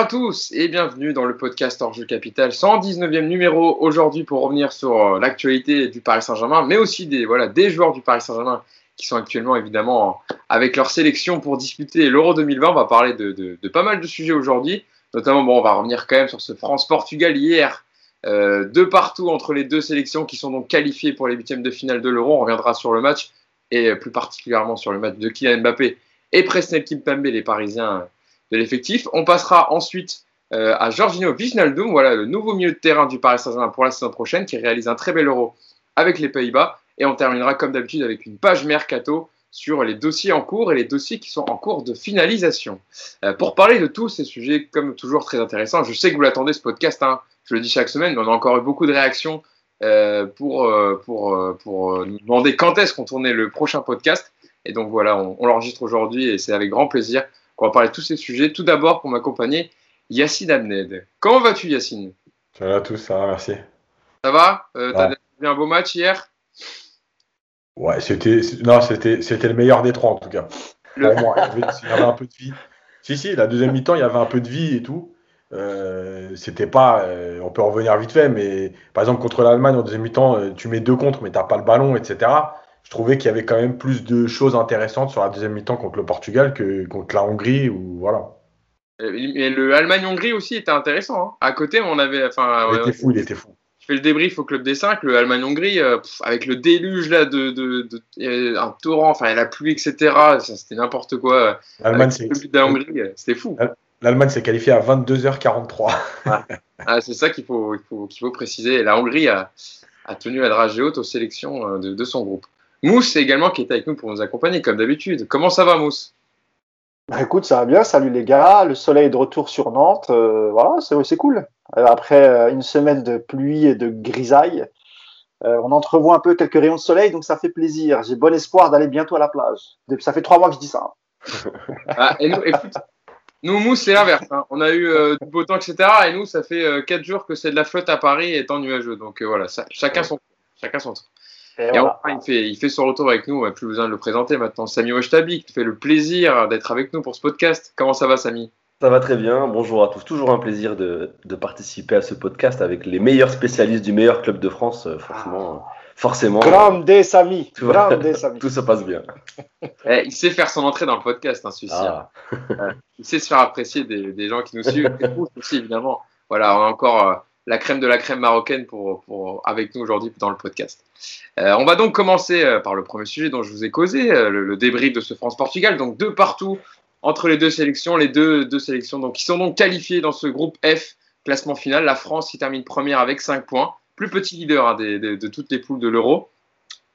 à tous et bienvenue dans le podcast Hors Capital, 119e numéro aujourd'hui pour revenir sur euh, l'actualité du Paris Saint-Germain, mais aussi des, voilà, des joueurs du Paris Saint-Germain qui sont actuellement évidemment avec leur sélection pour disputer l'Euro 2020. On va parler de, pas mal de sujets aujourd'hui, notamment bon, on va revenir quand même sur ce France-Portugal hier, euh, de partout entre les deux sélections qui sont donc qualifiées pour les huitièmes de finale de l'Euro. On reviendra sur le match et plus particulièrement sur le match de Kylian Mbappé et Presnel Kimpembe, les Parisiens de l'effectif. On passera ensuite euh, à Jorginho Wijnaldum, voilà le nouveau milieu de terrain du Paris Saint-Germain pour la saison prochaine, qui réalise un très bel euro avec les Pays-Bas. Et on terminera comme d'habitude avec une page mercato sur les dossiers en cours et les dossiers qui sont en cours de finalisation. Euh, pour parler de tous ces sujets, comme toujours très intéressants, je sais que vous l'attendez ce podcast, hein, je le dis chaque semaine, mais on a encore eu beaucoup de réactions euh, pour, nous demander quand est-ce qu'on tournait le prochain podcast. Et donc voilà, on l'enregistre aujourd'hui et c'est avec grand plaisir on va parler de tous ces sujets. Tout d'abord, pour m'accompagner, Yacine Abned. Comment vas-tu, Yacine? Ça va tous, ça va, merci. Ça va? Euh, T'as vu un beau match hier? Ouais, c'était non, c'était c'était le meilleur des trois en tout cas. Pour moi, il y, avait, un peu de vie. Si si, la deuxième mi-temps, il y avait un peu de vie et tout. Euh, c'était pas, euh, on peut revenir vite fait, mais par exemple contre l'Allemagne en deuxième mi-temps, euh, tu mets deux contre, mais t'as pas le ballon, etc je trouvais qu'il y avait quand même plus de choses intéressantes sur la deuxième mi-temps contre le Portugal que contre la Hongrie ou voilà. Et le Allemagne-Hongrie aussi était intéressant. Hein. À côté, on avait. Enfin, il était fou, il était fou. Je fais le débrief au club des 5, le Allemagne-Hongrie, euh, avec le déluge là de, de, de, un torrent, enfin la pluie, etc. C'était n'importe quoi. L'Allemagne, c'est c'était fou. L'Allemagne s'est qualifiée à 22h43. ah, c'est ça qu'il faut, faut, qu'il faut préciser. La Hongrie a, a tenu la dragée haute aux sélections euh, de, de son groupe. Mousse également qui est avec nous pour nous accompagner comme d'habitude. Comment ça va Mousse? Bah, Écoute, ça va bien. Salut les gars. Le soleil est de retour sur Nantes. Euh, voilà, c'est cool. Euh, après euh, une semaine de pluie et de grisaille, on entrevoit un peu quelques rayons de soleil, donc ça fait plaisir. J'ai bon espoir d'aller bientôt à la plage. Ça fait trois mois que je dis ça. Ah, et nous, écoute, nous, Mousse, c'est l'inverse. Hein. On a eu du beau temps, etc. Et nous, ça fait quatre jours que c'est de la flotte à Paris et tant nuageux. Donc voilà, chacun son chacun son tour. Et, enfin, il, fait, il fait son retour avec nous, on n'a plus besoin de le présenter maintenant. Samy Washtabi, qui fait le plaisir d'être avec nous pour ce podcast. Comment ça va, Samy? Ça va très bien. Bonjour à tous. Toujours un plaisir de, de, participer à ce podcast avec les meilleurs spécialistes du meilleur club de France. Euh, forcément. Ah. Forcément. Grande Samy. Tout, Samy. tout se passe bien. Eh, il sait faire son entrée dans le podcast, hein, celui-ci. Ah. Euh, il sait se faire apprécier des, des gens qui nous suivent. Et aussi, évidemment. Voilà, on a encore. La crème de la crème marocaine pour, avec nous aujourd'hui dans le podcast. Euh, on va donc commencer euh, par le premier sujet dont je vous ai causé, euh, le, débrief de ce France-Portugal. Donc deux partout entre les deux sélections, les deux, deux sélections donc, qui sont donc qualifiées dans ce groupe F, classement final. La France qui termine première avec 5 points, plus petit leader hein, de toutes les poules de l'Euro.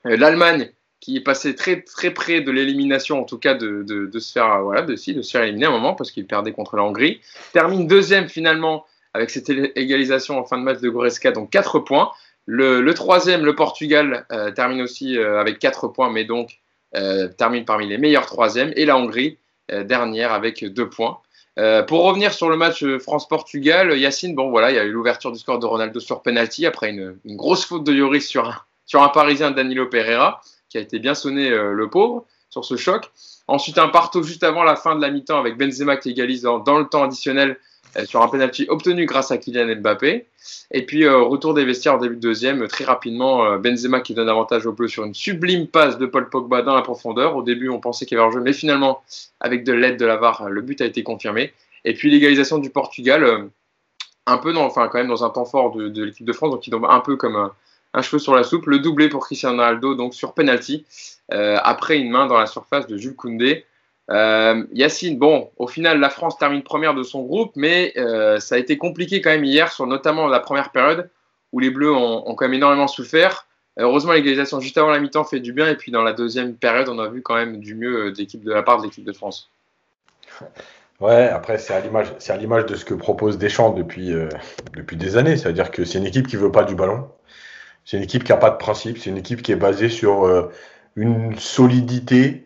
L'Allemagne qui est passée très très près de l'élimination, en tout cas de, de, se faire voilà de, de se faire éliminer un moment parce qu'il perdait contre la Hongrie, termine deuxième finalement avec cette égalisation en fin de match de Goreska, donc 4 points. Le, troisième, le Portugal, euh, termine aussi euh, avec 4 points, mais donc euh, termine parmi les meilleurs troisièmes. Et la Hongrie, dernière, avec 2 points. pour revenir sur le match France-Portugal, Yacine, bon voilà, il y a eu l'ouverture du score de Ronaldo sur penalty après une, grosse faute de Yoris sur un, sur un Parisien, Danilo Pereira, qui a été bien sonné le pauvre sur ce choc. Ensuite, un partout juste avant la fin de la mi-temps avec Benzema qui égalise dans le temps additionnel sur un penalty obtenu grâce à Kylian Mbappé. Et puis, euh, retour des vestiaires en début de deuxième, très rapidement, euh, Benzema qui donne avantage au bleu sur une sublime passe de Paul Pogba dans la profondeur. Au début, on pensait qu'il y avait un jeu, mais finalement, avec de l'aide de la VAR, le but a été confirmé. Et puis, l'égalisation du Portugal, un peu, dans, enfin, quand même dans un temps fort de, l'équipe de France, donc qui tombe un peu comme un, cheveu sur la soupe. Le doublé pour Cristiano Ronaldo, donc sur penalty, après une main dans la surface de Jules Koundé. Euh, Yacine, bon, au final, la France termine première de son groupe, mais euh, ça a été compliqué quand même hier, sur notamment la première période, où les Bleus ont, quand même énormément souffert. Heureusement, l'égalisation juste avant la mi-temps fait du bien, et puis dans la deuxième période, on a vu quand même du mieux d'équipe de la part de l'équipe de France. Ouais, après, c'est à l'image, de ce que propose Deschamps depuis, euh, depuis des années. C'est-à-dire que c'est une équipe qui veut pas du ballon. C'est une équipe qui a pas de principe. C'est une équipe qui est basée sur une solidité euh,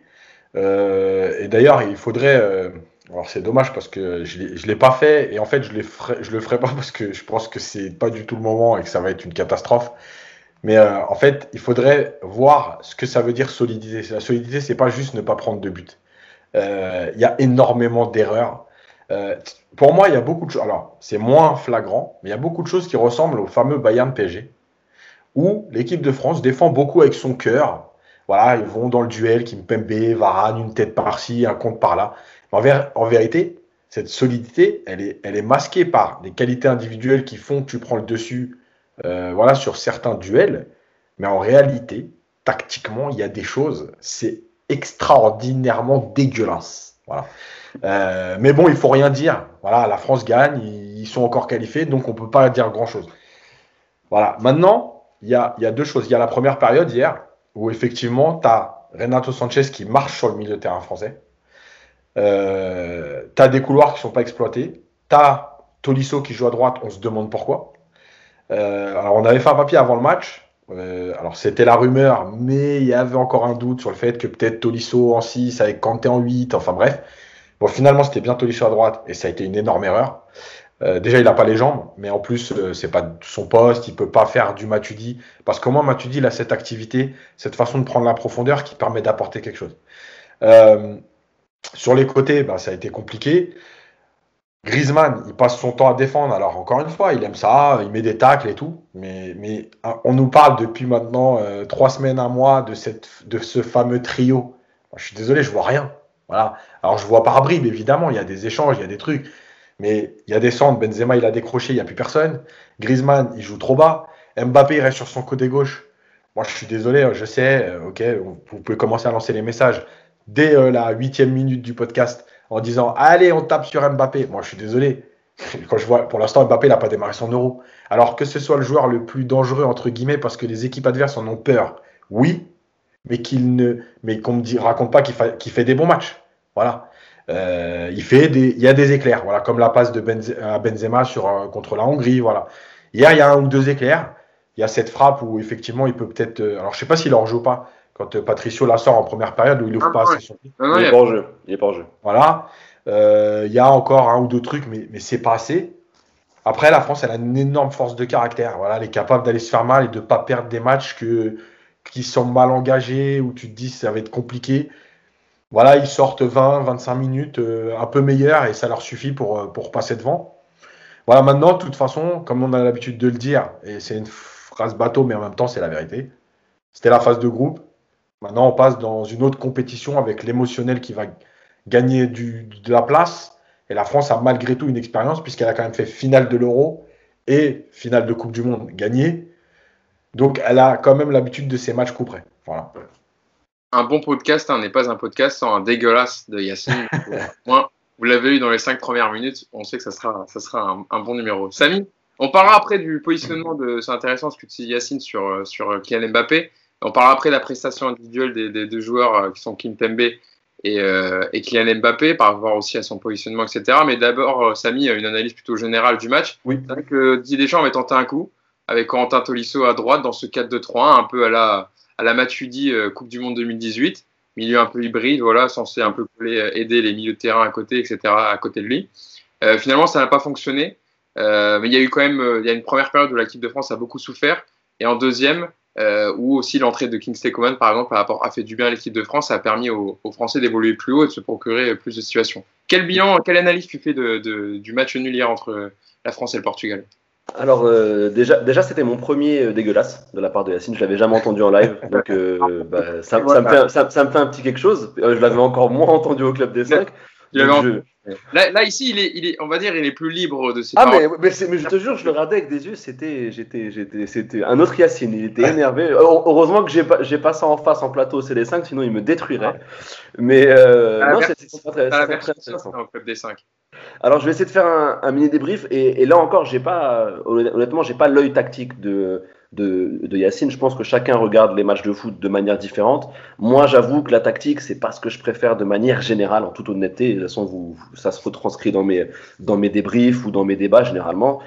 et d'ailleurs, il faudrait. Euh, alors c'est dommage parce que je ne l'ai pas fait et en fait je ne le ferai pas parce que je pense que c'est pas du tout le moment et que ça va être une catastrophe. Mais euh, en fait, il faudrait voir ce que ça veut dire solidité. La solidité, c'est pas juste ne pas prendre de but. Il y a énormément d'erreurs. Euh, pour moi, il y a beaucoup de choses. Alors, c'est moins flagrant, mais il y a beaucoup de choses qui ressemblent au fameux Bayern PSG, où l'équipe de France défend beaucoup avec son cœur. Voilà, ils vont dans le duel, Kimpembe, Varane, une tête par-ci, un compte par-là. En, en, vérité, cette solidité, elle est, elle est masquée par des qualités individuelles qui font que tu prends le dessus euh, voilà, sur certains duels. Mais en réalité, tactiquement, il y a des choses, c'est extraordinairement dégueulasse. Voilà. Euh, mais bon, il faut rien dire. Voilà, la France gagne, ils sont encore qualifiés, donc on peut pas dire grand-chose. Voilà. Maintenant, il y a, y a, deux choses. Il y a la première période hier, où effectivement, tu as Renato Sanchez qui marche sur le milieu de terrain français. Euh, tu as des couloirs qui ne sont pas exploités. Tu as Tolisso qui joue à droite, on se demande pourquoi. Euh, alors, on avait fait un papier avant le match. Euh, alors, c'était la rumeur, mais il y avait encore un doute sur le fait que peut-être Tolisso en 6 avec Kanté en 8. Enfin, bref. Bon, finalement, c'était bien Tolisso à droite et ça a été une énorme erreur. Euh, déjà, il n'a pas les jambes, mais en plus, euh, c'est pas son poste, il peut pas faire du Matuidi. Parce qu'au moins, Matuidi, il a cette activité, cette façon de prendre la profondeur qui permet d'apporter quelque chose. Euh, sur les côtés, bah, ça a été compliqué. Griezmann, il passe son temps à défendre. Alors, encore une fois, il aime ça, il met des tacles et tout. Mais, mais ah, on nous parle depuis maintenant euh, trois semaines, un mois de, cette, de ce fameux trio. je suis désolé, je vois rien. Voilà. Alors, je vois par bribes, évidemment, il y a des échanges, il y a des trucs. Mais il y a des centres, Benzema il a décroché, il n'y a plus personne. Griezmann, il joue trop bas. Mbappé, il reste sur son côté gauche. Moi, je suis désolé, je sais, euh, ok, vous pouvez commencer à lancer les messages dès euh, la huitième minute du podcast en disant Allez, on tape sur Mbappé. Moi, je suis désolé. Quand je vois, pour l'instant, Mbappé n'a pas démarré son euro. Alors que ce soit le joueur le plus dangereux, entre guillemets, parce que les équipes adverses en ont peur, oui, mais qu'il ne, mais qu'on me raconte pas qu'il fait des bons matchs. Voilà. Euh, il fait des, il y a des éclairs, voilà, comme la passe de Benzema sur, euh, contre la Hongrie, voilà. Hier, il y a un ou deux éclairs. Il y a cette frappe où effectivement, il peut peut-être. Euh, alors, je sais pas s'il en joue pas quand Patricio la sort en première période où il ouvre ah, pas assez il, est pas en jeu. Il est pas en jeu. Voilà. il y a encore un ou deux trucs, mais, mais c'est pas assez. Après, la France, elle a une énorme force de caractère. Voilà, elle est capable d'aller se faire mal et de pas perdre des matchs que, qui sont mal engagés, où tu te dis ça va être compliqué voilà, ils sortent 20, 25 minutes euh, un peu meilleurs et ça leur suffit pour, euh, pour passer devant. Voilà, maintenant, de toute façon, comme on a l'habitude de le dire, et c'est une phrase bateau, mais en même temps, c'est la vérité, c'était la phase de groupe. Maintenant, on passe dans une autre compétition avec l'émotionnel qui va gagner de la place. Et la France a malgré tout une expérience, puisqu'elle a quand même fait finale de l'Euro et finale de Coupe du Monde gagnée. Donc, elle a quand même l'habitude de ces matchs couperés. Voilà un bon podcast hein, n'est pas un podcast sans un dégueulasse de Yacine. vous l'avez eu dans les cinq premières minutes, on sait que ça sera, ça sera un, bon numéro. Samy, on parlera après du positionnement de. C'est intéressant ce que tu dis, Yacine, sur, sur Kylian Mbappé. On parlera après de la prestation individuelle des, deux joueurs euh, qui sont Kim Tembe et, euh, et Kylian Mbappé, par rapport aussi à son positionnement, etc. Mais d'abord, euh, Samy une analyse plutôt générale du match. Oui. C'est vrai que Didier Deschamps avait tenté un coup avec Quentin Tolisso à droite dans ce 4-2-3-1, un peu à la à la Matuidi euh, Coupe du Monde 2018, milieu un peu hybride, voilà, censé un peu euh, aider les milieux de terrain à côté, etc., à côté de lui. Euh, finalement, ça n'a pas fonctionné, mais il y a eu quand même, il y a une première période où l'équipe de France a beaucoup souffert, et en deuxième, où aussi l'entrée de Kingsley Coman, par exemple, a, fait du bien à l'équipe de France, a permis aux, Français d'évoluer plus haut et de se procurer plus de situations. Quel bilan, quelle analyse tu fais du match nul hier entre la France et le Portugal? Alors euh, déjà, déjà c'était mon premier euh, dégueulasse de la part de Yacine. Je l'avais jamais entendu en live, donc euh, bah, ça, ça, me fait, ça, me fait, un petit quelque chose. je l'avais encore moins entendu au club des 5. Là, ici, il est, il est, on va dire, il est plus libre de ses Ah, mais, mais, je te jure, je le regardais avec des yeux, c'était, j'étais, j'étais, c'était un autre Yacine. Il était énervé. Heureusement que j'ai pas, j'ai pas ça en face en plateau c'est les 5 sinon il me détruirait. Mais euh, non, c'était très, très, très intéressant. club des 5. Alors, je vais essayer de faire un, mini débrief. Et, et là encore, j'ai pas, honnêtement, j'ai pas l'œil tactique de de, de, Yacine. Je pense que chacun regarde les matchs de foot de manière différente. Moi, j'avoue que la tactique, c'est pas ce que je préfère de manière générale, en toute honnêteté. De toute façon, vous, ça se retranscrit dans mes, dans mes débriefs ou dans mes débats généralement.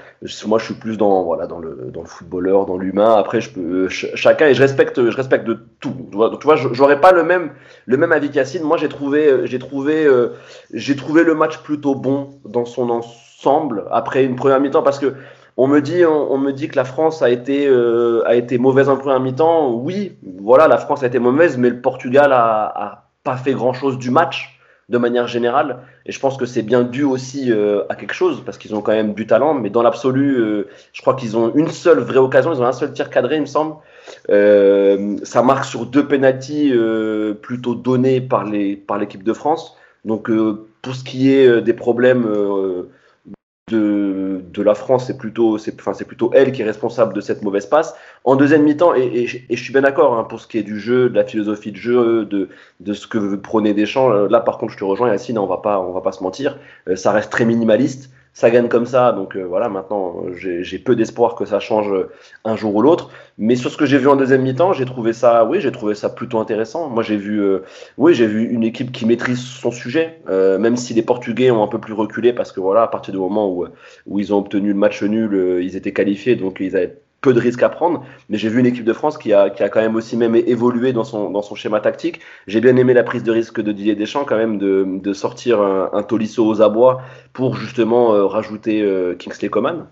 Moi, je suis plus dans, voilà, dans le, dans le footballeur, dans l'humain. Après, je peux, chacun, et je respecte, je respecte de tout. Vois, tu vois j'aurais pas le même, le même avis qu'Yacine. Moi, j'ai trouvé, j'ai trouvé, euh, j'ai trouvé le match plutôt bon dans son ensemble après une première mi-temps parce que on me dit, on, me dit que la France a été, euh, a été mauvaise en première mi-temps. Oui, voilà, la France a été mauvaise, mais le Portugal a, a pas fait grand-chose du match. de manière générale. Et je pense que c'est bien dû aussi euh, à quelque chose, parce qu'ils ont quand même du talent. Mais dans l'absolu, euh, je crois qu'ils ont une seule vraie occasion. Ils ont un seul tir cadré, il me semble. Euh, ça marque sur deux pénalties plutôt donnés par l'équipe par de France. Donc, pour ce qui est des problèmes de, de, la France, c'est plutôt, c'est, enfin, c'est plutôt elle qui est responsable de cette mauvaise passe. En deuxième mi-temps, et, et, je suis bien d'accord hein, pour ce qui est du jeu, de la philosophie de jeu, de, de ce que prôner Deschamps. Là, par contre, je te rejoins, Yacine, on va pas, on va pas se mentir. Euh, ça reste très minimaliste ça gagne comme ça. Donc euh, voilà, maintenant, j'ai peu d'espoir que ça change un jour ou l'autre. Mais sur ce que j'ai vu en deuxième mi-temps, j'ai trouvé ça, oui, j'ai trouvé ça plutôt intéressant. Moi, j'ai vu, euh, oui, j'ai vu une équipe qui maîtrise son sujet, euh, même si les Portugais ont un peu plus reculé parce que voilà, à partir du moment où, où ils ont obtenu le match nul, ils étaient qualifiés, donc ils avaient peu de risques à prendre, mais j'ai vu une équipe de France qui a, qui a quand même aussi même évolué dans son, dans son schéma tactique. J'ai bien aimé la prise de risque de Didier Deschamps quand même de, de sortir un, un, Tolisso aux abois pour justement euh, rajouter euh, Kingsley Coman.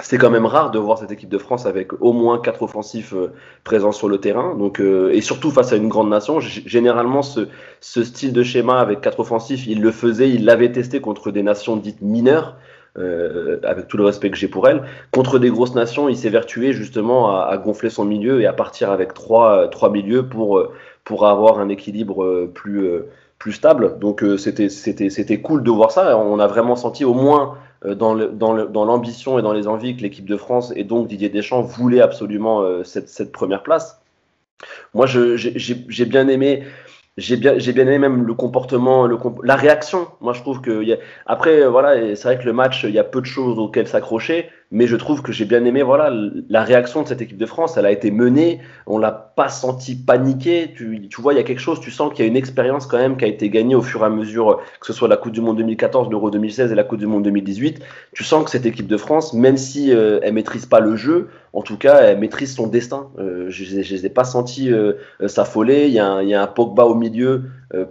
C'est quand même rare de voir cette équipe de France avec au moins quatre offensifs euh, présents sur le terrain. Donc, et surtout face à une grande nation. généralement, ce, ce style de schéma avec quatre offensifs, il le faisait, il l'avait testé contre des nations dites mineures. Euh, avec tout le respect que j'ai pour elle. Contre des grosses nations, il s'est vertué justement à, gonfler son milieu et à partir avec trois, trois milieux pour, euh, pour avoir un équilibre euh, plus, plus stable. Donc c'était, cool de voir ça. On a vraiment senti au moins dans, le, dans, l'ambition et dans les envies que l'équipe de France et donc Didier Deschamps voulait absolument cette, cette première place. Moi, j'ai bien aimé j'ai bien, j'ai bien aimé même le comportement, le la réaction. Moi, je trouve que y après, voilà, c'est vrai que le match, il y a peu de choses auxquelles s'accrocher, mais je trouve que j'ai bien aimé, voilà, la réaction de cette équipe de France. Elle a été menée, on l'a pas senti paniquer. Tu, tu vois, il y a quelque chose, tu sens qu'il y a une expérience quand même qui a été gagnée au fur et à mesure, que ce soit la Coupe du Monde 2014, l'Euro 2016 et la Coupe du Monde 2018. Tu sens que cette équipe de France, même si euh, elle maîtrise pas le jeu, en tout cas, elle maîtrise son destin. Euh, je ne les ai pas sentis euh, s'affoler. Il y, a un, il y a un Pogba au milieu euh,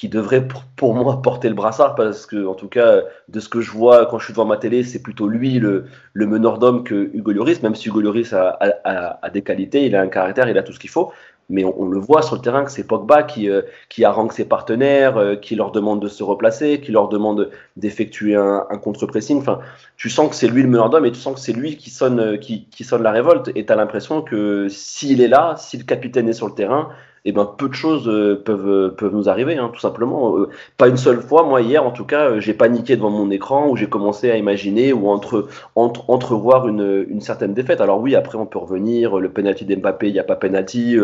qui devrait pour, moi porter le brassard parce que en tout cas de ce que je vois quand je suis devant ma télé c'est plutôt lui le, le meneur d'homme que Hugo Lloris même si Hugo Lloris a, a, des qualités il a un caractère il a tout ce qu'il faut mais on, le voit sur le terrain que c'est Pogba qui, euh, qui harangue ses partenaires, euh, qui leur demande de se replacer, qui leur demande d'effectuer un, un contre-pressing. Enfin, tu sens que c'est lui le meneur d'homme et tu sens que c'est lui qui sonne, qui, qui sonne la révolte. Et tu as l'impression que s'il est là, si le capitaine est sur le terrain, eh ben, peu de choses euh, peuvent, euh, peuvent nous arriver, hein, tout simplement. Euh, pas une seule fois, moi hier en tout cas, j'ai paniqué devant mon écran où j'ai commencé à imaginer ou entre, entre, entrevoir une, une, certaine défaite. Alors oui, après on peut revenir, le penalty d'Mbappé, il n'y a pas penalty.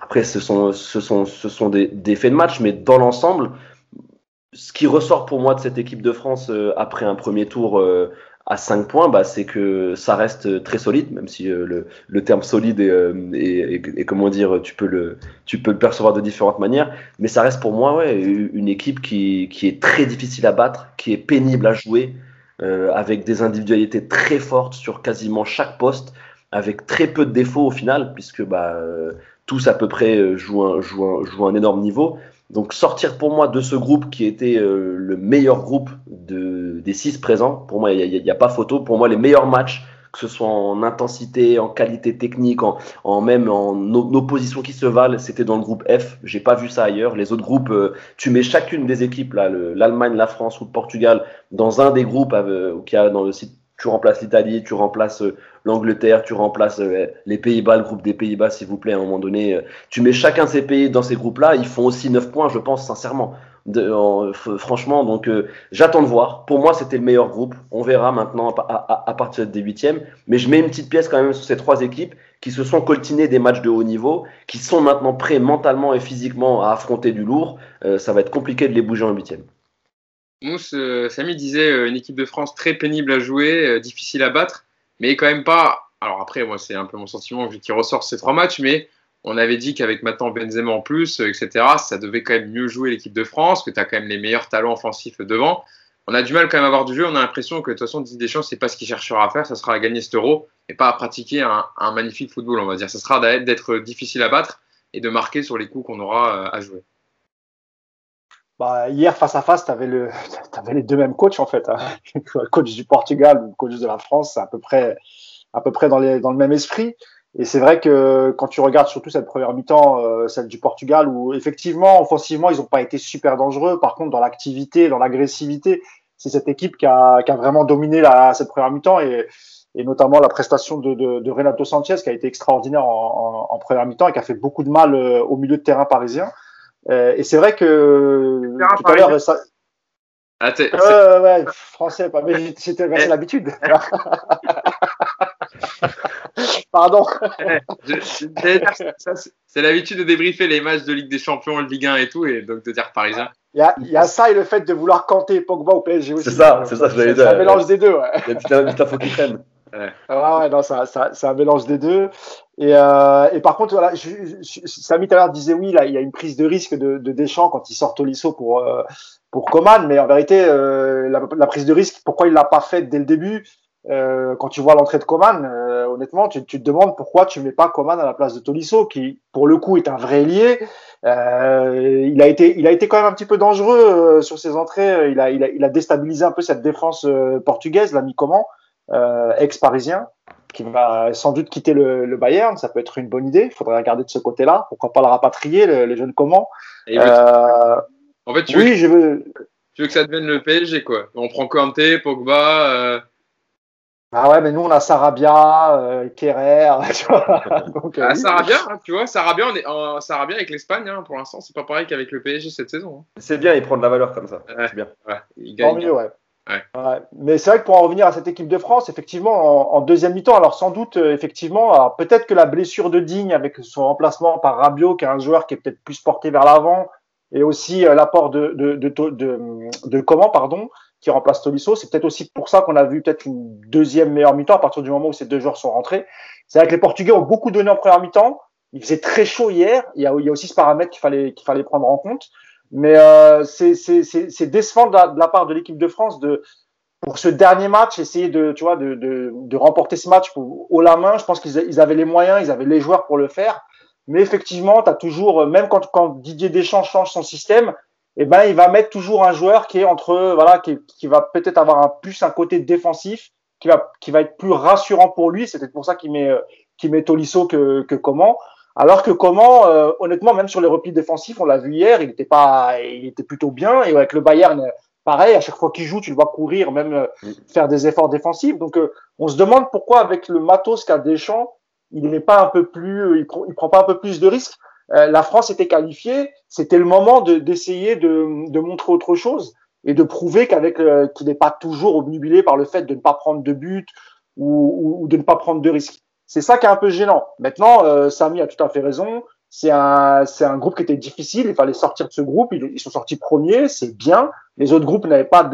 Après, ce sont, ce sont, ce sont des, des faits de match, mais dans l'ensemble, ce qui ressort pour moi de cette équipe de France après un premier tour à 5 points, bah, c'est que ça reste très solide, même si euh, le, terme solide est, euh, comment dire, tu peux, le, percevoir de différentes manières, mais ça reste pour moi ouais, une équipe qui, est très difficile à battre, qui est pénible à jouer, euh, avec des individualités très fortes sur quasiment chaque poste, avec très peu de défauts au final, puisque bah, tous à peu près jouent un énorme niveau. Donc sortir pour moi de ce groupe qui était euh, le meilleur groupe de, des six présents, pour moi il n'y a, pas photo. Pour moi les meilleurs matchs, que ce soit en intensité, en qualité technique, en, même en opposition qui se valent, c'était dans le groupe F. J'ai pas vu ça ailleurs. Les autres groupes, euh, tu mets chacune des équipes l'Allemagne, la France ou le Portugal dans un des groupes euh, qui a dans le site tu remplaces l'Italie, tu remplaces euh, l'Angleterre, tu remplaces euh, les Pays-Bas, le groupe des Pays-Bas, s'il vous plaît, à un moment donné. Euh, tu mets chacun de ces pays dans ces groupes-là, ils font aussi 9 points, je pense, sincèrement. Franchement, donc j'attends de voir. Pour moi, c'était le meilleur groupe. On verra maintenant à, partir des huitièmes. Mais je mets une petite pièce quand même sur ces trois équipes qui se sont coltinées des matchs de haut niveau, qui sont maintenant prêts mentalement et physiquement à affronter du lourd. ça va être compliqué de les bouger en huitième. Mousse, euh, Samy disait euh, une équipe de France très pénible à jouer, euh, difficile à battre, mais quand même pas. Alors après, moi, c'est un peu mon sentiment qui ressort ces trois matchs, mais on avait dit qu'avec maintenant Benzema en plus, etc., ça devait quand même mieux jouer l'équipe de France, que tu as quand même les meilleurs talents offensifs devant. On a du mal quand même à avoir du jeu. On a l'impression que de toute façon, Didier Deschamps, c'est pas ce qu'il cherchera à faire. Ça sera à gagner cet euro et pas à pratiquer un, un magnifique football, on va dire. Ça sera d'être difficile à battre et de marquer sur les coups qu'on aura à jouer. Bah, hier, face à face, tu avais, le, avais les deux mêmes coachs, en fait. Hein. Coach du Portugal, le coach de la France, c'est à peu près, à peu près dans, les, dans le même esprit. Et c'est vrai que quand tu regardes surtout cette première mi-temps, euh, celle du Portugal, où effectivement, offensivement, ils n'ont pas été super dangereux. Par contre, dans l'activité, dans l'agressivité, c'est cette équipe qui a, qui a, vraiment dominé la, cette première mi-temps et, et, notamment la prestation de, de, de, Renato Sanchez qui a été extraordinaire en, en, en première mi-temps et qui a fait beaucoup de mal euh, au milieu de terrain parisien. Euh, et c'est vrai que tout à l'heure, ça, ah, euh, ouais, français, pas, mais c'était eh. l'habitude. Pardon. c'est l'habitude de débriefer les matchs de Ligue des Champions, Ligue 1 et tout, et donc de dire parisien. Il y, a, il y a ça et le fait de vouloir canter Pogba au PSG aussi. C'est ça, c'est ça, je. C'est un mélange des deux. Ouais. Il y a une petite info qui traîne. Ouais. Ah ouais, non, c'est un mélange des deux. Et, euh, et par contre, voilà, je, je, Samy tout à l'heure disait oui, là, il y a une prise de risque de, de Deschamps quand il sort Tolisso pour euh, pour Coman, mais en vérité, euh, la, la, prise de risque, pourquoi il l'a pas faite dès le début euh, Quand tu vois l'entrée de Coman, euh, honnêtement, tu, tu, te demandes pourquoi tu mets pas Coman à la place de Tolisso, qui pour le coup est un vrai lié. Euh, il a été, il a été quand même un petit peu dangereux sur ses entrées. Il a, il a, il a déstabilisé un peu cette défense portugaise, l'ami Coman, ex-parisien qui va sans doute quitter le, le, Bayern. Ça peut être une bonne idée. Il faudrait regarder de ce côté-là. Pourquoi pas le rapatrier, le, le jeune comment? Euh, En fait, tu, oui, veux, je veux... tu veux que ça devienne le PSG, quoi. On prend Kanté, Pogba. Euh... Ah ouais, mais nous, on a Sarabia, euh, Kerrer. Donc, ah, oui. Sarabia, hein, tu vois, Sarabia, on est en, Sarabia avec l'Espagne, hein, pour l'instant, c'est pas pareil qu'avec le PSG cette saison. Hein. C'est bien, il prend de la valeur comme ça. Ouais, c'est bien. Ouais, il gagne. Tant mieux, ouais. Mais c'est vrai que pour en revenir à cette équipe de France, effectivement, en, deuxième mi-temps, alors sans doute, euh, effectivement, peut-être que la blessure de Digne avec son remplacement par Rabiot, qui est un joueur qui est peut-être plus porté vers l'avant, et aussi euh, l'apport de, de, de, de, comment, pardon, qui remplace Tolisso, c'est peut-être aussi pour ça qu'on a vu peut-être une deuxième meilleure mi-temps à partir du moment où ces deux joueurs sont rentrés. C'est vrai que les Portugais ont beaucoup donné en première mi-temps. Il faisait très chaud hier. Il y a, il y a aussi ce paramètre qu'il fallait, qu'il fallait prendre en compte. Mais euh, c'est décevant de la, de la part de l'équipe de France de pour ce dernier match essayer de tu vois de, de, de remporter ce match pour, haut la main. Je pense qu'ils ils avaient les moyens, ils avaient les joueurs pour le faire. Mais effectivement, tu toujours même quand, quand Didier Deschamps change son système, eh ben il va mettre toujours un joueur qui est entre voilà qui, qui va peut-être avoir un plus un côté défensif qui va qui va être plus rassurant pour lui. C'est peut-être pour ça qu'il met qu'il met Tolisso que que comment. Alors que comment, euh, honnêtement, même sur les replis défensifs, on l'a vu hier, il était pas, il était plutôt bien. Et avec le Bayern, pareil, à chaque fois qu'il joue, tu le vois courir, même euh, faire des efforts défensifs. Donc, euh, on se demande pourquoi avec le matos qu'a Deschamps, il n'est pas un peu plus, il prend, il prend pas un peu plus de risques. la France était qualifiée, c'était le moment d'essayer de, de, montrer autre chose et de prouver qu'avec qu'il n'est pas toujours obnubilé par le fait de ne pas prendre de but ou, ou, ou de ne pas prendre de risques. C'est ça qui est un peu gênant. Maintenant, euh, Samy a tout à fait raison. C'est un, c'est un groupe qui était difficile. Il fallait sortir de ce groupe. Ils, sont sortis premiers. C'est bien. Les autres groupes n'avaient pas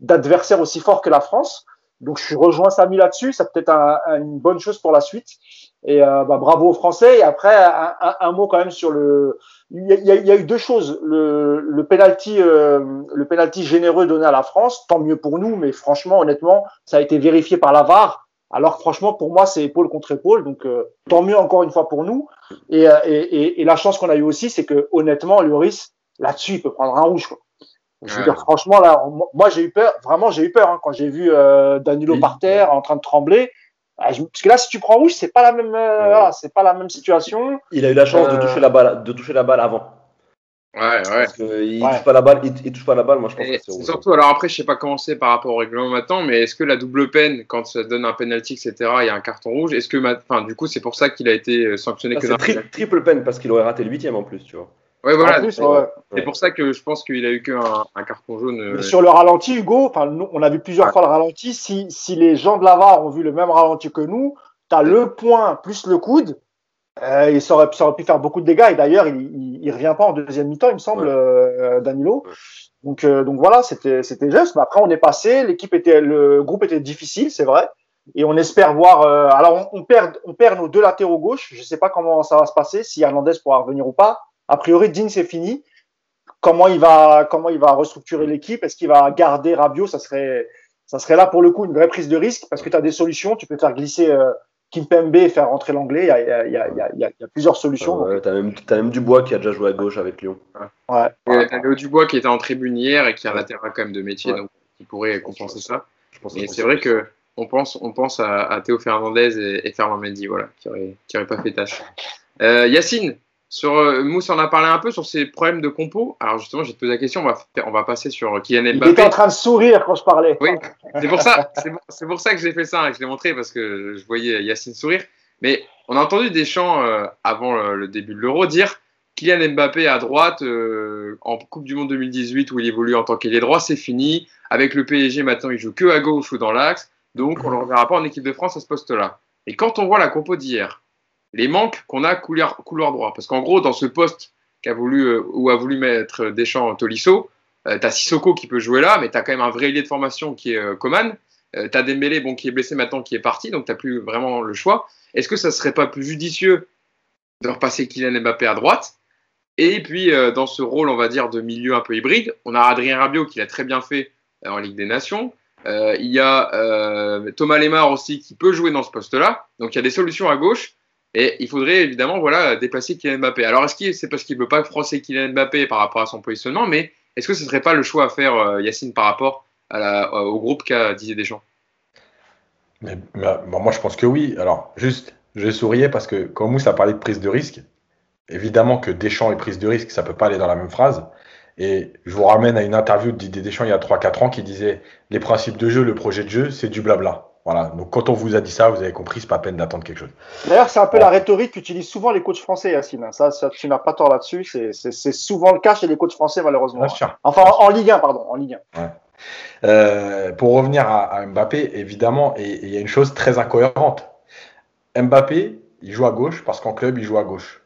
d'adversaire aussi fort que la France. Donc, je rejoins Samy là-dessus. Ça peut être un, un, une bonne chose pour la suite. Et euh, bah, bravo aux Français. Et après, un, un, mot quand même sur le. Il y, a, il y a, eu deux choses. Le, le penalty, euh, le penalty généreux donné à la France, tant mieux pour nous. Mais franchement, honnêtement, ça a été vérifié par la VAR alors franchement, pour moi, c'est épaule contre épaule. Donc, euh, tant mieux encore une fois pour nous. Et, euh, et, et, et la chance qu'on a eu aussi, c'est que honnêtement, Lloris, là-dessus, il peut prendre un rouge. Quoi. Je veux ouais. dire, franchement, là, moi, j'ai eu peur. Vraiment, j'ai eu peur hein, quand j'ai vu euh, Danilo oui. par terre, en train de trembler. Ah, parce que là, si tu prends rouge, c'est pas la même, euh, ouais. c'est pas la même situation. Il a eu la chance de toucher la balle, de toucher la balle avant. Ouais, ouais. Parce qu'il ouais. touche pas la balle, il, il, touche pas la balle, moi je pense et que c'est Surtout, alors après, je sais pas comment c'est par rapport au règlement maintenant, mais est-ce que la double peine, quand ça donne un penalty, etc., il y a un carton rouge, est-ce que, enfin, du coup, c'est pour ça qu'il a été euh, sanctionné ah, que d'un tri triple peine parce qu'il aurait raté le huitième en plus, tu vois. Ouais, voilà. C'est ouais. pour ça que je pense qu'il a eu qu'un un carton jaune. Euh... Sur le ralenti, Hugo, on a vu plusieurs ouais. fois le ralenti. Si, si les gens de la VAR ont vu le même ralenti que nous, tu as le point plus le coude euh, il aurait, ça aurait, pu faire beaucoup de dégâts et d'ailleurs il, il, il, revient pas en deuxième mi-temps il me semble ouais. euh, Danilo. Ouais. donc euh, donc voilà c'était c'était juste. Mais après on est passé l'équipe était le groupe était difficile c'est vrai. Et on espère voir euh, alors on, on, perd on perd nos deux latéraux gauche je sais pas comment ça va se passer si Hernandez pourra revenir ou pas. A priori Dean c'est fini. Comment il va comment il va restructurer l'équipe? Est-ce qu'il va garder Rabiot? Ça serait ça serait là pour le coup une vraie prise de risque parce que tu as des solutions. Tu peux faire glisser euh, Kimpembe et faire rentrer l'anglais, il y a, y, a, y, a, y a, plusieurs solutions. Euh, t'as même, as même Dubois qui a déjà joué à gauche avec Lyon. Ouais. ouais. Léo Dubois qui était en tribune hier et qui a un quand même de métier, ouais. donc qui pourrait compenser ça. Et c'est vrai que on pense, on pense à, Théo Fernandez et, et Fernand Mendy, voilà, qui n'auraient pas fait tâche. Euh, Yacine, sur euh, Mousse en a parlé un peu sur ses problèmes de compo. Alors justement, j'ai te posé la question. On va, on va passer sur Kylian Mbappé. Il était en train de sourire quand je parlais. Oui, c'est pour ça. C'est pour ça que j'ai fait ça et que je l'ai montré parce que je voyais Yacine sourire. Mais on a entendu Deschamps euh, avant le début de l'Euro dire Kylian Mbappé à droite en Coupe du Monde 2018 où il évolue en tant qu'ailier droit, c'est fini. Avec le PSG, maintenant, il joue que à gauche ou dans l'axe. Donc, on ne le reverra pas en équipe de France à ce poste-là. Et quand on voit la compo d'hier, les manques qu'on a couloir, couloir droit, parce qu'en gros, dans ce poste qu'a voulu, euh, a voulu mettre Deschamps Tolisso, euh, tu as Sissoko qui peut jouer là, mais tu as quand même un vrai ailier de formation qui est euh, Coman. Euh, tu as Dembélé bon, qui est blessé maintenant, qui est parti, donc tu n'as plus vraiment le choix. Est-ce que ça serait pas plus judicieux de repasser Kylian Mbappé à droite? Et puis, dans ce rôle, on va dire, de milieu un peu hybride, on a Adrien Rabiot qui l'a très bien fait en Ligue des Nations. Euh, il y a euh, Thomas Lemar aussi qui peut jouer dans ce poste-là. Donc il y a des solutions à gauche. Et il faudrait évidemment voilà, déplacer Kylian Mbappé. Alors est-ce que c'est parce qu'il ne veut pas froisser Kylian Mbappé par rapport à son positionnement, mais est-ce que ce ne serait pas le choix à faire, euh, Yacine, par rapport au groupe qu'a Didier Deschamps? Mais, Moi je pense que oui. Alors juste, je souriais parce que quand Mousse a parlé de prise de risque, évidemment que Deschamps et prise de risque, ça ne peut pas aller dans la même phrase. Et je vous ramène à une interview de Didier Deschamps il y a 3-4 ans qui disait les principes de jeu, le projet de jeu, c'est du blabla. Voilà. Donc quand on vous a dit ça, vous avez compris, c'est pas peine d'attendre quelque chose. D'ailleurs, c'est un peu la rhétorique qu'utilisent souvent les coachs français, Yacine. Ça, ça tu n'as pas tort là-dessus. C'est souvent le cas chez les coachs français, malheureusement. Enfin, en, Ligue 1, pardon. En Ligue 1. Euh, pour revenir à, Mbappé, évidemment, et il y a une chose très incohérente. Mbappé, il joue à gauche parce qu'en club, il joue à gauche.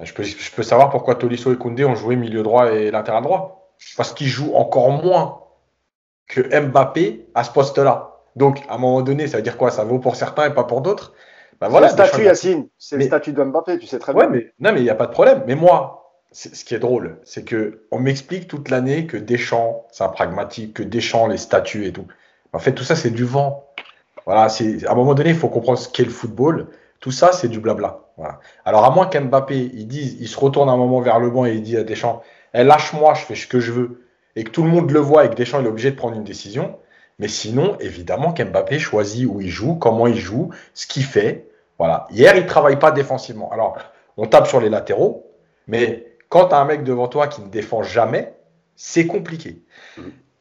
Je peux, savoir pourquoi Tolisso et Koundé ont joué milieu droit et latéral droit. Parce qu'ils jouent encore moins que Mbappé à ce poste-là. Donc, à un moment donné, ça veut dire quoi? Ça vaut pour certains et pas pour d'autres? Ben voilà, C'est le statut, Yacine. C'est le statut de Mbappé, tu sais très bien. Mais, non, mais il n'y a pas de problème. Mais moi, ce qui est drôle, c'est que on m'explique toute l'année que Deschamps, c'est un pragmatique, que Deschamps, les statuts et tout. En fait, tout ça, c'est du vent. Voilà, à un moment donné, il faut comprendre ce qu'est le football. Tout ça, c'est du blabla. Alors, à moins qu'Mbappé, il dise, il se retourne un moment vers le banc et il dit à Deschamps, eh, lâche-moi, je fais ce que je veux, et que tout le monde le voit et que Deschamps est obligé de prendre une décision. Mais sinon, évidemment qu'Mbappé choisit où il joue, comment il joue, ce qu'il fait. Voilà. Hier, il ne travaille pas défensivement. Alors, on tape sur les latéraux, mais quand tu as un mec devant toi qui ne défend jamais, c'est compliqué.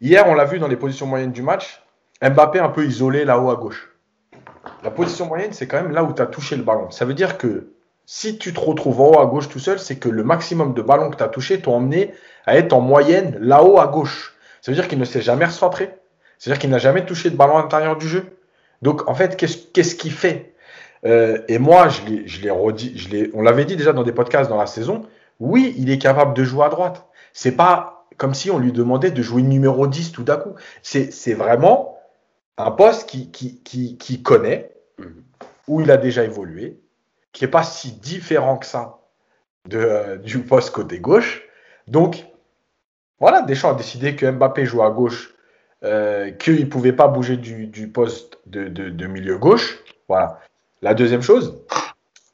Hier, on l'a vu dans les positions moyennes du match, Mbappé un peu isolé là-haut à gauche. La position moyenne, c'est quand même là où tu as touché le ballon. Ça veut dire que si tu te retrouves en haut à gauche tout seul, c'est que le maximum de ballons que tu as touché t'ont emmené à être en moyenne là-haut à gauche. Ça veut dire qu'il ne s'est jamais recentré. C'est-à-dire qu'il n'a jamais touché de ballon à l'intérieur du jeu. Donc, en fait, qu'est-ce qu'il fait? Euh, Et moi, je l'ai redit, je on l'avait dit déjà dans des podcasts dans la saison. Oui, il est capable de jouer à droite. C'est pas comme si on lui demandait de jouer numéro 10 tout d'un coup. C'est vraiment un poste qui, qui, qui, qui connaît, mhm. où il a déjà évolué, qui n'est pas si différent que ça de, euh, du poste côté gauche. Donc, voilà, Deschamps a décidé que Mbappé joue à gauche, euh, qu'il ne pouvait pas bouger du, poste de, milieu gauche. Voilà. La deuxième chose,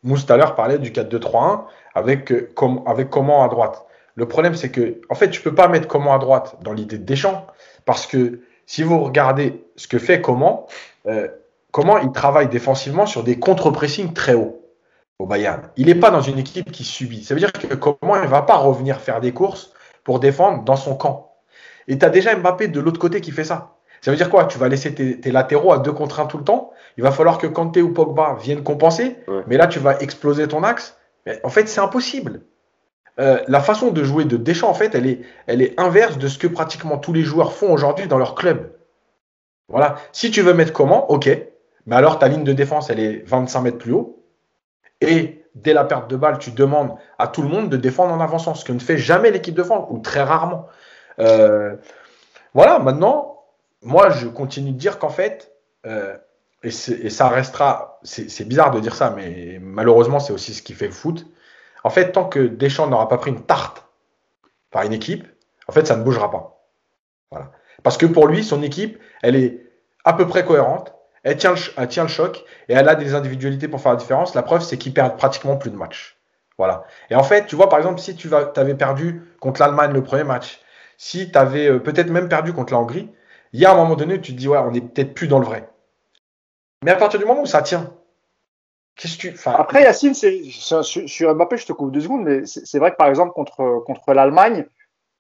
Mousse tout à l'heure parlait du 4-2-3-1 avec, euh, avec comment à droite. Le problème, c'est que, en fait, tu ne peux pas mettre comment à droite dans l'idée de Deschamps parce que si vous regardez ce que fait comment, euh, comment il travaille défensivement sur des contre-pressing très hauts au Bayern. Il n'est pas dans une équipe qui subit. Ça veut dire que comment il ne va pas revenir faire des courses pour défendre dans son camp. Et tu as déjà Mbappé de l'autre côté qui fait ça. Ça veut dire quoi? Tu vas laisser tes, latéraux à deux contre un tout le temps? Il va falloir que Kanté ou Pogba viennent compenser. Mais là, tu vas exploser ton axe. Mais en fait, c'est impossible. Euh, la façon de jouer de Deschamps, en fait, elle est, elle est inverse de ce que pratiquement tous les joueurs font aujourd'hui dans leur club. Voilà. Si tu veux mettre comment, ok. Mais alors, ta ligne de défense, elle est 25 mètres plus haut. Et dès la perte de balle, tu demandes à tout le monde de défendre en avançant, ce que ne fait jamais l'équipe de France, ou très rarement. Euh, voilà, maintenant, moi, je continue de dire qu'en fait, euh, et, ça restera, c'est bizarre de dire ça, mais malheureusement, c'est aussi ce qui fait le foot. En fait, tant que Deschamps n'aura pas pris une tarte par une équipe, en fait, ça ne bougera pas. Voilà. Parce que pour lui, son équipe, elle est à peu près cohérente, elle tient, le, choc et elle a des individualités pour faire la différence. La preuve, c'est qu'il perd pratiquement plus de matchs. Voilà. Et en fait, tu vois, par exemple, si tu avais perdu contre l'Allemagne le premier match, si tu avais euh, peut-être même perdu contre la Hongrie, il y a un moment donné où tu te dis, ouais, on n'est peut-être plus dans le vrai. Mais à partir du moment où ça tient, qu'est-ce que tu. Après, Yacine, sur, Mbappé, je te coupe deux secondes, mais c'est vrai que par exemple, contre, l'Allemagne,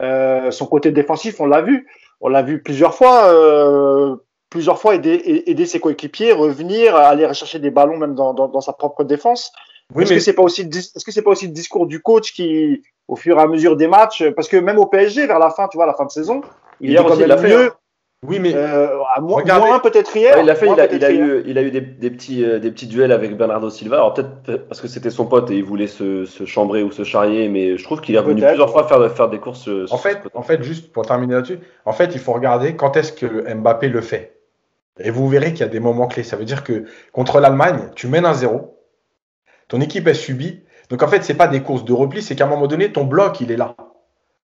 euh, son côté défensif, on l'a vu. On l'a vu plusieurs fois, euh, plusieurs fois aider, ses coéquipiers, revenir, aller rechercher des ballons même dans sa propre défense. Oui, est-ce mais que c'est pas aussi, est-ce que c'est pas aussi le discours du coach qui, au fur et à mesure des matchs, parce que même au PSG, vers la fin, tu vois, la fin de saison, il Hier est quand il même mieux, hein. oui, mais euh, à moins, Regardez. moins peut-être hier. Ouais, il a fait, il a, il eu, il a eu des, des petits, euh, des petits duels avec Bernardo Silva. Alors peut-être parce que c'était son pote et il voulait se, se chambrer ou se charrier, mais je trouve qu'il est revenu plusieurs ouais. fois faire, faire des courses. euh, sur En fait, en fait, juste pour terminer là-dessus, en fait, il faut regarder quand est-ce que Mbappé le fait. Et vous verrez qu'il y a des moments clés. Ça veut dire que contre l'Allemagne, tu mènes un 0, ton équipe est subie. Donc en fait, c'est pas des courses de repli, c'est qu'à un moment donné, ton bloc, il est là.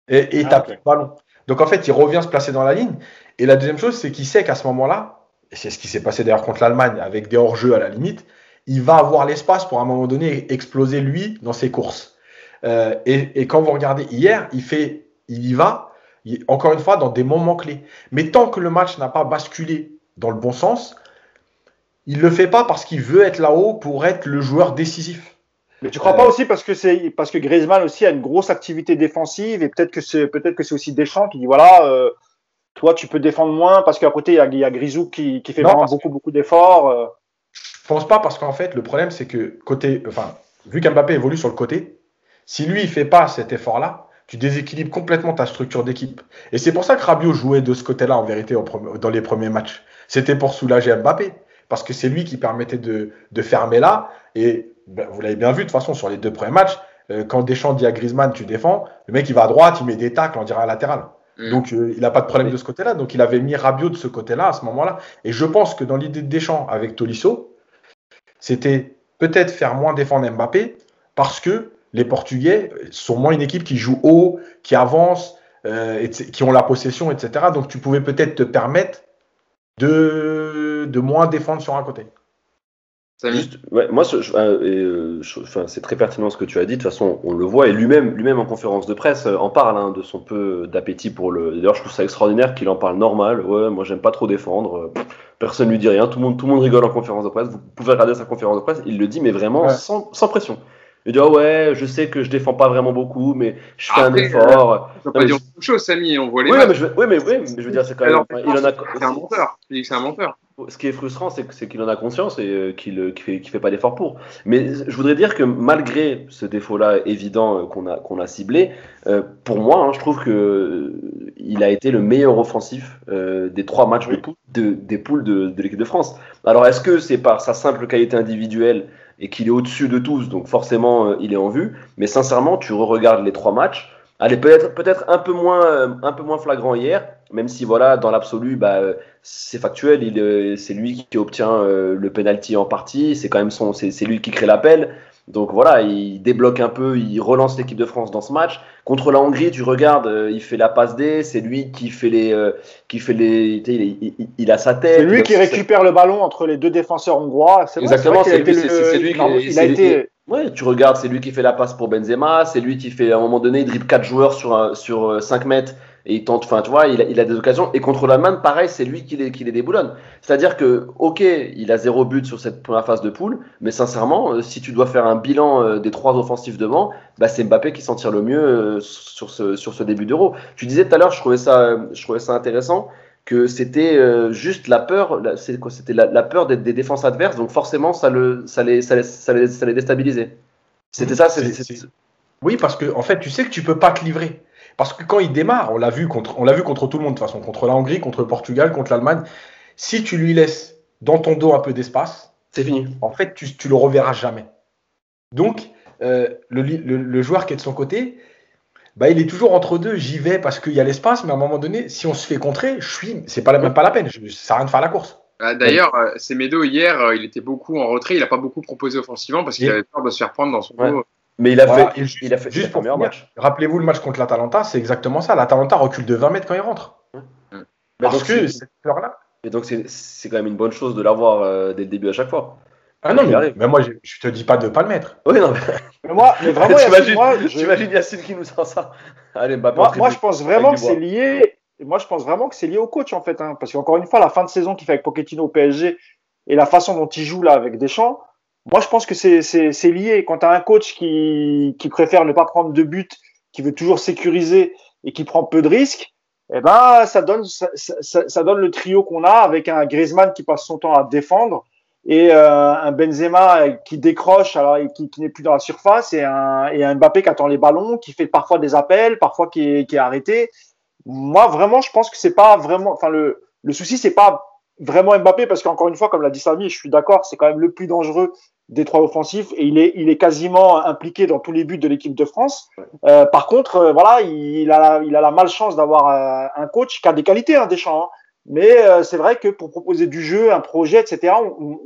Et et Ah, t'as ok. plus de ballon. Donc en fait, il revient se placer dans la ligne. Et la deuxième chose, c'est qu'il sait qu'à ce moment-là, et c'est ce qui s'est passé d'ailleurs contre l'Allemagne, avec des hors-jeux à la limite, il va avoir l'espace pour à un moment donné exploser lui dans ses courses. Euh, et, et quand vous regardez hier, il fait, il y va, il- encore une fois, dans des moments clés. Mais tant que le match n'a pas basculé dans le bon sens, il le fait pas parce qu'il veut être là-haut pour être le joueur décisif. Mais tu crois Euh, pas aussi parce que c'est parce que Griezmann aussi a une grosse activité défensive et peut-être que c'est peut-être que c'est aussi Deschamps qui dit voilà euh, toi tu peux défendre moins parce qu'à côté il y a, y a Grisou qui, qui fait Non, vraiment beaucoup beaucoup d'efforts. euh. Je pense pas parce qu'en fait, le problème, c'est que côté, enfin, vu qu'Mbappé évolue sur le côté, si lui, il fait pas cet effort-là, tu déséquilibres complètement ta structure d'équipe. Et c'est pour ça que Rabiot jouait de ce côté-là, en vérité, dans les premiers matchs. C'était pour soulager Mbappé. Parce que c'est lui qui permettait de, de fermer là. Et ben, vous l'avez bien vu, de toute façon, sur les deux premiers matchs, euh, quand Deschamps dit à Griezmann, tu défends, le mec, il va à droite, il met des tacles, on dirait un latéral. Mm. Donc, euh, il n'a pas de problème de ce côté-là. Donc, il avait mis Rabiot de ce côté-là à ce moment-là. Et je pense que dans l'idée de Deschamps avec Tolisso, c'était peut-être faire moins défendre Mbappé parce que les Portugais sont moins une équipe qui joue haut, qui avance, euh, qui ont la possession, etc. Donc, tu pouvais peut-être te permettre de, de moins défendre sur un côté. Juste, ouais, moi, je- euh, euh, je- enfin, c'est très pertinent ce que tu as dit. De toute façon, on le voit et lui-même, lui-même en conférence de presse, euh, en parle hein, de son peu d'appétit pour le. D'ailleurs, je trouve ça extraordinaire qu'il en parle normal. Ouais, moi, j'aime pas trop défendre. euh, Personne lui dit rien. Tout le monde, tout le monde rigole en conférence de presse. Vous pouvez regarder sa conférence de presse. Il le dit, mais vraiment Ouais. sans, sans pression. Il dit ah ouais, je sais que je défends pas vraiment beaucoup, mais je fais un effort. On peut Non, dire autre chose, Samy, on voit les Oui, mais je, veux- oui, mais, oui, mais je veux dire, c'est quand même. Alors, il en a. c'est un menteur. Il dit que c'est un menteur. Ce qui est frustrant, c'est qu'il en a conscience et euh, qu'il euh, qu'il fait, qu'il fait pas d'effort pour. Mais je voudrais dire que malgré ce défaut-là évident euh, qu'on a, ciblé, euh, pour moi, hein, je trouve que euh, il a été le meilleur offensif euh, des trois matchs de poule, de- des poules de, de l'équipe de France. Alors, est-ce que c'est par sa simple qualité individuelle et qu'il est au-dessus de tous, donc forcément euh, il est en vue? Mais sincèrement, tu re-regardes les trois matchs. Allez, peut-être peut-être un peu moins euh, un peu moins flagrant hier, même si voilà, dans l'absolu, bah, euh, c'est factuel. Il, euh, c'est lui qui obtient le penalty en partie. C'est quand même son, c'est, c'est lui qui crée l'appel. Donc voilà, il débloque un peu, il relance l'équipe de France dans ce match. Contre la Hongrie, tu regardes, euh, il fait la passe D, c'est lui qui fait les, euh, qui fait les, il, il- il a sa tête. C'est lui qui récupère le ballon entre les deux défenseurs hongrois. C'est vrai, Exactement, c'est vrai lui, le- c'est- lui qui- il a été Ouais, tu regardes, c'est lui qui fait la passe pour Benzema, c'est lui qui fait à un moment donné, il dribble 4 joueurs sur, sur euh, 5 mètres et il tente, enfin tu vois, il a, des occasions. Et contre l'Allemagne, pareil, c'est lui qui les, qui les déboulonne. C'est-à-dire que, ok, il a zéro but sur cette première phase de poule, mais sincèrement, euh, si tu dois faire un bilan euh, des trois offensifs devant, bah, c'est Mbappé qui s'en tire le mieux euh, sur, ce, sur ce début d'Euro. Tu disais tout à l'heure, je euh, je trouvais ça intéressant que c'était euh, juste la peur, C'était la, la peur des, des défenses adverses, donc forcément ça le, ça les, ça les, ça les, ça les déstabilisait. C'était ça. c'est- c'est- Oui, parce que en fait, tu sais que tu peux pas te livrer. Parce que quand il démarre, on l'a vu contre, on l'a vu contre tout le monde de toute façon, contre la Hongrie, contre le Portugal, contre l'Allemagne. Si tu lui laisses dans ton dos un peu d'espace, C'est fini. en fait, tu, tu le reverras jamais. Donc, euh, le, li- le- le joueur qui est de son côté, bah, il est toujours entre deux. J'y vais parce qu'il y a l'espace, mais à un moment donné, si on se fait contrer, je suis, c'est pas la- même pas la peine. Je, ça sert à rien de faire la course. Ah, D'ailleurs, euh, Semedo, hier, euh, il était beaucoup en retrait. Il n'a pas beaucoup proposé offensivement parce qu'il avait peur de se faire prendre dans son Ouais. dos. Mais il a Voilà, fait, et ju- il a fait, juste pour meilleur match. Rappelez-vous le match contre l'Atalanta, c'est exactement ça. L'Atalanta recule de 20 mètres quand il rentre. Mais Parce donc, que c'est- cette peur-là. et donc c'est, c'est quand même une bonne chose de l'avoir euh, dès le début à chaque fois. Ah non, Il mais, mais moi, je, je te dis pas de pas le mettre. Oui, non, mais Mais moi, mais vraiment, Yacine, t'imagines, moi, je, t'imagines Yacine qui nous sort ça? Allez, Mbappé. moi, moi, je pense vraiment que c'est lié. Moi, je pense vraiment que c'est lié au coach en fait, hein, parce qu'encore une fois, la fin de saison qu'il fait avec Pochettino au PSG, et la façon dont il joue là avec Deschamps, moi je pense que c'est lié. Quand tu as un coach qui, qui préfère ne pas prendre de but, qui veut toujours sécuriser et qui prend peu de risques, eh ben ça donne ça, ça, ça donne le trio qu'on a avec un Griezmann qui passe son temps à défendre et euh, un Benzema qui décroche alors qui, qui n'est plus dans la surface et un, et un Mbappé qui attend les ballons, qui fait parfois des appels, parfois qui est, qui est arrêté. Moi vraiment, je pense que c'est pas vraiment. Enfin le le souci c'est pas vraiment Mbappé parce qu'encore une fois, comme l'a dit Samy, je suis d'accord, c'est quand même le plus dangereux des trois offensifs et il est, il est quasiment impliqué dans tous les buts de l'équipe de France. Euh, par contre, euh, voilà, il a, il a la malchance d'avoir euh, un coach qui a des qualités, hein, Deschamps. Hein. Mais euh, c'est vrai que pour proposer du jeu, un projet, etc., on,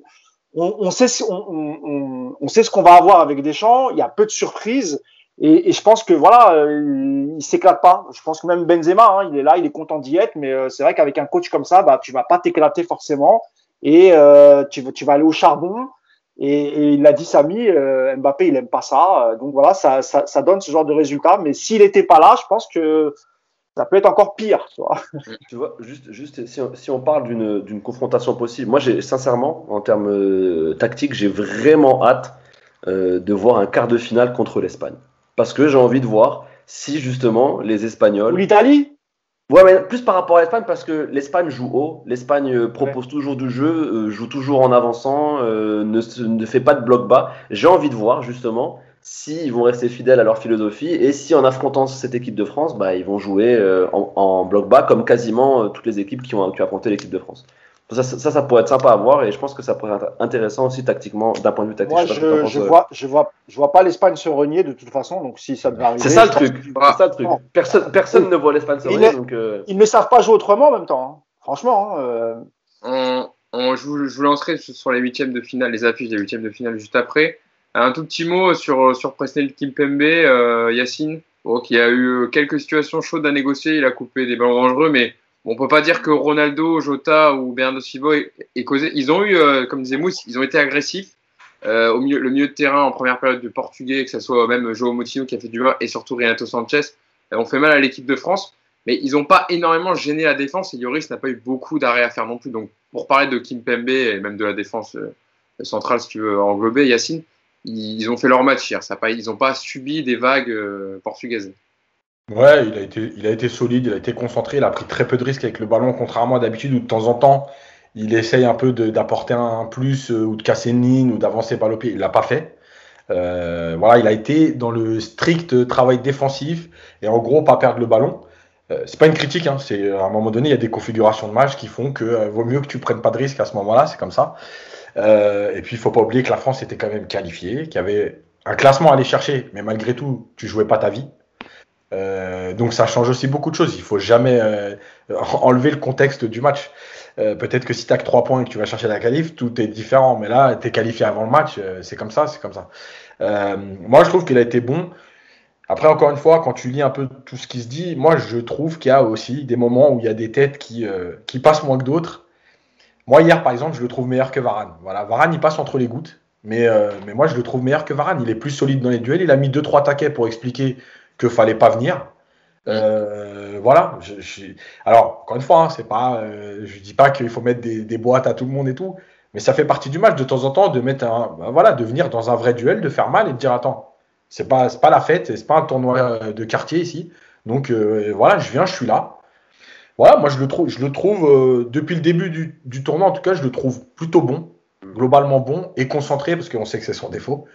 on, on sait, on, on, sait ce qu'on va avoir avec Deschamps. Il y a peu de surprises. Et, et je pense que voilà, euh, il s'éclate pas. Je pense que même Benzema, hein, il est là, il est content d'y être, mais c'est vrai qu'avec un coach comme ça, bah, tu vas pas t'éclater forcément et euh, tu, tu vas aller au charbon. Et, et, il a dit Samy, euh, Mbappé, il aime pas ça. Donc voilà, ça, ça, ça donne ce genre de résultat. Mais s'il était pas là, je pense que ça peut être encore pire. Tu vois, tu vois juste, juste si, on, si on parle d'une confrontation possible, moi, j'ai sincèrement, en termes euh, tactiques, j'ai vraiment hâte euh, de voir un quart de finale contre l'Espagne. Parce que j'ai envie de voir si justement les Espagnols. Ou l'Italie? Ouais, mais plus par rapport à l'Espagne parce que l'Espagne joue haut, l'Espagne euh, propose ouais. toujours du jeu, euh, joue toujours en avançant, ne, ne, fait pas de bloc bas. J'ai envie de voir justement s'ils vont rester fidèles à leur philosophie et si en affrontant cette équipe de France, bah, ils vont jouer euh, en, en, bloc bas comme quasiment euh, toutes les équipes qui ont, qui ont affronté l'équipe de France. Ça, ça, ça, pourrait être sympa à voir et je pense que ça pourrait être intéressant aussi tactiquement, d'un point de vue tactique. Moi, je, je, je vois, je vois, je vois pas l'Espagne se renier de toute façon, donc si ça devait arriver. C'est ça le truc. C'est ça le truc. Personne, personne ne voit l'Espagne se renier. Donc, euh... Ils ne savent pas jouer autrement en même temps. Hein. Franchement. Euh... On, on, je, vous, je vous lancerai sur les huitièmes de finale, les affiches des huitièmes de finale juste après. Un tout petit mot sur, sur Presnel Kimpembe, euh, Yacine, bon, qui a eu quelques situations chaudes à négocier. Il a coupé des ballons dangereux, mais on peut pas dire que Ronaldo, Jota ou Bernardo Silva aient causé. Ils ont eu, euh, comme disait Mousse, ils ont été agressifs. Euh, au milieu, le milieu de terrain en première période du Portugais, que ce soit même Joao Moutinho qui a fait du mal et surtout Renato Sanchez, euh, ont fait mal à l'équipe de France. Mais ils n'ont pas énormément gêné la défense et Lloris n'a pas eu beaucoup d'arrêts à faire non plus. Donc, pour parler de Kim Pembe et même de la défense euh, centrale, si tu veux englober, Yacine, ils ont fait leur match hier. Ils n'ont pas subi des vagues euh, portugaises. Ouais, il a, été, solide, il a été concentré, il a pris très peu de risques avec le ballon, contrairement à d'habitude où de temps en temps, il essaye un peu d'apporter un plus euh, ou de casser une ligne ou d'avancer par le pied. Il l'a pas fait. Euh, voilà, il a été dans le strict travail défensif et en gros pas perdre le ballon. Euh, c'est pas une critique, hein, c'est à un moment donné il y a des configurations de match qui font que vaut mieux que tu prennes pas de risques à ce moment-là, c'est comme ça. Euh, et puis il faut pas oublier que la France était quand même qualifiée, qu'il y avait un classement à aller chercher, mais malgré tout tu jouais pas ta vie. Euh, donc ça change aussi beaucoup de choses. Il faut jamais euh, enlever le contexte du match. Peut-être que si tu as que 3 points et que tu vas chercher la qualif, tout est différent. Mais là, tu es qualifié avant le match, c'est comme ça, c'est comme ça. Moi, je trouve qu'il a été bon. Après, encore une fois, quand tu lis un peu tout ce qui se dit, moi, je trouve qu'il y a aussi des moments où il y a des têtes qui, qui passent moins que d'autres. Moi, hier, par exemple, je le trouve meilleur que Varane. Voilà, Varane, il passe entre les gouttes. Mais, mais moi, je le trouve meilleur que Varane. Il est plus solide dans les duels. Il a mis 2-3 taquets pour expliquer que fallait pas venir. Euh, voilà. Alors, encore une fois, hein, c'est pas, euh, je dis pas qu'il faut mettre des, boîtes à tout le monde et tout, mais ça fait partie du match de temps en temps de mettre un, ben voilà, de venir dans un vrai duel, de faire mal et de dire attends, c'est pas, pas la fête, c'est pas un tournoi de quartier ici. Donc euh, voilà, je viens, je suis là. Voilà, moi je le trouve, je le trouve euh, depuis le début du, du, tournoi en tout cas, je le trouve plutôt bon, globalement bon et concentré parce qu'on sait que c'est son défaut.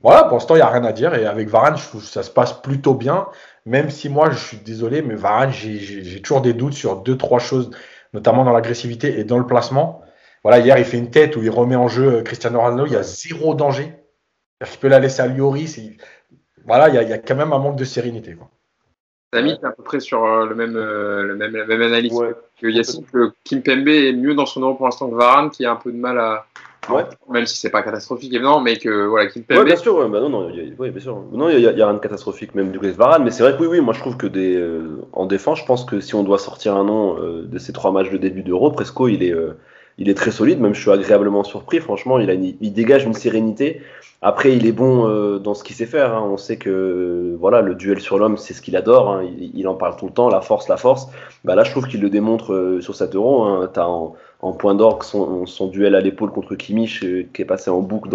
Voilà, pour l'instant, il n'y a rien à dire. Et avec Varane, je trouve que ça se passe plutôt bien. Même si moi, je suis désolé, mais Varane, j'ai toujours des doutes sur deux, trois choses, notamment dans l'agressivité et dans le placement. Voilà, hier, il fait une tête où il remet en jeu Cristiano Ronaldo. Il y a zéro danger. Il peut la laisser à Lloris. Voilà, il y, a, il y, a, quand même un manque de sérénité. Quoi. Samy, tu à peu près sur le même, le même, la même analyse ouais. que Yacine, que Kim Pembe est mieux dans son rôle pour l'instant que Varane, qui a un peu de mal à, Ouais. Même si c'est pas catastrophique évidemment, mais que voilà, qu'il ouais, bien sûr, bah non, non, y a, ouais, bien sûr. Non, il y, y, a rien de catastrophique même du côté de Varane, mais c'est vrai que oui, oui, moi je trouve que des, euh, en défense, je pense que si on doit sortir un nom euh, de ces trois matchs de début d'Euro, Presco, il est, euh, il est très solide, même je suis agréablement surpris. Franchement, il, dégage une sérénité. Après, il est bon euh, dans ce qu'il sait faire. Hein. On sait que voilà, le duel sur l'homme, c'est ce qu'il adore. Hein. Il, en parle tout le temps, la force, la force. Bah là, je trouve qu'il le démontre euh, sur cet euro. Hein. Tu as en, point d'orgue son, duel à l'épaule contre Kimmich euh, qui est passé en boucle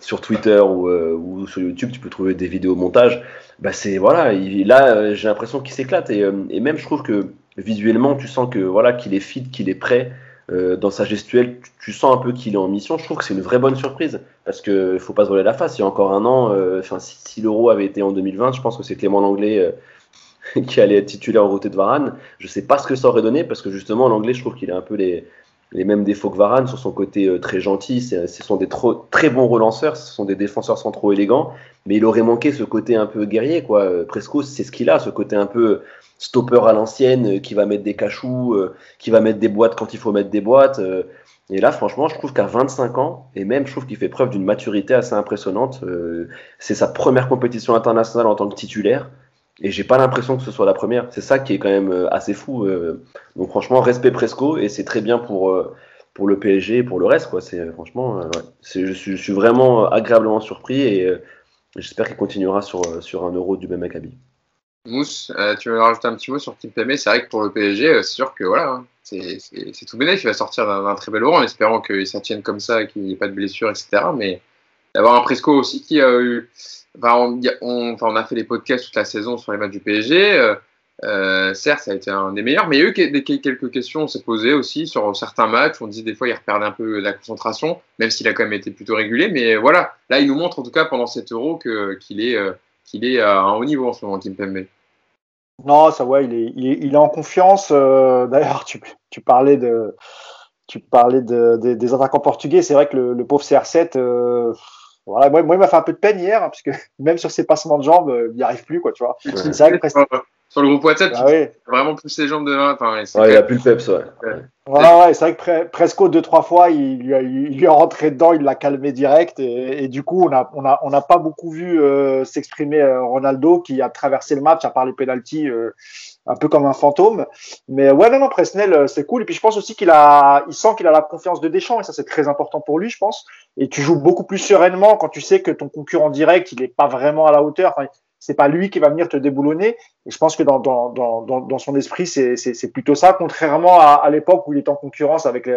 sur Twitter ou, sur YouTube. Tu peux trouver des vidéos montage. Bah voilà, il, là, j'ai l'impression qu'il s'éclate et, et, même je trouve que visuellement, tu sens que voilà qu'il est fit, qu'il est prêt. Euh, dans sa gestuelle, tu, sens un peu qu'il est en mission. Je trouve que c'est une vraie bonne surprise parce qu'il faut pas se voler la face. Il y a encore un an, euh, enfin si, l'Euro avait été en 2020, je pense que c'est Clément Langlais euh, qui allait être titulaire au côté de Varane. Je sais pas ce que ça aurait donné parce que justement l'Anglais, je trouve qu'il a un peu les, les mêmes défauts que Varane sur son côté très gentil. Ce sont des très bons relanceurs, ce sont des défenseurs centraux élégants, mais il aurait manqué ce côté un peu guerrier. quoi. Presco, c'est ce qu'il a, ce côté un peu stopper à l'ancienne euh, qui va mettre des cachous, euh, qui va mettre des boîtes quand il faut mettre des boîtes. Euh. et là, franchement, je trouve qu'à 25 ans, et même je trouve qu'il fait preuve d'une maturité assez impressionnante. c'est sa première compétition internationale en tant que titulaire. Et j'ai pas l'impression que ce soit la première. C'est ça qui est quand même assez fou. donc franchement, respect Presco et c'est très bien pour pour le PSG et pour le reste. C'est franchement, je, suis, vraiment agréablement surpris et j'espère qu'il continuera sur sur un euro du même acabit. Mousse, euh, tu veux rajouter un petit mot sur Kimpembe C'est vrai que pour le PSG, euh, c'est sûr que voilà, hein, c'est tout bénéfique. Il va sortir d'un très bel euro en espérant qu'il s'en tienne comme ça, qu'il n'y ait pas de blessure, etc. Mais d'avoir un Presco aussi qui a eu. On, a fait les podcasts toute la saison sur les matchs du PSG. Euh, certes, ça a été un des meilleurs, mais il quelques questions, on s'est posé aussi sur certains matchs. On dit des fois il reperdait un peu la concentration, même s'il a quand même été plutôt régulier. Mais voilà, là il nous montre en tout cas pendant cet euro qu'il est, qu'il est à un haut niveau en ce moment, Kimpembe. Non, ça ouais, il est, en confiance. Euh, d'ailleurs, tu, parlais de, tu parlais de, des attaquants portugais. C'est vrai que le, pauvre CR7, euh, voilà, moi, moi, il m'a fait un peu de peine hier, hein, parce que même sur ses passements de jambes, euh, il n'y arrive plus, quoi, tu vois. C'est vrai que sur le groupe WhatsApp, ah, oui. vraiment plus les jambes de main. Enfin, ouais, il a plus le peps, ouais. ouais, c'est vrai que Presco, deux, trois fois, il lui, a, il lui est rentré dedans, il l'a calmé direct. Et, et, du coup, on n'a on a, on a pas beaucoup vu euh, s'exprimer euh, Ronaldo, qui a traversé le match à part les pénalties, euh, un peu comme un fantôme. Mais ouais, non, non, Presnel, c'est cool. Et puis, je pense aussi qu'il a, il sent qu'il a la confiance de Deschamps, et ça, c'est très important pour lui, je pense. Et tu joues beaucoup plus sereinement quand tu sais que ton concurrent direct, il n'est pas vraiment à la hauteur. Enfin, c'est pas lui qui va venir te déboulonner. Et je pense que dans, dans, dans, dans son esprit, c'est plutôt ça, contrairement à, à l'époque où il était en concurrence avec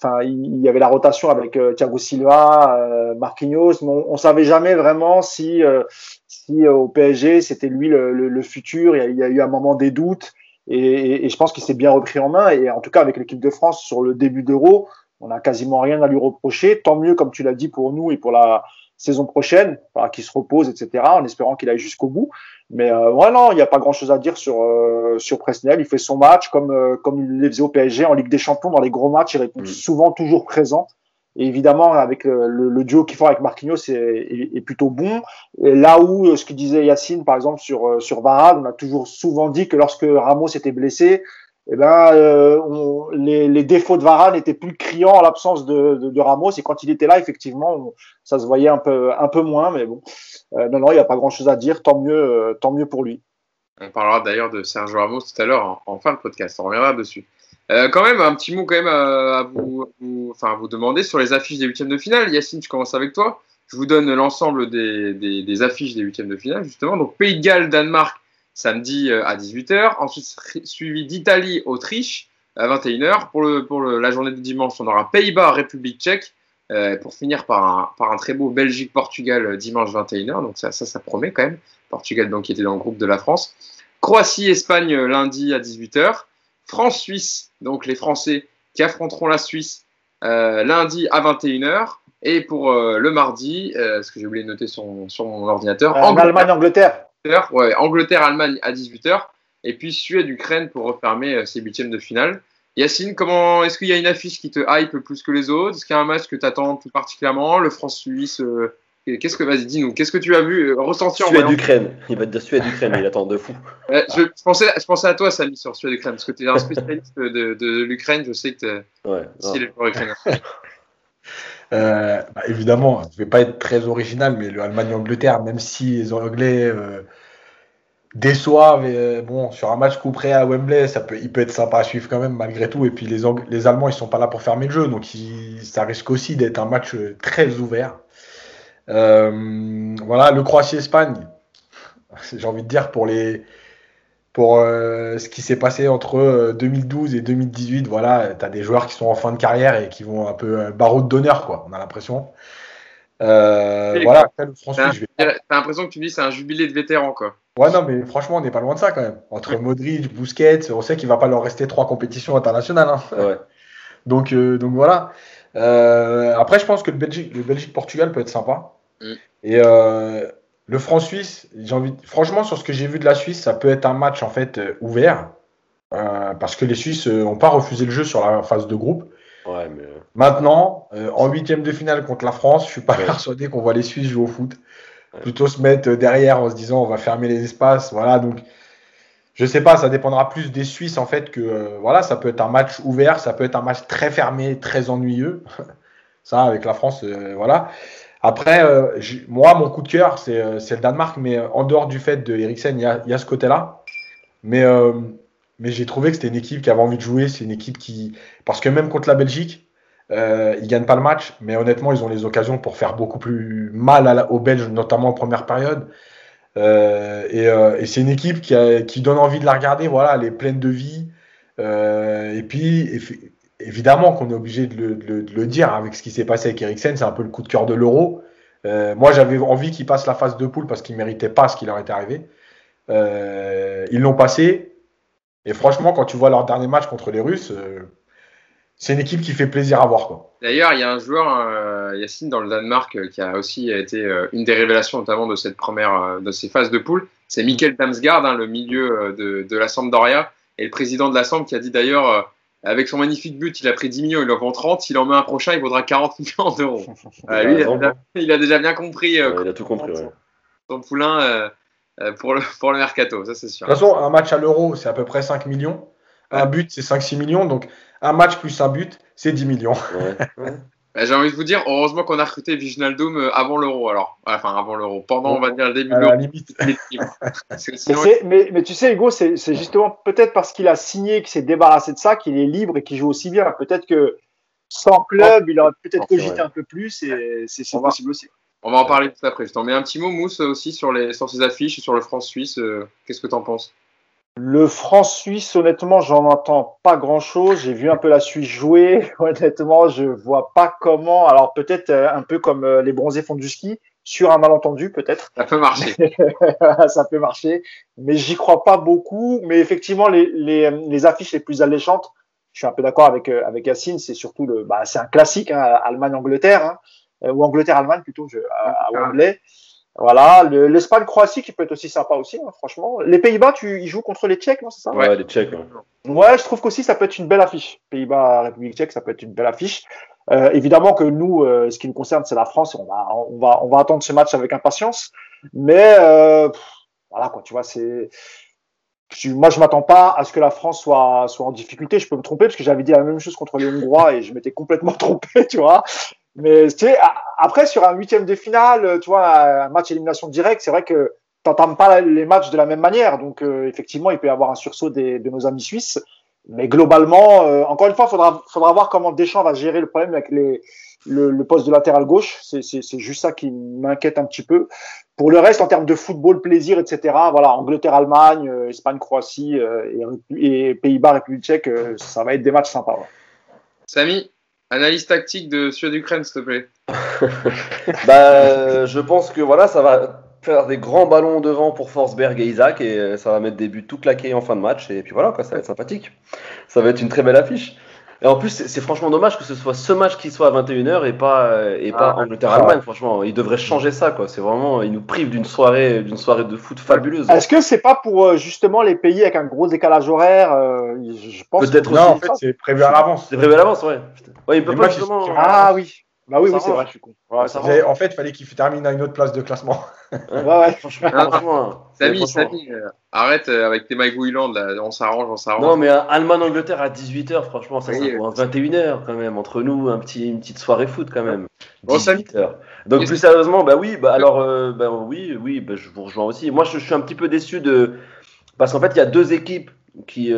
enfin, il y avait la rotation avec euh, Thiago Silva, euh, Marquinhos, mais on, on, savait jamais vraiment si, euh, si au PSG c'était lui le, le, futur. Il y, a, eu un moment des doutes, et, et je pense qu'il s'est bien repris en main. Et en tout cas, avec l'équipe de France sur le début d'Euro, on n'a quasiment rien à lui reprocher. Tant mieux, comme tu l'as dit, pour nous et pour la saison prochaine, qu'il se repose, etc., en espérant qu'il aille jusqu'au bout. Mais euh, ouais, non, il n'y a pas grand-chose à dire sur euh, sur Presnel. Il fait son match comme euh, comme il le faisait au PSG en Ligue des Champions dans les gros matchs. Il répond mm. souvent toujours présent. Et évidemment, avec le, le, duo qu'il fait avec Marquinhos, est, est, est, plutôt bon. Et là où euh, ce que disait Yacine, par exemple sur sur Varane, on a toujours souvent dit que lorsque Ramos était blessé, ben, les, défauts de Varane étaient plus criants en l'absence de, Ramos. Et quand il était là, effectivement, ça se voyait un peu, un peu moins. Mais bon, euh, non, non, il n'y a pas grand-chose à dire. Tant mieux, euh, tant mieux pour lui. On parlera d'ailleurs de Sergio Ramos tout à l'heure en, fin de podcast. On reviendra dessus. Quand même, un petit mot quand même à, vous, enfin, vous demander sur les affiches des huitièmes de finale. Yacine, je commence avec toi. Je vous donne l'ensemble des, des, des, affiches des huitièmes de finale, justement. Donc, Pays de Galles, Danemark, samedi euh, à 18h. Ensuite, suivi d'Italie, Autriche à 21h. Pour, le, pour le, la journée de dimanche, on aura Pays-Bas, République tchèque. Euh, pour finir par un, par un très beau Belgique-Portugal euh, dimanche 21h. Donc ça, ça, ça, promet quand même. Portugal, donc, qui était dans le groupe de la France. Croatie-Espagne lundi à 18h. France-Suisse, donc les Français qui affronteront la Suisse euh, lundi à 21h. Et pour euh, le mardi, ce que j'ai oublié de noter sur, sur mon ordinateur. Allemagne-Angleterre. Ouais, Angleterre-Allemagne à 18h. Et puis Suède-Ukraine pour refermer euh, ces huitièmes de finale. Yacine, comment est-ce qu'il y a une affiche qui te hype plus que les autres? Est-ce qu'il y a un match que tu attends tout particulièrement? Le France-Suisse euh, Qu'est-ce que vas-y, dis-nous, qu'est-ce que tu as vu, euh, ressenti en Suède-Ukraine. Il va te dire Suède-Ukraine, il attend de fou. je, pensais, je pensais à toi, Samy, sur Suède-Ukraine, parce que tu es un spécialiste de, de, l'Ukraine. Je sais que tu ouais, si les ukrainiens. Euh, bah, évidemment, je vais pas être très original, mais le Allemagne-Angleterre, même si les Anglais euh, déçoivent. Et, bon, sur un match coup près à Wembley, ça peut, il peut être sympa à suivre quand même malgré tout. Et puis les, les Allemands, ils sont pas là pour fermer le jeu, donc ça risque aussi d'être un match très ouvert. voilà, le Croatie-Espagne, j'ai envie de dire pour les pour euh, ce qui s'est passé entre 2012 euh, et 2018. Voilà, tu as des joueurs qui sont en fin de carrière et qui vont un peu euh, barreau d'honneur, quoi, on a l'impression. voilà, T'as l'impression que tu dis c'est un jubilé de vétérans, quoi. Ouais, non, mais franchement, on n'est pas loin de ça quand même. Entre Modric, Busquets, on sait qu'il va pas leur rester trois compétitions internationales. Hein. Ouais. donc, donc voilà. après, je pense que le Belgique-Portugal peut être sympa. Mm. Et le franc-suisse, j'ai envie. Franchement, sur ce que j'ai vu de la Suisse, ça peut être un match en fait euh, ouvert. Euh, parce que les Suisses n'ont euh, pas refusé le jeu sur la phase de groupe. Ouais, mais... Maintenant, en huitième de finale contre la France, je suis pas persuadé qu'on voit les Suisses jouer au foot. Plutôt se mettre derrière en se disant on va fermer les espaces. Voilà, donc je sais pas, ça dépendra plus des Suisses en fait que voilà, ça peut être un match ouvert, ça peut être un match très fermé, très ennuyeux. ça avec la France, voilà. Après, euh, moi, mon coup de cœur, c'est euh, le Danemark, mais euh, en dehors du fait de Eriksen, il y a, ce côté-là. Mais, mais j'ai trouvé que c'était une équipe qui avait envie de jouer. C'est une équipe qui. Parce que même contre la Belgique, ils ne gagnent pas le match, mais honnêtement, ils ont les occasions pour faire beaucoup plus mal aux Belges, notamment en première période. et, c'est une équipe qui, qui, donne envie de la regarder. Voilà, elle est pleine de vie. et puis, évidemment qu'on est obligé de le, dire avec ce qui s'est passé avec Eriksen, c'est un peu le coup de cœur de l'euro. Euh, moi, j'avais envie qu'il passe la phase de poule parce qu'il ne méritait pas ce qui leur était arrivé. Euh, ils l'ont passé. Et franchement, quand tu vois leur dernier match contre les Russes, euh, c'est une équipe qui fait plaisir à voir. D'ailleurs, il y a un joueur, Yacine, dans le Danemark, qui a aussi été une des révélations, notamment de cette première, de ces phases de poule. C'est Mikkel Damsgaard, hein, le milieu de, de la Sampdoria, et le président de la Samp qui a dit d'ailleurs avec son magnifique but, il a pris 10 millions, il en vend 30. S'il en met un prochain, il vaudra 40 millions d'euros. Euh, lui, il a, déjà, bien compris. Euh, il a tout compris. Son poulain euh, pour, le, pour le mercato, ça c'est sûr. De toute façon, un match à l'euro, c'est à peu près 5 millions. Un but, c'est 5-6 millions. Donc, un match plus un but, c'est 10 millions. Ouais. Bah, j'ai envie de vous dire, heureusement qu'on a recruté Viginaldum euh, avant l'euro, alors. Enfin, avant l'euro. Pendant, on va dire, le début de l'euro. limite. mais, mais, tu sais, Hugo, c'est justement peut-être parce qu'il a signé, qu'il s'est débarrassé de ça, qu'il est libre et qu'il joue aussi bien. Peut-être que sans club, il aurait peut-être cogité un peu plus et c'est possible aussi. On va en parler tout après. Je t'en mets un petit mot, Mousse, aussi sur, les, sur ces affiches, sur le France-Suisse. Euh, qu'est-ce que tu en penses? Le France-Suisse, honnêtement, j'en entends pas grand-chose. J'ai vu un peu la Suisse jouer. Honnêtement, je vois pas comment. Alors peut-être euh, un peu comme euh, les bronzés font du ski, sur un malentendu peut-être. Ça peut marcher. ça peut marcher, mais j'y crois pas beaucoup. Mais effectivement, les, les, les, affiches les plus alléchantes, je suis un peu d'accord avec euh, avec Yacine. C'est surtout le, bah, c'est un classique, hein, Allemagne-Angleterre hein, ou Angleterre-Allemagne plutôt, je, à, à Wembley. Voilà, l'Espagne-Croatie qui peut être aussi sympa aussi, hein, franchement. Les Pays-Bas, tu ils jouent contre les Tchèques, non, c'est ça? Ouais, les Tchèques. Ouais. je trouve qu'aussi ça peut être une belle affiche. Pays-Bas, République Tchèque, ça peut être une belle affiche. Euh, évidemment que nous, euh, ce qui nous concerne, c'est la France. On va, on va, on va attendre ce match avec impatience. Mais euh, voilà quoi, tu vois, c'est. Moi, je m'attends pas à ce que la France soit, soit en difficulté. Je peux me tromper parce que j'avais dit la même chose contre les Hongrois et je m'étais complètement trompé, tu vois. Mais tu sais, après, sur un huitième de finale, tu vois, un match élimination directe, c'est vrai que tu n'entames pas les matchs de la même manière. Donc, euh, effectivement, il peut y avoir un sursaut des, de nos amis suisses. Mais globalement, euh, encore une fois, il faudra, faudra voir comment Deschamps va gérer le problème avec les, le, le poste de latéral gauche. C'est juste ça qui m'inquiète un petit peu. Pour le reste, en termes de football, plaisir, etc., voilà, Angleterre-Allemagne, euh, Espagne-Croatie et, Pays-Bas, République tchèque, ça va être des matchs sympas. Samy? Analyse tactique de Suède Ukraine, s'il te plaît. bah, je pense que voilà, ça va faire des grands ballons devant pour Forsberg et Isaac et euh, ça va mettre des buts tout claqués en fin de match et puis voilà quoi, ça va être sympathique. Ça va être une très belle affiche. Et en plus, c'est franchement dommage que ce soit ce match qui soit à 21h et pas, et pas ah, Angleterre-Allemagne. Franchement, ils devraient changer ça, quoi. C'est vraiment, ils nous privent d'une soirée, d'une soirée de foot fabuleuse. Est-ce que c'est pas pour euh, justement les pays avec un gros décalage horaire euh, Je pense. Peut-être Non, en fait, c'est prévu à l'avance. C'est prévu à l'avance, ouais. ouais il peut pas Ah oui. Bah oui, oui c'est vrai, je suis con. en fait, il fallait qu'il termine à une autre place de classement. ouais, ouais, franchement. Samy, Samy euh, arrête euh, avec tes magouillandes, là, on s'arrange, on s'arrange. Non, mais Allemagne-Angleterre à 18h, franchement, ça, c'est pour 21h quand même, entre nous, un petit, une petite soirée foot quand même. Bon, Samy. Donc, plus sérieusement, bah oui, bah alors, euh, bah, oui, oui, bah, je vous rejoins aussi. Moi, je, je suis un petit peu déçu de. Parce qu'en fait, il y a deux équipes qui,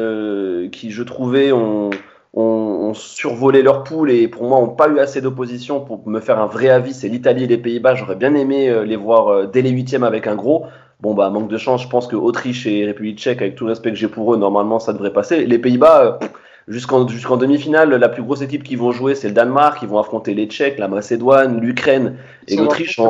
qui je trouvais, ont ont, survolé leur poule et pour moi n'ont pas eu assez d'opposition pour me faire un vrai avis. C'est l'Italie et les Pays-Bas. J'aurais bien aimé euh, les voir euh, dès les huitièmes avec un gros. Bon bah manque de chance. Je pense que Autriche et République Tchèque, avec tout le respect que j'ai pour eux, normalement ça devrait passer. Les Pays-Bas. Euh, jusqu'en jusqu'en demi-finale, la plus grosse équipe qui vont jouer, c'est le Danemark. Ils vont affronter les Tchèques, la Macédoine, l'Ukraine et l'Autriche.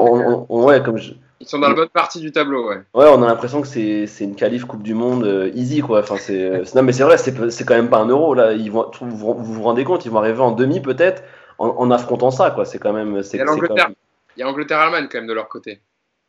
Ouais, comme je, ils sont dans la bonne partie du tableau, ouais. Ouais, on a l'impression que c'est, c'est une qualif Coupe du Monde euh, easy, quoi. Enfin, c'est, non, mais c'est vrai, c'est, c'est quand même pas un euro, là. Ils vont, vous, vous rendez compte, ils vont arriver en demi, peut-être, en, affrontant ça, quoi. C'est quand même. C'est, il y a l'Angleterre. Il y a Angleterre-Allemagne, quand même, de leur côté.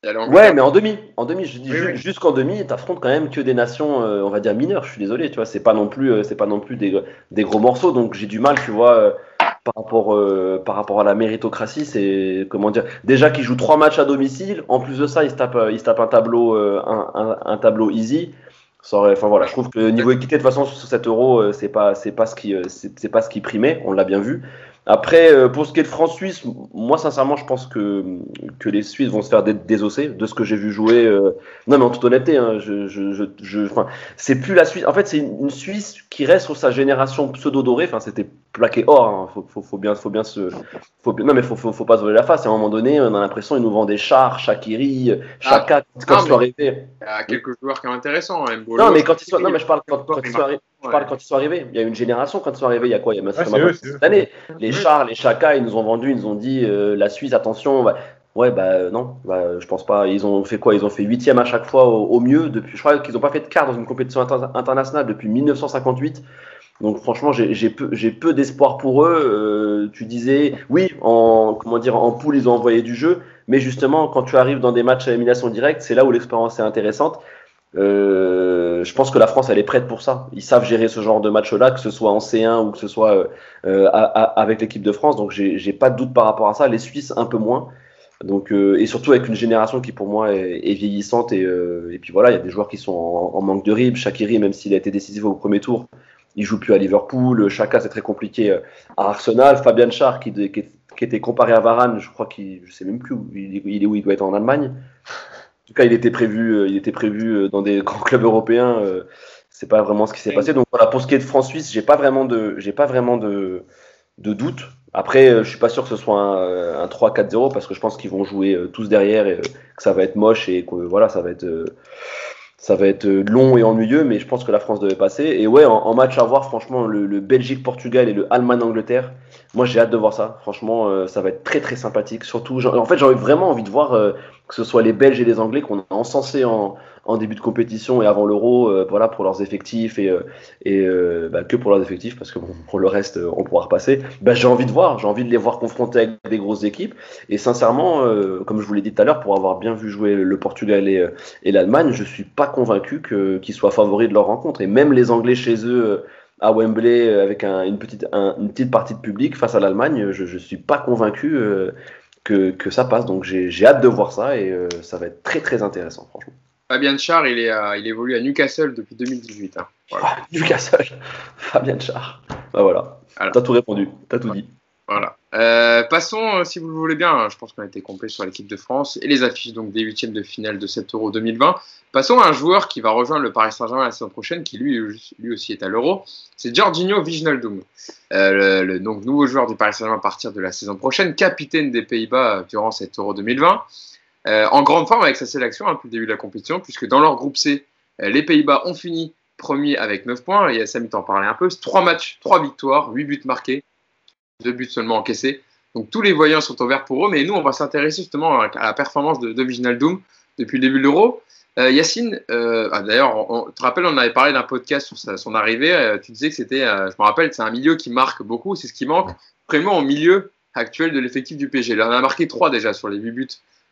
Ouais, mais en demi. En demi, je dis jusqu'en demi, t'affrontes quand même que des nations, euh, on va dire mineures. Je suis désolé, tu vois. C'est pas non plus, euh, c'est pas non plus des, des, gros morceaux. Donc j'ai du mal, tu vois par rapport, euh, par rapport à la méritocratie, c'est comment dire Déjà qu'ils jouent trois matchs à domicile, en plus de ça, ils se tapent, tapent un tableau, euh, un, tableau easy. Enfin voilà, je trouve que niveau équité de toute façon sur 7 euros, euh, c'est pas, c'est pas ce qui, c'est pas ce qui primait, on l'a bien vu. Après, euh, pour ce qui est de France-Suisse, moi sincèrement, je pense que, que les Suisses vont se faire désosser de ce que j'ai vu jouer. Euh... Non, mais en toute honnêteté, hein, c'est plus la Suisse. En fait, c'est une, Suisse qui reste sur sa génération pseudo-dorée. Enfin, c'était plaqué or. Hein. Faut, faut, faut, bien, faut bien se. Faut, non, mais faut, faut, faut pas se voler la face. À un moment donné, on a l'impression qu'ils nous vendent des chars, Shakiri, Chaka, ah, quand ils sont arrivés. Il y a quelques joueurs qui sont intéressants. Hein, non, mais quand ils sont. Non, mais je parle quand, quand ils sont arrivés. Je parle quand ils sont arrivés. Il y a une génération quand ils sont arrivés. Il y a quoi? Il y a ah, cette année. Les chars, les Chaka, ils nous ont vendu, ils nous ont dit euh, la Suisse, attention. Ouais, bah non, bah, je pense pas. Ils ont fait quoi? Ils ont fait huitième à chaque fois au, mieux depuis. Je crois qu'ils n'ont pas fait de quart dans une compétition internationale depuis 1958. Donc franchement, j'ai peu, d'espoir pour eux. Euh, tu disais, oui, en comment dire, en poule, ils ont envoyé du jeu, mais justement, quand tu arrives dans des matchs à élimination directe, c'est là où l'expérience est intéressante. Euh, je pense que la France, elle est prête pour ça. Ils savent gérer ce genre de match-là, que ce soit en C1 ou que ce soit euh, avec l'équipe de France. Donc, j'ai pas de doute par rapport à ça. Les Suisses, un peu moins. Donc, et surtout avec une génération qui, pour moi, est, vieillissante. Et, puis voilà, il y a des joueurs qui sont en, manque de rythme. Shakiri, même s'il a été décisif au premier tour, il joue plus à Liverpool. Chaka, c'est très compliqué à Arsenal. Fabian Char, qui, qui, qui, était comparé à Varane, je crois qu'il, je sais même plus où il, est où il doit être en Allemagne tout cas, il était prévu, euh, il était prévu euh, dans des grands clubs européens. Euh, c'est pas vraiment ce qui s'est passé. Donc voilà, pour ce qui est de France-Suisse, j'ai pas vraiment de, j'ai pas vraiment de, de doute. Après, je suis pas sûr que ce soit un, 3-4-0 parce que je pense qu'ils vont jouer tous derrière et que ça va être moche et que voilà, ça va être ça va être long et ennuyeux, mais je pense que la France devait passer. Et ouais, en, match à voir, franchement, le, Belgique-Portugal et le Allemagne-Angleterre, moi j'ai hâte de voir ça. Franchement, ça va être très très sympathique. Surtout, en fait, j'ai vraiment envie de voir que ce soit les Belges et les Anglais qu'on a encensés en, en, début de compétition et avant l'Euro, euh, voilà, pour leurs effectifs et, euh, euh, bah, que pour leurs effectifs, parce que bon, pour le reste, on pourra repasser. Bah, j'ai envie de voir, j'ai envie de les voir confrontés avec des grosses équipes. Et sincèrement, comme je vous l'ai dit tout à l'heure, pour avoir bien vu jouer le Portugal et, et l'Allemagne, je suis pas convaincu qu'ils soient favoris de leur rencontre. Et même les Anglais chez eux à Wembley avec un, une, petite, une petite partie de public face à l'Allemagne, je ne suis pas convaincu que, que ça passe. Donc j'ai hâte de voir ça et euh, ça va être très très intéressant, franchement. Fabien Char, il, est il évolue à Newcastle depuis 2018. Hein. Voilà. Newcastle, Fabien Char. Bah voilà, t'as tout répondu, t'as tout dit. Voilà. Euh, passons, euh, si vous le voulez bien, je pense qu'on a été complet sur l'équipe de France et les affiches donc des huitièmes de finale de 7 Euro 2020. Passons à un joueur qui va rejoindre le Paris Saint-Germain la saison prochaine, qui lui, lui aussi est à l'Euro. C'est Jorginho Wijnaldum, euh, le, donc nouveau joueur du Paris Saint-Germain à partir de la saison prochaine, capitaine des Pays-Bas durant cette Euro 2020. En grande forme avec sa sélection hein, depuis le début de la compétition, puisque dans leur groupe C, les Pays-Bas ont fini premier avec 9 points. Et Samy t'en parlait un peu. 3 matchs, 3 victoires, 8 buts marqués deux buts seulement encaissés. Donc tous les voyants sont ouverts pour eux, mais nous, on va s'intéresser justement à la performance de, de Doom depuis le début de l'Euro. Euh, Yacine, euh, ah, d'ailleurs, tu te rappelles, on avait parlé d'un podcast sur son arrivée. Euh, tu disais que c'était, je me rappelle, c'est un milieu qui marque beaucoup, c'est ce qui manque vraiment au milieu actuel de l'effectif du PSG. Là, on a marqué trois déjà sur les huit buts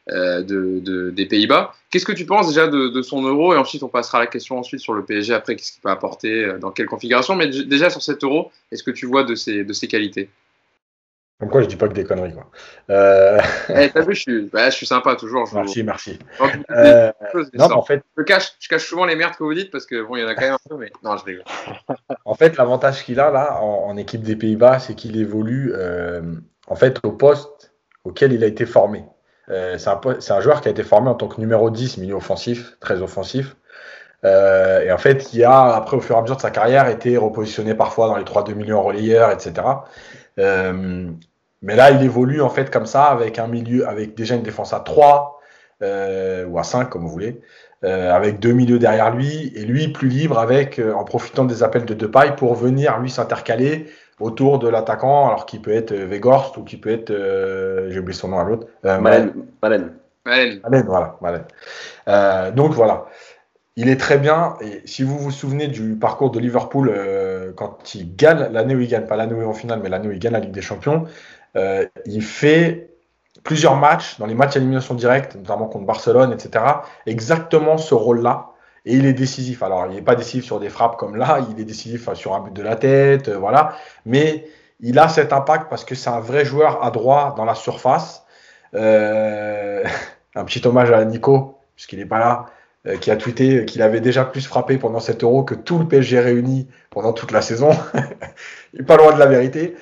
de, des Pays-Bas. Qu'est-ce que tu penses déjà de, son euro Et ensuite, on passera à la question ensuite sur le PSG après, qu'est-ce qu'il peut apporter, dans quelle configuration. Mais déjà sur cet euro, est-ce que tu vois de ses, de ses qualités? Comme quoi, je dis pas que des conneries. Quoi. Euh... Eh, t'as vu, je suis, bah, je suis sympa toujours. Je merci, merci. Euh, non, en fait, je cache, je cache souvent les merdes que vous dites parce que bon, il y en a quand même un peu, mais non, je rigole. en fait, l'avantage qu'il a là en, en équipe des Pays-Bas, c'est qu'il évolue euh, en fait au poste auquel il a été formé. Euh, c'est un, joueur qui a été formé en tant que numéro 10, milieu offensif, très offensif. Euh, et en fait, qui a, après, au fur et à mesure de sa carrière, été repositionné parfois dans les 3-2 millions relayeurs, etc. Euh, mais là, il évolue en fait comme ça, avec un milieu, avec déjà une défense à 3 euh, ou à 5, comme vous voulez, avec deux milieux derrière lui, et lui plus libre avec, en profitant des appels de Depay pour venir lui s'intercaler autour de l'attaquant, alors qu'il peut être Vegorst ou qui peut être, j'ai oublié son nom à l'autre, Malen. Malen. Malen. Malen, voilà. Malen. donc voilà. Il est très bien, et si vous vous souvenez du parcours de Liverpool quand il gagne, l'année où il gagne, pas l'année où il est en finale, mais l'année où il gagne la Ligue des Champions, euh, il fait plusieurs matchs, dans les matchs à élimination directe, notamment contre Barcelone, etc., exactement ce rôle-là. Et il est décisif. Alors, il n'est pas décisif sur des frappes comme là, il est décisif sur un but de la tête, euh, voilà. Mais il a cet impact parce que c'est un vrai joueur à droit dans la surface. Euh, un petit hommage à Nico, puisqu'il n'est pas là, euh, qui a tweeté qu'il avait déjà plus frappé pendant 7 euros que tout le PSG réuni pendant toute la saison. il n'est pas loin de la vérité.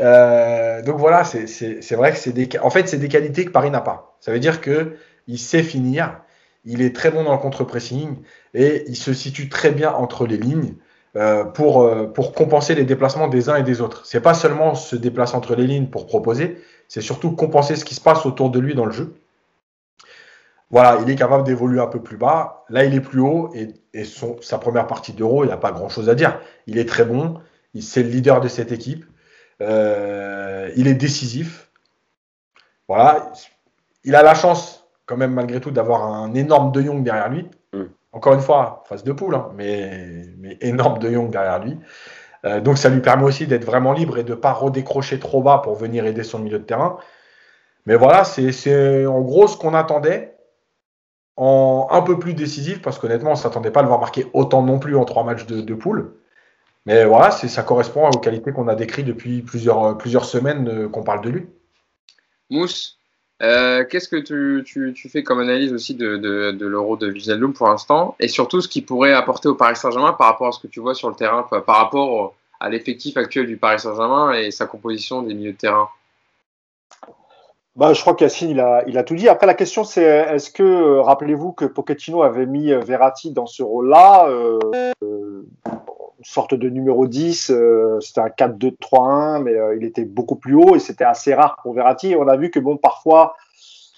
Euh, donc voilà, c'est vrai que c'est des, en fait, des qualités que Paris n'a pas. Ça veut dire que il sait finir, il est très bon dans le contre-pressing et il se situe très bien entre les lignes euh, pour, euh, pour compenser les déplacements des uns et des autres. C'est pas seulement se déplacer entre les lignes pour proposer, c'est surtout compenser ce qui se passe autour de lui dans le jeu. Voilà, il est capable d'évoluer un peu plus bas. Là, il est plus haut et, et son, sa première partie d'Euro, il n'y a pas grand-chose à dire. Il est très bon, c'est le leader de cette équipe. Euh, il est décisif. Voilà. Il a la chance, quand même, malgré tout, d'avoir un énorme De Jong derrière lui. Mm. Encore une fois, face de poule, hein, mais, mais, énorme De Jong derrière lui. Euh, donc ça lui permet aussi d'être vraiment libre et de ne pas redécrocher trop bas pour venir aider son milieu de terrain. Mais voilà, c'est en gros ce qu'on attendait en un peu plus décisif, parce qu'honnêtement, on ne s'attendait pas à le voir marquer autant non plus en trois matchs de, de poule. Mais voilà, ça correspond aux qualités qu'on a décrites depuis plusieurs, plusieurs semaines euh, qu'on parle de lui. Mousse, euh, qu'est-ce que tu, fais comme analyse aussi de, de, de l'euro de Wijnaldum pour l'instant Et surtout, ce qu'il pourrait apporter au Paris Saint-Germain par rapport à ce que tu vois sur le terrain, par rapport à l'effectif actuel du Paris Saint-Germain et sa composition des milieux de terrain? Bah, je crois qu'Yacine, il a, il a tout dit. Après, la question, c'est est-ce que, euh, rappelez-vous que Pochettino avait mis Verratti dans ce rôle-là euh, une sorte de numéro 10. Euh, c'était un 4-2-3-1, mais euh, il était beaucoup plus haut et c'était assez rare pour Verratti. On a vu que bon, parfois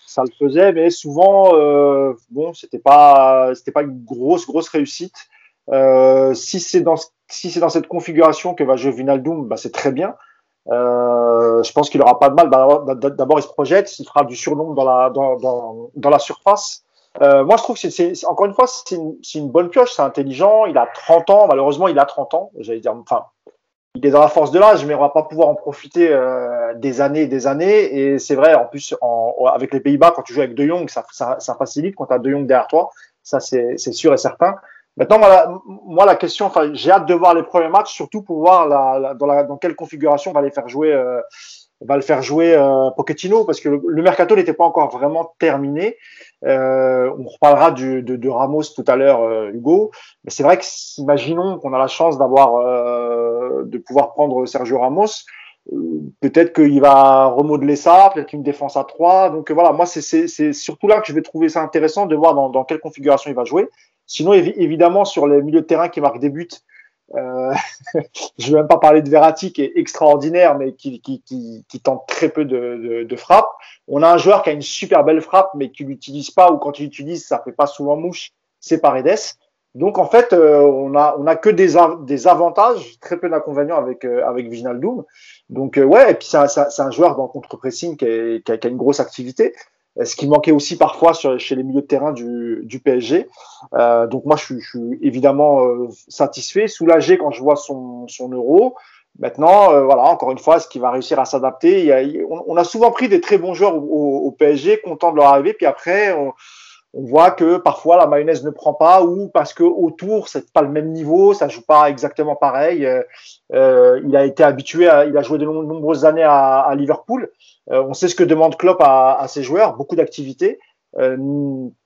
ça le faisait, mais souvent, euh, bon, c'était pas, c'était pas une grosse, grosse réussite. si c'est dans, si c'est dans cette configuration que va jouer Vinaldoom, bah, c'est très bien. je pense qu'il aura pas de mal. D'abord, il se projette, il fera du surnombre dans la, dans, dans, dans la surface. Euh, moi, je trouve que c'est, encore une fois, c'est une, une, bonne pioche, c'est intelligent. Il a 30 ans, malheureusement, il a 30 ans. J'allais dire, enfin, il est dans la force de l'âge, mais on va pas pouvoir en profiter euh, des années et des années. Et c'est vrai, en plus, en, avec les Pays-Bas, quand tu joues avec De Jong, ça, ça, ça facilite quand tu as De Jong derrière toi. Ça, c'est, sûr et certain. Maintenant, moi, moi la question, enfin, j'ai hâte de voir les premiers matchs, surtout pour voir la, la, dans, la, dans quelle configuration on va les faire jouer. Euh, va le faire jouer euh, Pochettino parce que le, le mercato n'était pas encore vraiment terminé. Euh, on reparlera du, de, de, Ramos tout à l'heure, euh, Hugo. Mais c'est vrai que, imaginons qu'on a la chance d'avoir, euh, de pouvoir prendre Sergio Ramos. Euh, peut-être qu'il va remodeler ça, peut-être une défense à 3. Donc voilà, moi c'est surtout là que je vais trouver ça intéressant de voir dans, dans quelle configuration il va jouer. Sinon, évidemment, sur les milieux de terrain qui marquent des buts, euh, je ne vais même pas parler de Verratti qui est extraordinaire, mais qui, qui, qui, qui tente très peu de, de, de frappes. On a un joueur qui a une super belle frappe, mais qui l'utilise pas, ou quand il l'utilise, ça fait pas souvent mouche, c'est Paredes. Donc en fait, euh, on a on a que des, avantages, très peu d'inconvénients avec euh, avec Viginaldoum. Donc euh, ouais, et puis c'est un, un, joueur dans le contre-pressing qui, qui, a une grosse activité. Ce qui manquait aussi parfois chez les milieux de terrain du, PSG. Euh, donc moi, je suis, évidemment euh, satisfait, soulagé quand je vois son, euro. Maintenant, euh, voilà, encore une fois, est-ce qu'il va réussir à s'adapter? On, a souvent pris des très bons joueurs au, au, PSG, contents de leur arriver, puis après, on, on voit que parfois la mayonnaise ne prend pas ou parce que autour c'est pas le même niveau, ça joue pas exactement pareil. Euh, il a été habitué, à, il a joué de nombreuses années à, Liverpool. Euh, on sait ce que demande Klopp à, à ses joueurs, beaucoup d'activités. Euh,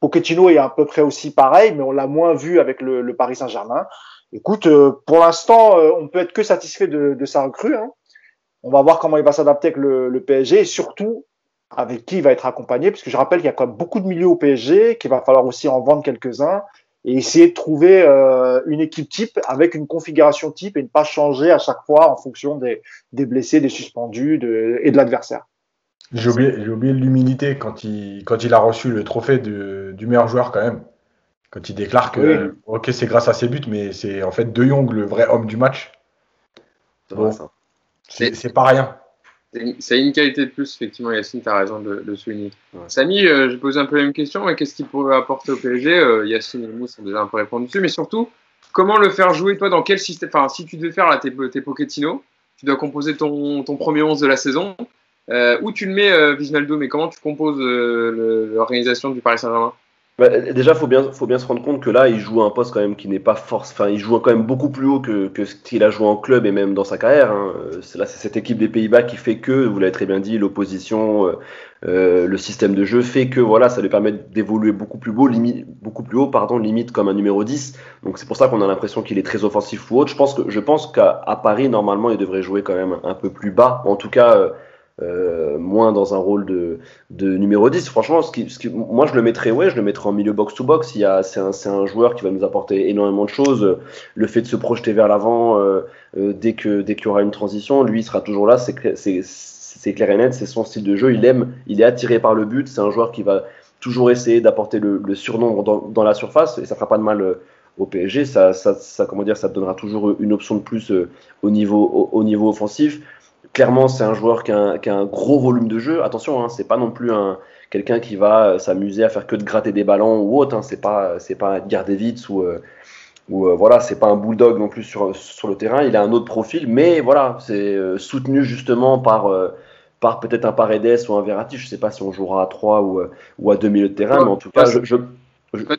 Pochettino est à peu près aussi pareil, mais on l'a moins vu avec le, le Paris Saint-Germain. Écoute, euh, pour l'instant, euh, on peut être que satisfait de, de sa recrue. Hein. On va voir comment il va s'adapter avec le, le PSG et surtout avec qui il va être accompagné, puisque je rappelle qu'il y a quand même beaucoup de milieux au PSG, qu'il va falloir aussi en vendre quelques-uns et essayer de trouver euh, une équipe type avec une configuration type et ne pas changer à chaque fois en fonction des, des blessés, des suspendus de, et de l'adversaire. J'ai oublié, oublié l'humilité quand il, quand il a reçu le trophée de, du meilleur joueur quand même. Quand il déclare que, oui. ok, c'est grâce à ses buts, mais c'est en fait De Jong le vrai homme du match. Bon, c'est pas rien. C'est une qualité de plus, effectivement, Yacine, tu as raison de le souligner. Ouais. Samy, euh, je pose un peu la même question. Qu'est-ce qu'il pourrait apporter au PSG euh, Yacine et Mousse ont déjà un peu répondu dessus, mais surtout, comment le faire jouer, toi, dans quel système? Enfin, si tu devais faire là, tes, tes Pochettino, tu dois composer ton, ton premier 11 de la saison. Euh, où tu le mets, euh, Viginaldo, mais comment tu composes l'organisation du Paris Saint-Germain? Bah, déjà, faut bien, faut bien se rendre compte que là, il joue un poste quand même qui n'est pas force. Enfin, il joue quand même beaucoup plus haut que, que ce qu'il a joué en club et même dans sa carrière. Hein. Là, c'est cette équipe des Pays-Bas qui fait que, vous l'avez très bien dit, l'opposition, euh, le système de jeu fait que voilà, ça lui permet d'évoluer beaucoup plus beau, limite, beaucoup plus haut, pardon, limite comme un numéro 10. Donc c'est pour ça qu'on a l'impression qu'il est très offensif ou autre. Je pense que, je pense qu'à Paris, normalement, il devrait jouer quand même un peu plus bas. En tout cas. Euh, moins dans un rôle de, de numéro 10. Franchement, ce qui, ce qui, moi je le mettrais, ouais, je le mettrais en milieu box-to-box. C'est un, un joueur qui va nous apporter énormément de choses. Le fait de se projeter vers l'avant euh, euh, dès que dès qu'il y aura une transition, lui il sera toujours là. C'est clair et net, c'est son style de jeu. Il aime, il est attiré par le but. C'est un joueur qui va toujours essayer d'apporter le, le, surnombre dans, dans, la surface et ça fera pas de mal euh, au PSG. Ça, ça, ça, comment dire, ça donnera toujours une option de plus euh, au niveau au, au niveau offensif clairement, c'est un joueur qui a, un, qui a, un, gros volume de jeu. Attention, hein, c'est pas non plus un quelqu'un qui va s'amuser à faire que de gratter des ballons ou autre. Hein, c'est pas c'est pas Gardevitz ou euh, ou euh, voilà, c'est pas un bulldog non plus sur sur le terrain. Il a un autre profil, mais voilà, c'est euh, soutenu justement par par peut-être un Paredes ou un Verratti. Je sais pas si on jouera à 3 ou ou à 2 milieux de terrain, mais en tout cas, je, je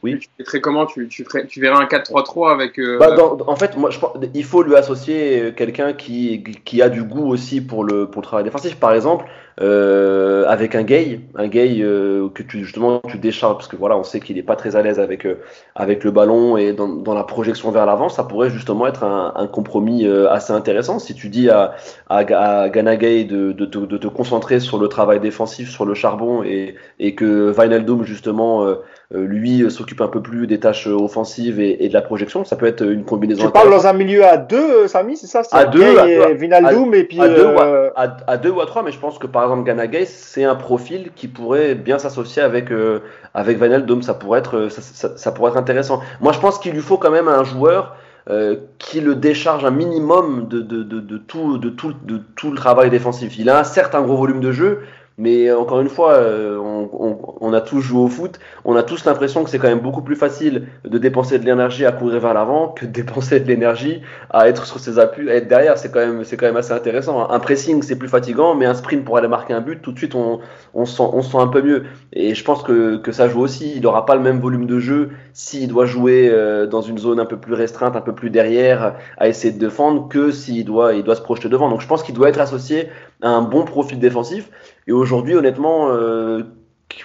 oui. Tu ferais comment tu, tu, ferais, tu verrais un 4-3-3 avec. Euh... Bah dans, en fait, moi, je pense, il faut lui associer quelqu'un qui, qui a du goût aussi pour le, pour le travail défensif. Par exemple, euh, avec un gay, un gay euh, que tu justement tu décharges parce que voilà, on sait qu'il est pas très à l'aise avec euh, avec le ballon et dans, dans la projection vers l'avant, ça pourrait justement être un, un compromis euh, assez intéressant. Si tu dis à à, à Gana Gay de, de, de, de, te concentrer sur le travail défensif, sur le charbon et et que Vinaldoom justement euh, lui s'occupe un peu plus des tâches offensives et, et, de la projection, ça peut être une combinaison. Tu parles dans un milieu à deux, Samy, c'est ça? À deux, à, et Vinaldoom à, et puis à, deux, euh... à, à, deux ou à trois, mais je pense que par exemple Gana Gay, c'est un profil qui pourrait bien s'associer avec euh, avec Vinaldoom, ça pourrait être ça, ça, ça, pourrait être intéressant. Moi, je pense qu'il lui faut quand même un joueur euh, qui le décharge un minimum de, de, de, de, tout, de, tout, de tout le travail défensif. Il a un certain gros volume de jeu, mais encore une fois, euh, on, on, on, a tous joué au foot, on a tous l'impression que c'est quand même beaucoup plus facile de dépenser de l'énergie à courir vers l'avant que de dépenser de l'énergie à être sur ses appuis, à être derrière. C'est quand même, c'est quand même assez intéressant. Un pressing, c'est plus fatigant, mais un sprint pour aller marquer un but, tout de suite, on, on, se, sent, on se sent un peu mieux. Et je pense que, que ça joue aussi. Il n'aura pas le même volume de jeu s'il doit jouer euh, dans une zone un peu plus restreinte, un peu plus derrière, à essayer de défendre, que s'il doit, il doit se projeter devant. Donc je pense qu'il doit être associé à un bon profil défensif. Et aujourd'hui, honnêtement, euh,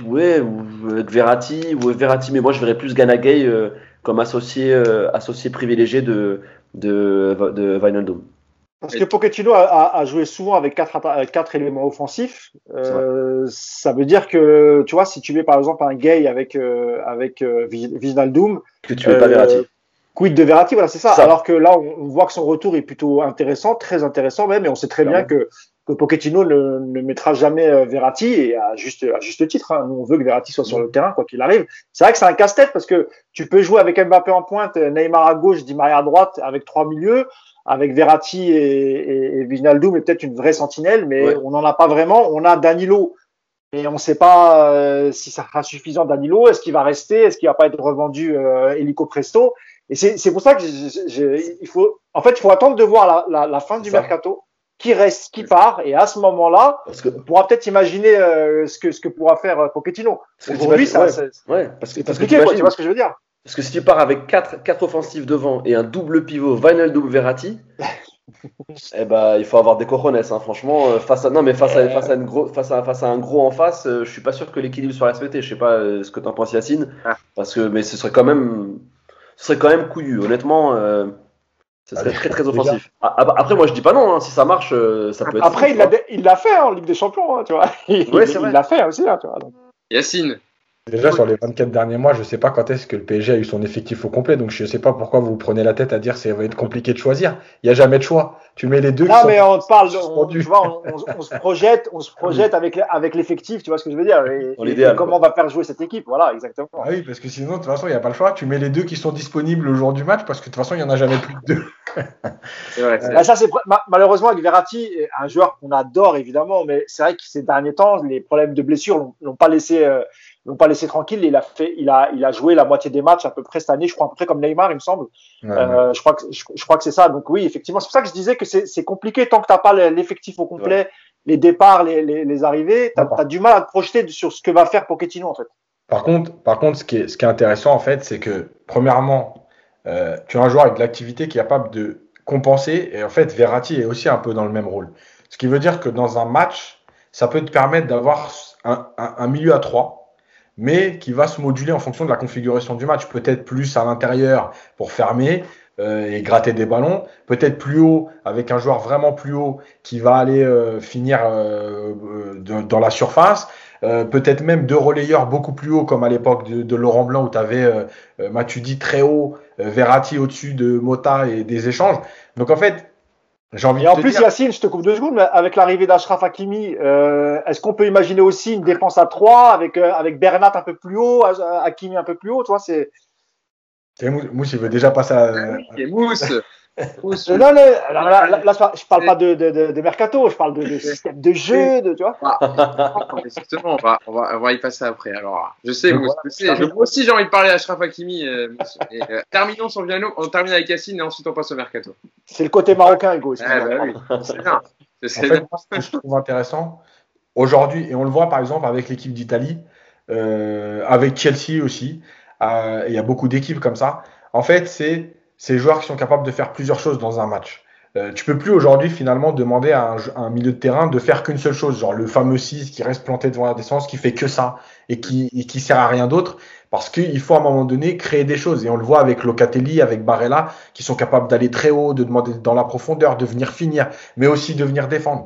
ouais, avec Verratti, ou Verratti, mais moi je verrais plus Ganagay euh, comme associé, euh, associé privilégié de, de, de Wijnaldum. Parce que Pochettino a, a, joué souvent avec quatre, quatre éléments offensifs. Euh, ça veut dire que, tu vois, si tu mets par exemple un gay avec, euh, avec euh, Wijnaldum. Que tu mets pas Verratti. Quid de Verratti, voilà, c'est ça. ça. Alors que là, on, on, voit que son retour est plutôt intéressant, très intéressant même, et on sait très bien que que Pochettino ne, ne, mettra jamais euh, Verratti et à juste à juste titre. Hein. Nous on veut que Verratti soit sur le terrain quoi qu'il arrive. C'est vrai que c'est un casse-tête parce que tu peux jouer avec Mbappé en pointe, Neymar à gauche, Di Maria à droite, avec trois milieux, avec Verratti et, et, Wijnaldum et peut-être une vraie sentinelle, mais ouais. on n'en a pas vraiment. On a Danilo et on ne sait pas euh, si ça sera suffisant Danilo. Est-ce qu'il va rester? Est-ce qu'il va pas être revendu euh, Helico Presto? Et c'est pour ça que il faut en fait il faut attendre de voir la, la, la fin du ça. mercato qui reste, qui part, et à ce moment-là, on pourra peut-être imaginer euh, ce que ce que pourra faire euh, Pochettino. Aujourd'hui, ça, ouais, parce que, parce que tu vois ce que je veux dire. Parce que si tu pars avec quatre, quatre offensifs devant et un double pivot, Vinal double Verratti, eh ben, il faut avoir des cojones, hein, franchement. Euh, face à, non, mais face à, face à, une gros, face à, face à un gros en face, je suis pas sûr que l'équilibre soit respecté. Je sais pas ce que tu en penses, Yacine. Ah. Parce que, mais ce serait quand même, ce serait quand même couillu. Honnêtement, ce serait très très offensif. Après, moi je dis pas non, hein. si ça marche, euh, ça peut être. Après, il l'a fait en Ligue des Champions, hein, tu vois. Il l'a fait aussi, hein, tu vois. Yacine, Déjà, sur les 24 derniers mois, je ne sais pas quand est-ce que le PSG a eu son effectif au complet, donc je ne sais pas pourquoi vous prenez la tête à dire que ça va être compliqué de choisir. Il n'y a jamais de choix. Tu mets les deux. Non, mais on parle, on, tu vois, on, se projette, on se projette avec, avec l'effectif, tu vois ce que je veux dire, et, comment on va faire jouer cette équipe, voilà, exactement. Ah oui, parce que sinon, de toute façon, il n'y a pas le choix. Tu mets les deux qui sont disponibles le jour du match, parce que de toute façon, il n'y en a jamais plus de deux. Bah, ça, c'est malheureusement avec Verratti, un joueur qu'on adore évidemment, mais c'est vrai que ces derniers temps, les problèmes de blessure l'ont pas laissé. Euh, pas laissé tranquille. Il a fait, il a, il a joué la moitié des matchs à peu près cette année, je crois à peu près comme Neymar, il me semble. euh, Je crois que, je, crois que c'est ça. Donc oui, effectivement, c'est pour ça que je disais que c'est compliqué tant que t'as pas l'effectif au complet, les départs, les, les, les arrivées, t'as as du mal à te projeter sur ce que va faire Pochettino en fait. Par contre, par contre, ce qui est, ce qui est intéressant en fait, c'est que premièrement, euh, tu as un joueur avec de l'activité qui est capable de compenser, et en fait, Verratti est aussi un peu dans le même rôle. Ce qui veut dire que dans un match, ça peut te permettre d'avoir un, un, un milieu à trois mais qui va se moduler en fonction de la configuration du match. Peut-être plus à l'intérieur pour fermer euh, et gratter des ballons, peut-être plus haut avec un joueur vraiment plus haut qui va aller euh, finir euh, dans la surface. peut-être même deux relayeurs beaucoup plus haut comme à l'époque de, Laurent Blanc où tu avais Matuidi très haut, Verratti au-dessus de Mota et des échanges. Donc en fait, et en plus, Yacine, je te coupe deux secondes, mais avec l'arrivée d'Ashraf Hakimi, euh, est-ce qu'on peut imaginer aussi une défense à 3 avec, euh, avec Bernat un peu plus haut, Hakimi un peu plus haut, toi, c'est. Mousse, il veut déjà passer à. Ah Mousse non, non, là, là, là, je parle pas de, de, de, mercato, je parle de, de système de jeu, de, tu vois. Exactement, on va, on, va, on va y passer après. Alors, je sais, moi aussi j'ai envie de parler à Ashraf Hakimi. Euh, euh, terminons sur Viano, on termine avec Yacine et ensuite on passe au mercato. C'est le côté marocain, Hugo. Ah, bah, oui. C'est bien. En fait, ce que je trouve intéressant aujourd'hui, et on le voit par exemple avec l'équipe d'Italie, euh, avec Chelsea aussi, euh, il y a beaucoup d'équipes comme ça. En fait, c'est ces joueurs qui sont capables de faire plusieurs choses dans un match. Euh, tu peux plus aujourd'hui finalement demander à un, milieu de terrain de faire qu'une seule chose, genre le fameux 6 qui reste planté devant la défense, qui fait que ça et qui, et qui sert à rien d'autre, parce qu'il faut à un moment donné créer des choses. Et on le voit avec Locatelli, avec Barella, qui sont capables d'aller très haut, de demander dans la profondeur, de venir finir, mais aussi de venir défendre.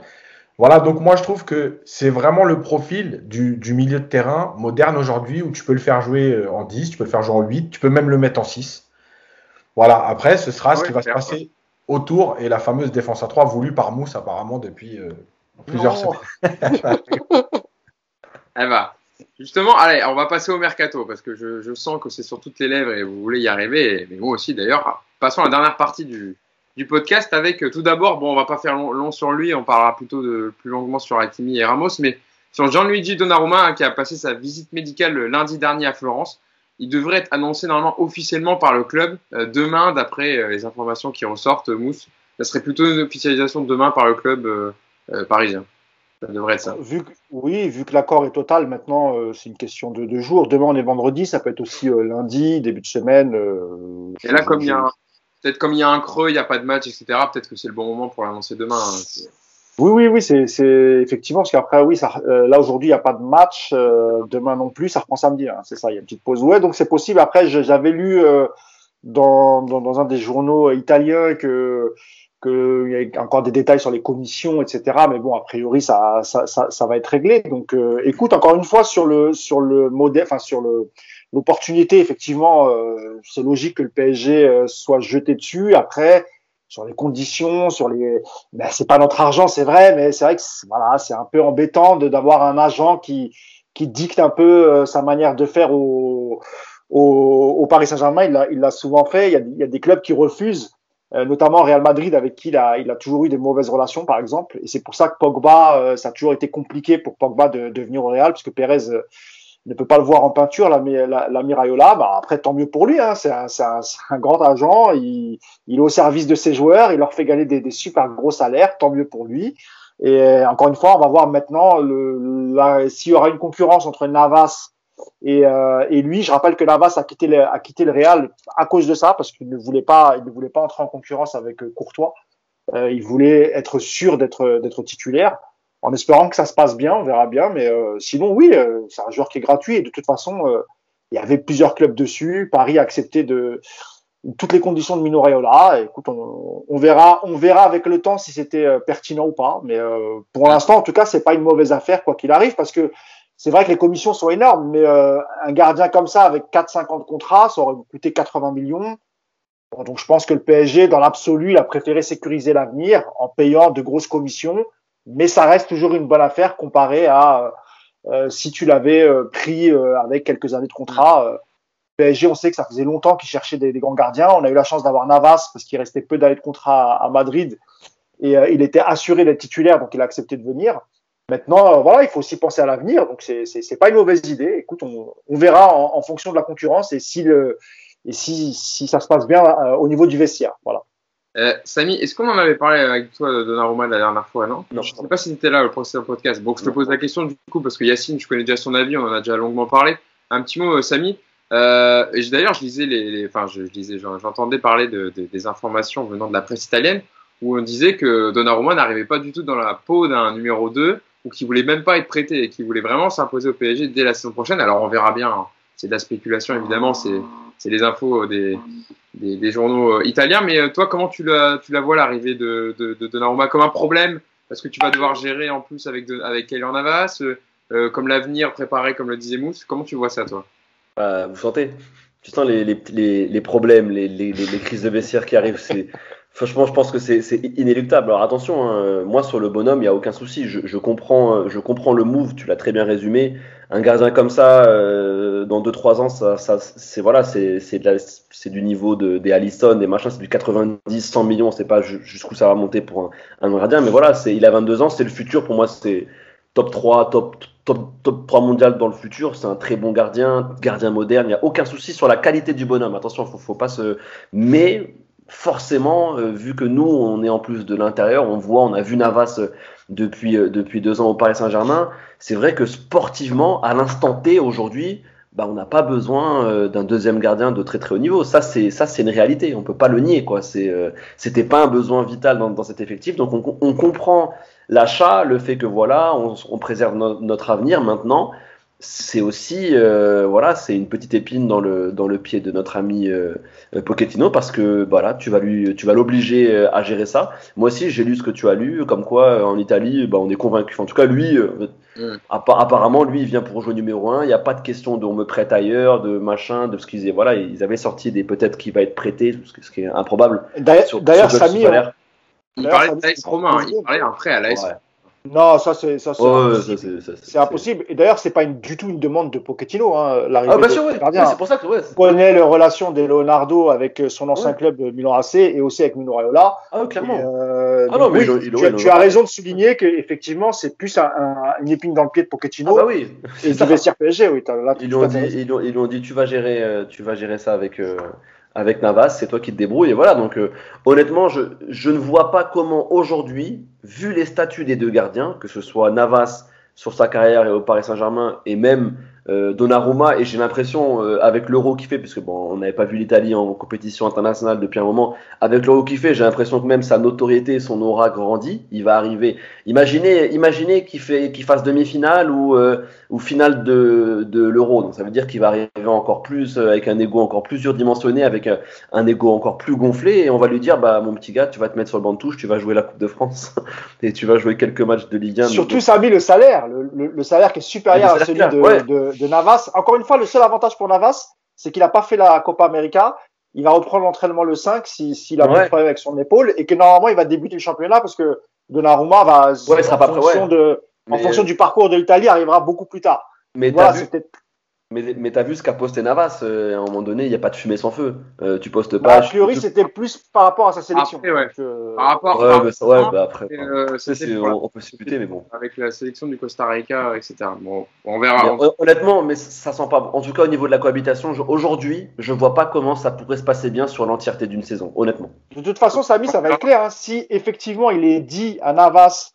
Voilà, donc moi je trouve que c'est vraiment le profil du, du milieu de terrain moderne aujourd'hui où tu peux le faire jouer euh, en 10, tu peux le faire jouer en 8, tu peux même le mettre en 6. Voilà, après, ce sera ce qui va se passer autour et la fameuse défense à 3 voulue par Mousse apparemment depuis euh, plusieurs semaines. eh ben, justement, allez, on va passer au mercato parce que je, je sens que c'est sur toutes les lèvres et vous voulez y arriver, mais moi aussi d'ailleurs. Passons à la dernière partie du, du podcast avec euh, tout d'abord, bon, on va pas faire long, sur lui, on parlera plutôt de plus longuement sur Hakimi et Ramos, mais sur Gianluigi Donnarumma hein, qui a passé sa visite médicale lundi dernier à Florence il devrait être annoncé normalement officiellement par le club euh, demain, d'après euh, les informations qui ressortent, Mousse. Ça serait plutôt une officialisation demain par le club euh, parisien. Ça devrait être ça. Vu oui, vu que l'accord est total, maintenant, c'est une question de deux jours. Demain, on est vendredi, ça peut être aussi lundi, début de semaine. Et là, comme il y a peut-être comme il y a un creux, il n'y a pas de match, etc., peut-être que c'est le bon moment pour l'annoncer demain. Hein. Oui, oui, oui, c'est, effectivement parce qu'après, oui, ça, euh, là aujourd'hui, il n'y a pas de match, euh, demain non plus, ça reprend samedi, hein, c'est ça, il y a une petite pause. Ouais, donc c'est possible. Après, j'avais lu euh, dans, dans, dans, un des journaux italiens que qu'il y a encore des détails sur les commissions, etc. Mais bon, a priori, ça, ça, ça, ça va être réglé. Donc, écoute, encore une fois, sur le sur le modèle, enfin sur le l'opportunité, effectivement, c'est logique que le PSG soit jeté dessus. Après sur les conditions, sur les. Ben, c'est pas notre argent, c'est vrai, mais c'est vrai que voilà, c'est un peu embêtant d'avoir un agent qui qui dicte un peu euh, sa manière de faire au au, au Paris Saint-Germain. Il l'a souvent fait. Il y, a, il y a des clubs qui refusent, euh, notamment Real Madrid avec qui il a il a toujours eu des mauvaises relations, par exemple. Et c'est pour ça que Pogba, euh, ça a toujours été compliqué pour Pogba de, de venir au Real, puisque Pérez ne peut pas le voir en peinture, la, la, la Miraiola. Bah, après, tant mieux pour lui. Hein. C'est un, un, un, grand agent. Il, il, est au service de ses joueurs. Il leur fait gagner des, des super gros salaires. Tant mieux pour lui. Et encore une fois, on va voir maintenant s'il y aura une concurrence entre Navas et, euh, et, lui. Je rappelle que Navas a quitté le, a quitté le Real à cause de ça, parce qu'il ne voulait pas, ne voulait pas entrer en concurrence avec euh, Courtois. Euh, il voulait être sûr d'être d'être titulaire en espérant que ça se passe bien, on verra bien. Mais euh, sinon, oui, euh, c'est un joueur qui est gratuit et de toute façon, euh, il y avait plusieurs clubs dessus. Paris a accepté de toutes les conditions de Mino Raiola. Écoute, on, verra, on verra avec le temps si c'était pertinent ou pas. Mais pour l'instant, en tout cas, c'est pas une mauvaise affaire quoi qu'il arrive parce que c'est vrai que les commissions sont énormes, mais un gardien comme ça avec 4-5 ans de contrat, ça aurait coûté 80 millions. donc je pense que le PSG, dans l'absolu, a préféré sécuriser l'avenir en payant de grosses commissions mais ça reste toujours une bonne affaire comparé à euh, si tu l'avais euh, pris euh, avec quelques années de contrat. PSG, on sait que ça faisait longtemps qu'ils cherchaient des, des, grands gardiens. On a eu la chance d'avoir Navas parce qu'il restait peu d'années de contrat à, Madrid et il était assuré d'être titulaire, donc il a accepté de venir. Maintenant, voilà, il faut aussi penser à l'avenir, donc c'est c'est pas une mauvaise idée. Écoute, on, on verra en, en, fonction de la concurrence et si le et si si ça se passe bien au niveau du vestiaire, voilà. Euh, Samy, est-ce qu'on en avait parlé avec toi de Donnarumma la dernière fois, non? Non. Je ne sais pas si tu étais là au précédent podcast. Bon, je te pose la question du coup parce que Yacine, je connais déjà son avis, on en a déjà longuement parlé. Un petit mot, euh, Samy. Euh, D'ailleurs, je lisais les, les, enfin, je, je lisais, j'entendais parler de, de, des informations venant de la presse italienne où on disait que Donnarumma n'arrivait pas du tout dans la peau d'un numéro 2 ou qu'il voulait même pas être prêté et qu'il voulait vraiment s'imposer au PSG dès la saison prochaine. Alors, on verra bien. Hein. C'est de la spéculation, évidemment. C'est c'est les infos des, des, des, journaux euh, italiens. Mais euh, toi, comment tu la, tu la vois l'arrivée de, de, de comme un problème? Parce que tu vas devoir gérer en plus avec, avec Navas, euh, comme l'avenir préparé, comme le disait Mousse. Comment tu vois ça, toi? Euh, Vous sentez Tu sens les, les, les, les problèmes, les, crises de vestiaire qui arrivent. C'est Franchement, je pense que c'est inéluctable. Alors attention, hein, moi sur le bonhomme, il n'y a aucun souci. Je, je, comprends, je comprends le move, tu l'as très bien résumé. Un gardien comme ça, euh, dans 2-3 ans, ça, ça c'est voilà, c'est du niveau de, des Allison, des machins, c'est du 90, 100 millions. C'est pas jusqu'où ça va monter pour un, un gardien, mais voilà, il a 22 ans, c'est le futur. Pour moi, c'est top 3, top, top, top 3 mondial dans le futur. C'est un très bon gardien, gardien moderne. Il n'y a aucun souci sur la qualité du bonhomme. Attention, faut, faut pas se. Mais forcément, euh, vu que nous, on est en plus de l'intérieur, on voit, on a vu Navas euh, depuis, euh, depuis deux ans au Paris Saint-Germain, c'est vrai que sportivement, à l'instant T, aujourd'hui, bah, on n'a pas besoin d'un deuxième gardien de très très haut niveau. Ça, c'est ça, c'est une réalité. On peut pas le nier, quoi. C'est, c'était pas un besoin vital dans, dans cet effectif. Donc, on, on comprend l'achat, le fait que voilà, on, on préserve no, notre avenir maintenant c'est aussi euh, voilà c'est une petite épine dans le dans le pied de notre ami euh, Pochettino parce que voilà tu vas lui tu vas l'obliger euh, à gérer ça moi aussi j'ai lu ce que tu as lu comme quoi euh, en Italie bah, on est convaincu en tout cas lui mm. apparemment lui il vient pour jouer numéro un. Il n'y a pas de question de on me prête ailleurs de machin de ce qu'ils voilà ils avaient sorti des peut-être qu'il va être prêté ce qui est improbable. D'ailleurs Samy il parlait de Romain il parlait après à l'AS ouais. Non, ça c'est ça c'est ouais, impossible. Et d'ailleurs, c'est pas une, du tout une demande de Pochettino. Hein, ah, bien sûr, oui. C'est pour ça que ouais, on connaît les relations de Leonardo avec euh, son ancien ouais. club euh, Milan AC et aussi avec Mino Raiola. Ah, clairement. Euh, ah non, mais oui, il, il, tu, il, tu as raison de souligner que effectivement, c'est plus un, un, une épine dans le pied de Pochettino. Ah bah oui. Et du vestiaire PSG, oui. Là, ils l'ont dit, ils ils dit, tu vas gérer, tu vas gérer ça avec. Euh avec Navas, c'est toi qui te débrouilles. Et voilà, donc euh, honnêtement, je, je ne vois pas comment aujourd'hui, vu les statuts des deux gardiens, que ce soit Navas sur sa carrière et au Paris Saint-Germain, et même euh, Donnarumma et j'ai l'impression euh, avec l'euro qui fait puisque bon on n'avait pas vu l'Italie en compétition internationale depuis un moment avec l'euro qui fait j'ai l'impression que même sa notoriété son aura grandit il va arriver imaginez imaginez qu'il fait qu'il fasse demi-finale ou euh, ou finale de, de l'euro donc ça veut dire qu'il va arriver encore plus euh, avec un ego encore plus surdimensionné avec un, un ego encore plus gonflé et on va lui dire bah mon petit gars tu vas te mettre sur le banc de touche tu vas jouer la Coupe de France et tu vas jouer quelques matchs de Ligue 1 surtout mis le salaire le, le, le, salaire qui est supérieur à celui de, ouais. de de Navas. Encore une fois, le seul avantage pour Navas, c'est qu'il n'a pas fait la Copa América. Il va reprendre l'entraînement le 5 s'il si, si a ouais. un problème avec son épaule et que normalement il va débuter le championnat parce que Donnarumma va, ouais, sera en, pas fonction, prêt, de, en fonction du parcours de l'Italie, arrivera beaucoup plus tard. Mais voilà, vu... Mais, mais t'as vu ce qu'a posté Navas euh, À un moment donné, il n'y a pas de fumée sans feu. Euh, tu postes bah, pas. a priori, c'était plus par rapport à sa sélection. Après, ouais. Donc, euh, Par rapport Ouais, à- bah, ça- ouais, bah, après. euh, on, on peut discuter, mais bon. avec la sélection du Costa Rica, etc. Bon, on verra. Mais hon- honnêtement, mais ça sent pas. En tout cas, au niveau de la cohabitation, je- aujourd'hui, je vois pas comment ça pourrait se passer bien sur l'entièreté d'une saison. Honnêtement. De toute façon, Samy, ça va être clair. hein. Si effectivement il est dit à Navas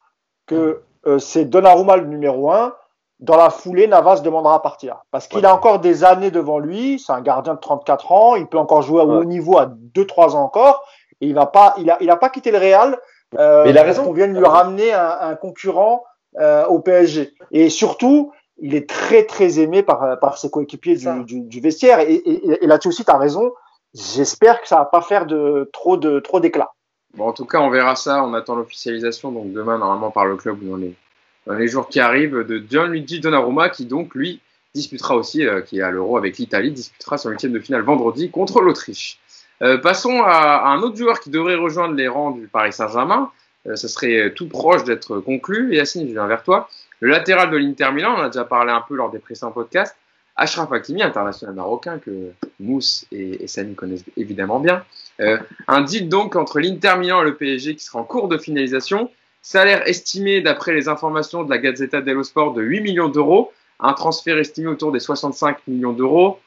que euh, c'est Donnarumma le numéro un, dans la foulée, Navas demandera à partir. Parce qu'il a encore des années devant lui. C'est un gardien de 34 ans. Il peut encore jouer à haut niveau à 2-3 ans encore. Et il va pas, il a, il a pas quitté le Real. Euh, Mais il a pour raison. qu'on vienne lui Il a raison. ramener un, un concurrent euh, au PSG. Et surtout, il est très très aimé par, par ses coéquipiers du, du, du vestiaire. Et, et, et là-dessus aussi, tu as raison. J'espère que ça va pas faire de trop de trop d'éclat. Bon, en tout cas, on verra ça. On attend l'officialisation, donc demain, normalement, par le club dans les, dans les jours qui arrivent, de Gianluigi Donnarumma, qui donc, lui, disputera aussi, euh, qui est à l'Euro avec l'Italie, disputera son huitième de finale vendredi contre l'Autriche. Euh, passons à, un autre joueur qui devrait rejoindre les rangs du Paris Saint-Germain. Euh, ce serait tout proche d'être conclu. Yacine, je viens vers toi. Le latéral de l'Inter Milan, on a déjà parlé un peu lors des précédents podcasts. Achraf Hakimi, international marocain que Mousse et, et connaissent évidemment bien. Euh, un donc entre l'Inter Milan et le PSG qui sera en cours de finalisation. Salaire estimé d'après les informations de la Gazzetta dello Sport de 8 millions d'euros. Un transfert estimé autour des 65 millions d'euros,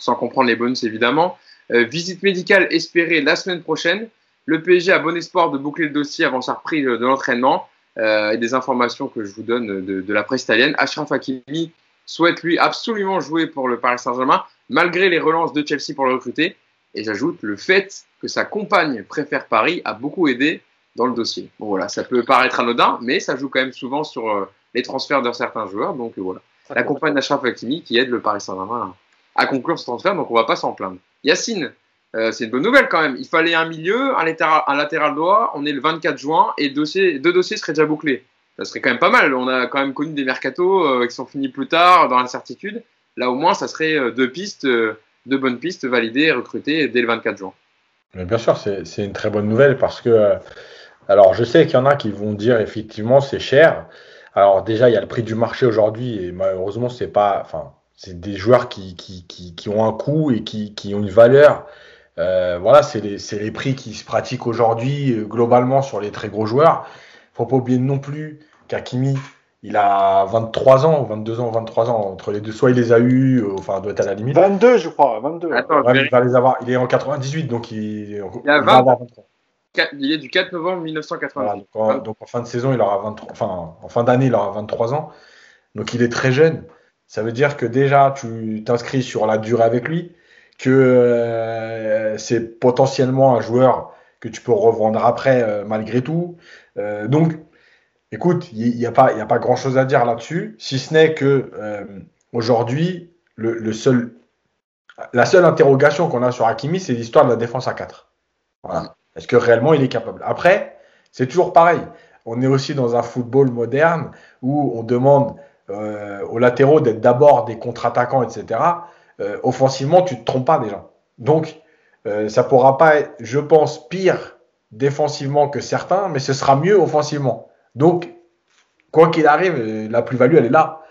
sans comprendre les bonus évidemment. Euh, visite médicale espérée la semaine prochaine. Le PSG a bon espoir de boucler le dossier avant sa reprise de l'entraînement. Euh, et des informations que je vous donne de, la presse italienne. Achraf Hakimi souhaite lui absolument jouer pour le Paris Saint-Germain, malgré les relances de Chelsea pour le recruter. Et j'ajoute le fait que sa compagne préfère Paris a beaucoup aidé dans le dossier. Bon voilà, ça peut paraître anodin, mais ça joue quand même souvent sur euh, les transferts de certains joueurs. Donc euh, voilà, la compagne d'Achraf Hakimi qui aide le Paris Saint-Germain à, à conclure ce transfert, donc on va pas s'en plaindre. Yacine, euh, c'est une bonne nouvelle quand même. Il fallait un milieu, un latéral, un latéral droit. On est le 24 juin et dossier, deux dossiers seraient déjà bouclés. Ça serait quand même pas mal. On a quand même connu des mercatos euh, qui sont finis plus tard dans l'incertitude. Là au moins, ça serait deux pistes, euh, deux bonnes pistes validées et recrutées dès le 24 juin. Mais bien sûr, c'est c'est une très bonne nouvelle parce que, euh, alors je sais qu'il y en a qui vont dire effectivement c'est cher. Alors déjà, il y a le prix du marché aujourd'hui et malheureusement, c'est pas, enfin, c'est des joueurs qui, qui, qui, qui ont un coût et qui, qui ont une valeur. Euh, voilà, c'est les, c'est les prix qui se pratiquent aujourd'hui euh, globalement sur les très gros joueurs. Faut pas oublier non plus qu'Akimi, il a 23 ans, 22 ans, 23 ans entre les deux. Soit il les a eu, euh, enfin, doit être à la limite. 22, je crois, 22. Attends, je il va les avoir. Il est en 98, donc il, il Il a va 20. avoir 23. Il est du 4 novembre 1990. Voilà, donc, en, fin de saison, il aura 23, enfin en fin d'année, il aura 23 ans. Donc il est très jeune. Ça veut dire que déjà, tu t'inscris sur la durée avec lui, que euh, c'est potentiellement un joueur que tu peux revendre après euh, malgré tout. Euh, donc, écoute, il n'y a pas, grand-chose à dire là-dessus, si ce n'est que aujourd'hui, la seule interrogation qu'on a sur Hakimi, c'est l'histoire de la défense à 4. Voilà. Est-ce que réellement il est capable? Après, c'est toujours pareil. On est aussi dans un football moderne où on demande euh, aux latéraux d'être d'abord des contre-attaquants, etc. Euh, offensivement, tu te trompes pas déjà. Donc, euh, ça pourra pas être, je pense, pire défensivement que certains, mais ce sera mieux offensivement. Donc, quoi qu'il arrive, euh, la plus-value, elle est là.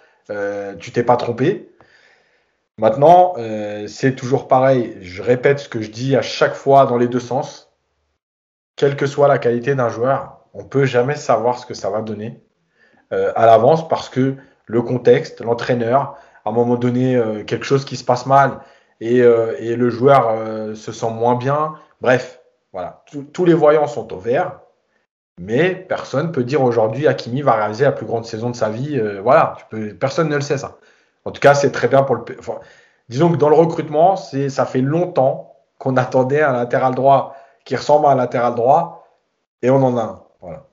Tu t'es pas trompé. Maintenant, c'est toujours pareil. Je répète ce que je dis à chaque fois dans les deux sens. Quelle que soit la qualité d'un joueur, on peut jamais savoir ce que ça va donner euh, à l'avance parce que le contexte, l'entraîneur, à un moment donné, euh, quelque chose qui se passe mal et, euh, et le joueur euh, se sent moins bien. Bref, voilà. Tous- les voyants sont au vert. Mais personne peut dire aujourd'hui Hakimi va réaliser la plus grande saison de sa vie. Euh, voilà, tu peux, personne ne le sait ça. En tout cas, c'est très bien pour le. Enfin, disons que dans le recrutement, ça fait longtemps qu'on attendait un latéral droit qui ressemble à un latéral droit et on en a un. Voilà.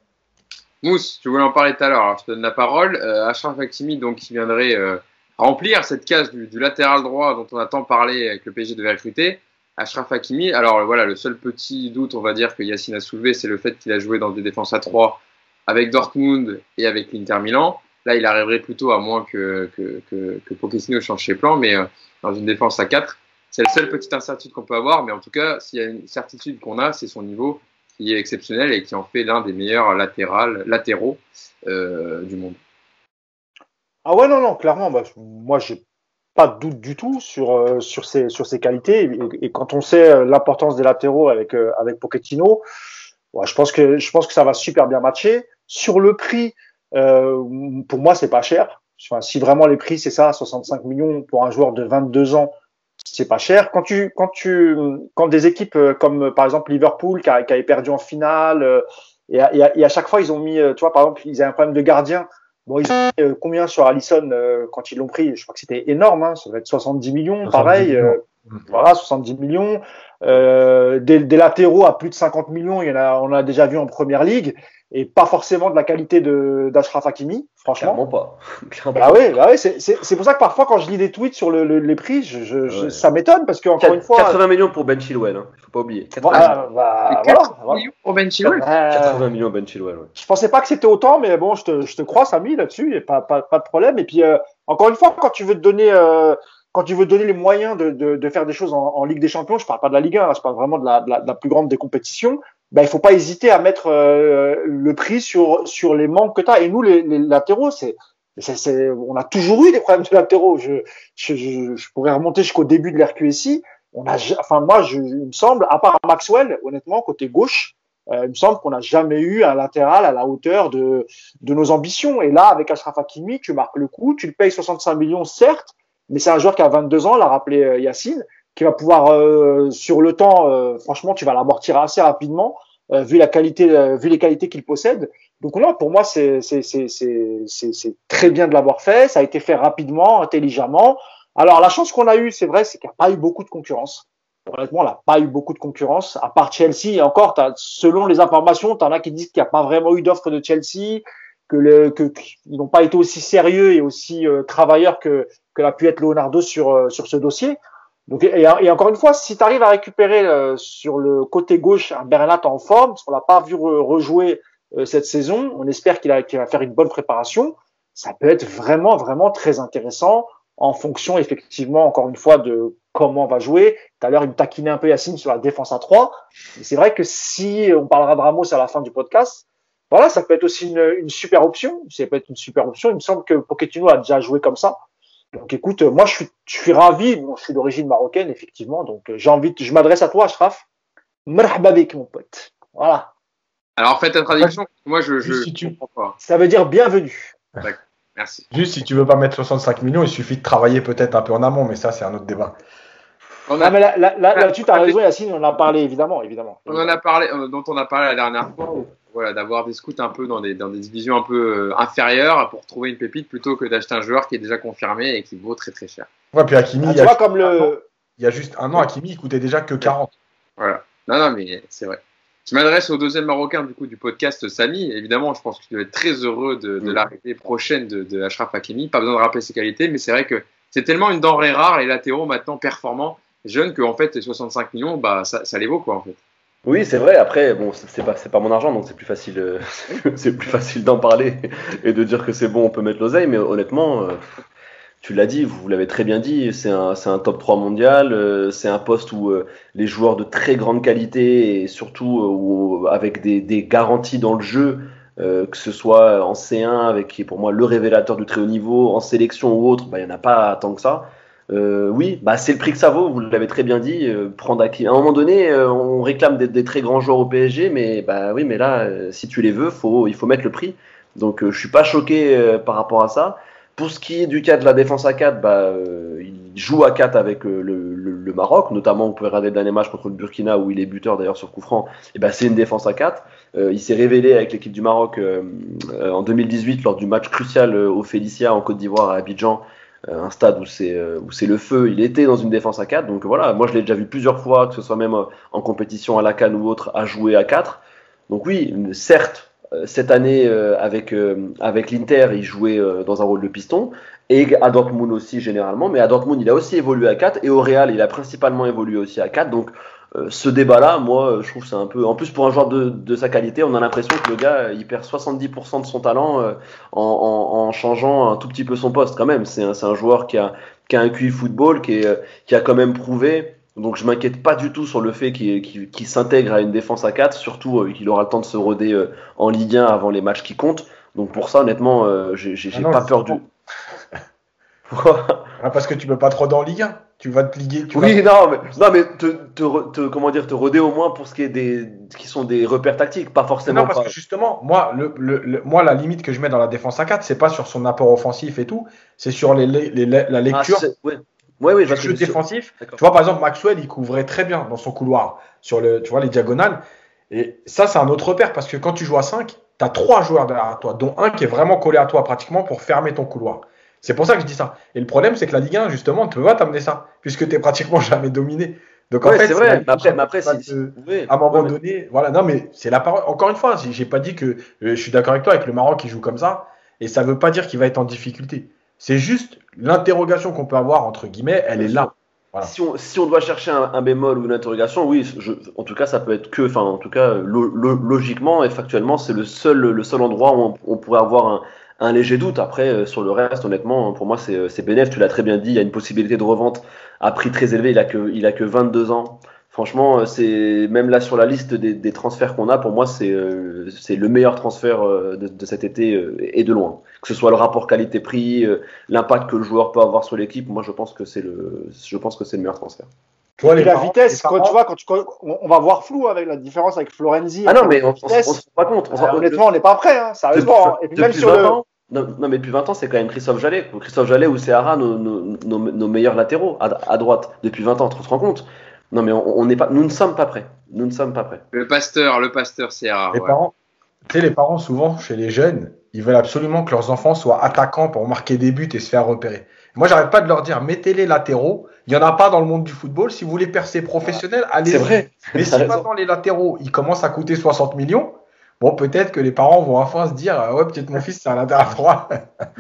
Mousse, tu voulais en parler tout à l'heure, je te donne la parole. Euh, Achraf donc, qui viendrait euh, remplir cette case du, latéral droit dont on a tant parlé que le PSG devait recruter. Achraf Hakimi, alors voilà, le seul petit doute, on va dire, que Yacine a soulevé, c'est le fait qu'il a joué dans des défenses à 3 avec Dortmund et avec l'Inter Milan. Là, il arriverait plutôt à moins que, que, que, que Pochettino change ses plans, mais euh, dans une défense à 4. C'est la seule petite incertitude qu'on peut avoir, mais en tout cas, s'il y a une certitude qu'on a, c'est son niveau qui est exceptionnel et qui en fait l'un des meilleurs latéraux euh, du monde. Ah ouais, non, non, clairement, bah, moi, j'ai pas de doute du tout sur, sur, ses, sur ses qualités. Et, quand on sait l'importance des latéraux avec, avec Pochettino, je, pense que, je pense que ça va super bien matcher. Sur le prix, pour moi, c'est pas cher. si vraiment les prix, c'est ça, 65 millions pour un joueur de 22 ans, c'est pas cher. Quand tu, quand tu, quand des équipes comme par exemple Liverpool qui, a, qui avait perdu en finale, et à, et, à, chaque fois ils ont mis, tu vois, par exemple, ils avaient un problème de gardien. Bon, ils ont mis combien sur Allison quand ils l'ont pris? Je crois que c'était énorme, hein, ça doit être 70 millions, pareil. Voilà, 70 millions. Euh, des, des, latéraux à plus de 50 millions, il y en a, on a déjà vu en première ligue et pas forcément de la qualité de d'Ashraf Hakimi, franchement. Clairement pas. Clairement bah oui, bah oui c'est pour ça que parfois quand je lis des tweets sur le, les prix, je, je, ça m'étonne parce que encore une fois. 80 millions pour Ben Chilwell, hein. faut pas oublier. 80 bah, bah, voilà, millions pour Ben Chilwell. 80 millions Ben Chilwell. Ouais. Je pensais pas que c'était autant, mais bon, je te, je te crois, Samy, là-dessus, pas, pas, pas de problème. Et puis euh, encore une fois, quand tu veux te donner euh, quand tu veux donner les moyens de, de, de faire des choses en, en, Ligue des Champions, je parle pas de la Ligue 1, je parle vraiment de la, de la, de la plus grande des compétitions, ben, il faut pas hésiter à mettre euh, le prix sur, sur les manques que tu as. Et nous, les, les latéraux, c'est, c'est, on a toujours eu des problèmes de latéraux. Je, je, je, je pourrais remonter jusqu'au début de l'RQSI. On a, enfin, moi, je, il me semble, à part Maxwell, honnêtement, côté gauche, euh, il me semble qu'on n'a jamais eu un latéral à la hauteur de, de nos ambitions. Et là, avec Ashraf Hakimi, tu marques le coup, tu le payes 65 millions, certes, mais c'est un joueur qui a 22 ans, l'a rappelé euh, Yacine, qui va pouvoir euh, sur le temps, euh, franchement, tu vas l'amortir assez rapidement vu la qualité, vu les qualités qu'il possède. Donc là, pour moi, c'est très bien de l'avoir fait. Ça a été fait rapidement, intelligemment. Alors la chance qu'on a eue, c'est vrai, c'est qu'il n'y a pas eu beaucoup de concurrence. Honnêtement, il n'a pas eu beaucoup de concurrence, à part Chelsea. Et encore, selon les informations, tu en as qui disent qu'il n'y a pas vraiment eu d'offre de Chelsea, que, le, que ils n'ont pas été aussi sérieux et aussi travailleurs que que l'a pu être Leonardo sur, euh, sur ce dossier. Donc, et, encore une fois, si tu arrives à récupérer euh, sur le côté gauche un Bernat en forme, parce qu'on l'a pas vu rejouer euh, cette saison, on espère qu'il qu va faire une bonne préparation, ça peut être vraiment, vraiment très intéressant en fonction effectivement, encore une fois, de comment on va jouer. Tout à l'heure, il me taquinait un peu Yacine sur la défense à 3. C'est vrai que si on parlera de Ramos à la fin du podcast, voilà, ça peut être aussi une, une super option. Ça peut être une super option. Il me semble que Pochettino a déjà joué comme ça. Donc écoute, moi je suis, je suis ravi, bon, je suis d'origine marocaine effectivement, donc euh, j'ai envie, je m'adresse à toi Ashraf. Merhababik mon pote. Voilà. Alors faites ta traduction, moi je, je, si tu... pas. Ça veut dire bienvenue. Merci. Juste si tu veux pas mettre 65 millions, il suffit de travailler peut-être un peu en amont, mais ça c'est un autre débat. On a... Ah, mais là, là, là, là tu as raison Yacine, on en a parlé évidemment, évidemment. On en a parlé, euh, dont on a parlé la dernière fois voilà, d'avoir des scouts un peu dans des, dans des divisions un peu euh, inférieures pour trouver une pépite plutôt que d'acheter un joueur qui est déjà confirmé et qui vaut très très cher. Ouais, puis Hakimi, ah, il, y a comme le... il y a juste un an, Hakimi, il coûtait déjà que 40. Voilà. Non, non, mais c'est vrai. Je m'adresse au deuxième Marocain du coup du podcast Samy. Évidemment, je pense qu'il doit être très heureux de, de mm. l'arrivée prochaine de, de Ashraf Hakimi. Pas besoin de rappeler ses qualités, mais c'est vrai que c'est tellement une denrée rare, les latéraux maintenant performants, jeunes, qu'en fait, les 65 millions, bah, ça, ça les vaut quoi en fait. Oui, c'est vrai. Après, bon, c'est pas, pas mon argent, donc c'est plus facile, euh, c'est plus facile d'en parler et de dire que c'est bon, on peut mettre l'oseille. Mais honnêtement, euh, tu l'as dit, vous l'avez très bien dit, c'est un, un top 3 mondial. Euh, c'est un poste où les joueurs de très grande qualité et surtout avec des, des, garanties dans le jeu, que ce soit en C1 avec qui est pour moi le révélateur du très haut niveau, en sélection ou autre, bah, il n'y en a pas tant que ça. Euh, oui, bah c'est le prix que ça vaut, vous l'avez très bien dit. Euh, prendre à, à un moment donné, euh, on réclame des, très grands joueurs au PSG, mais bah oui, mais là, si tu les veux, faut, il faut mettre le prix. Donc je suis pas choqué par rapport à ça. Pour ce qui est du cas de la défense à 4, bah, il joue à 4 avec le, le, Maroc, notamment on peut regarder le dernier match contre le Burkina où il est buteur d'ailleurs sur coup franc, et bah, c'est une défense à 4. il s'est révélé avec l'équipe du Maroc en 2018 lors du match crucial au Félicia en Côte d'Ivoire à Abidjan euh, un stade où c'est euh, où c'est le feu. Il était dans une défense à 4. Donc voilà, moi je l'ai déjà vu plusieurs fois, que ce soit même euh, en compétition à la Cannes ou autre, à jouer à 4. Donc oui, certes, cette année avec avec l'Inter, il jouait dans un rôle de piston et à Dortmund aussi généralement, mais à Dortmund, il a aussi évolué à 4 et au Real, il a principalement évolué aussi à 4. Donc euh, ce débat-là, moi, je trouve c'est un peu. En plus, pour un joueur de, de sa qualité, on a l'impression que le gars, il perd 70% de son talent euh, en, en, en, changeant un tout petit peu son poste, quand même. C'est un, un, joueur qui a, qui a un QI football, qui, est, qui a quand même prouvé. Donc, je m'inquiète pas du tout sur le fait qu'il qu s'intègre à une défense à 4, surtout euh, qu'il aura le temps de se roder en Ligue 1 avant les matchs qui comptent. Donc, pour ça, honnêtement, j'ai ah pas peur du. Ah, parce que tu peux pas trop dans Ligue 1. Tu vas te liguer. Tu oui, non, mais, non, mais te, te, comment dire, te roder au moins pour ce qui est des, qui sont des repères tactiques, pas forcément. Non, parce que justement, moi, le, le, moi, la limite que je mets dans la défense à 4, c'est pas sur son apport offensif et tout, c'est sur les, les, la ah, lecture. Ah, ouais. Ouais, oui, le jeu défensif. Tu vois, par exemple, Maxwell, il couvrait très bien dans son couloir, sur le, tu vois, les diagonales. Et ça, c'est un autre repère parce que quand tu joues à 5, tu as trois joueurs derrière toi, dont un qui est vraiment collé à toi pratiquement pour fermer ton couloir. C'est pour ça que je dis ça. Et le problème, c'est que la Ligue 1, justement, ne peut pas t'amener ça, puisque tu es pratiquement jamais dominé. Donc en fait, c'est vrai. Mais après, mais après à un moment donné, voilà, non, mais c'est la parole. Encore une fois, j'ai pas dit que euh, je suis d'accord avec toi avec le Maroc qui joue comme ça, et ça veut pas dire qu'il va être en difficulté. C'est juste l'interrogation qu'on peut avoir entre guillemets, elle est là. Si, on, si, on, doit chercher un, bémol ou une interrogation, oui, je, en tout cas, ça peut être que, enfin, en tout cas, logiquement et factuellement, c'est le seul, le seul endroit où on, on pourrait avoir un, un léger doute. Après, euh, sur le reste, honnêtement, pour moi, c'est euh, bénéf. Tu l'as très bien dit, il y a une possibilité de revente à prix très élevé. Il a que, il a que 22 ans. Franchement, euh, c'est même là sur la liste des, transferts qu'on a, pour moi, c'est c'est le meilleur transfert de, cet été et de loin. Que ce soit le rapport qualité-prix, l'impact que le joueur peut avoir sur l'équipe, moi, je pense que c'est le, je pense que c'est le meilleur transfert. Tu vois, la vitesse, quand tu vois, quand tu, on va voir flou avec la différence avec Florenzi. Ah non, mais on, ne se rend pas compte. honnêtement, on n'est pas prêt, hein, sérieusement. Hein. Et puis même sur le, non, non, mais depuis 20 ans, c'est quand même Christophe Jallet. Christophe Jallet ou Seara, nos, nos, nos, meilleurs latéraux à, droite depuis 20 ans, tu te rends compte? Non, mais on, on pas, nous ne sommes pas prêts. Nous ne sommes pas prêts. Le pasteur, le pasteur Seara. Les parents, tu sais, les parents, souvent, chez les jeunes, ils veulent absolument que leurs enfants soient attaquants pour marquer des buts et se faire repérer. Moi, j'arrête pas de leur dire, mettez-les latéraux. Il n'y en a pas dans le monde du football. Si vous voulez percer professionnel, allez. C'est vrai. Mais si maintenant les latéraux, ils commencent à coûter 60 millions, Bon, peut-être que les parents vont enfin se dire ouais, peut-être mon fils, c'est un latéral droit.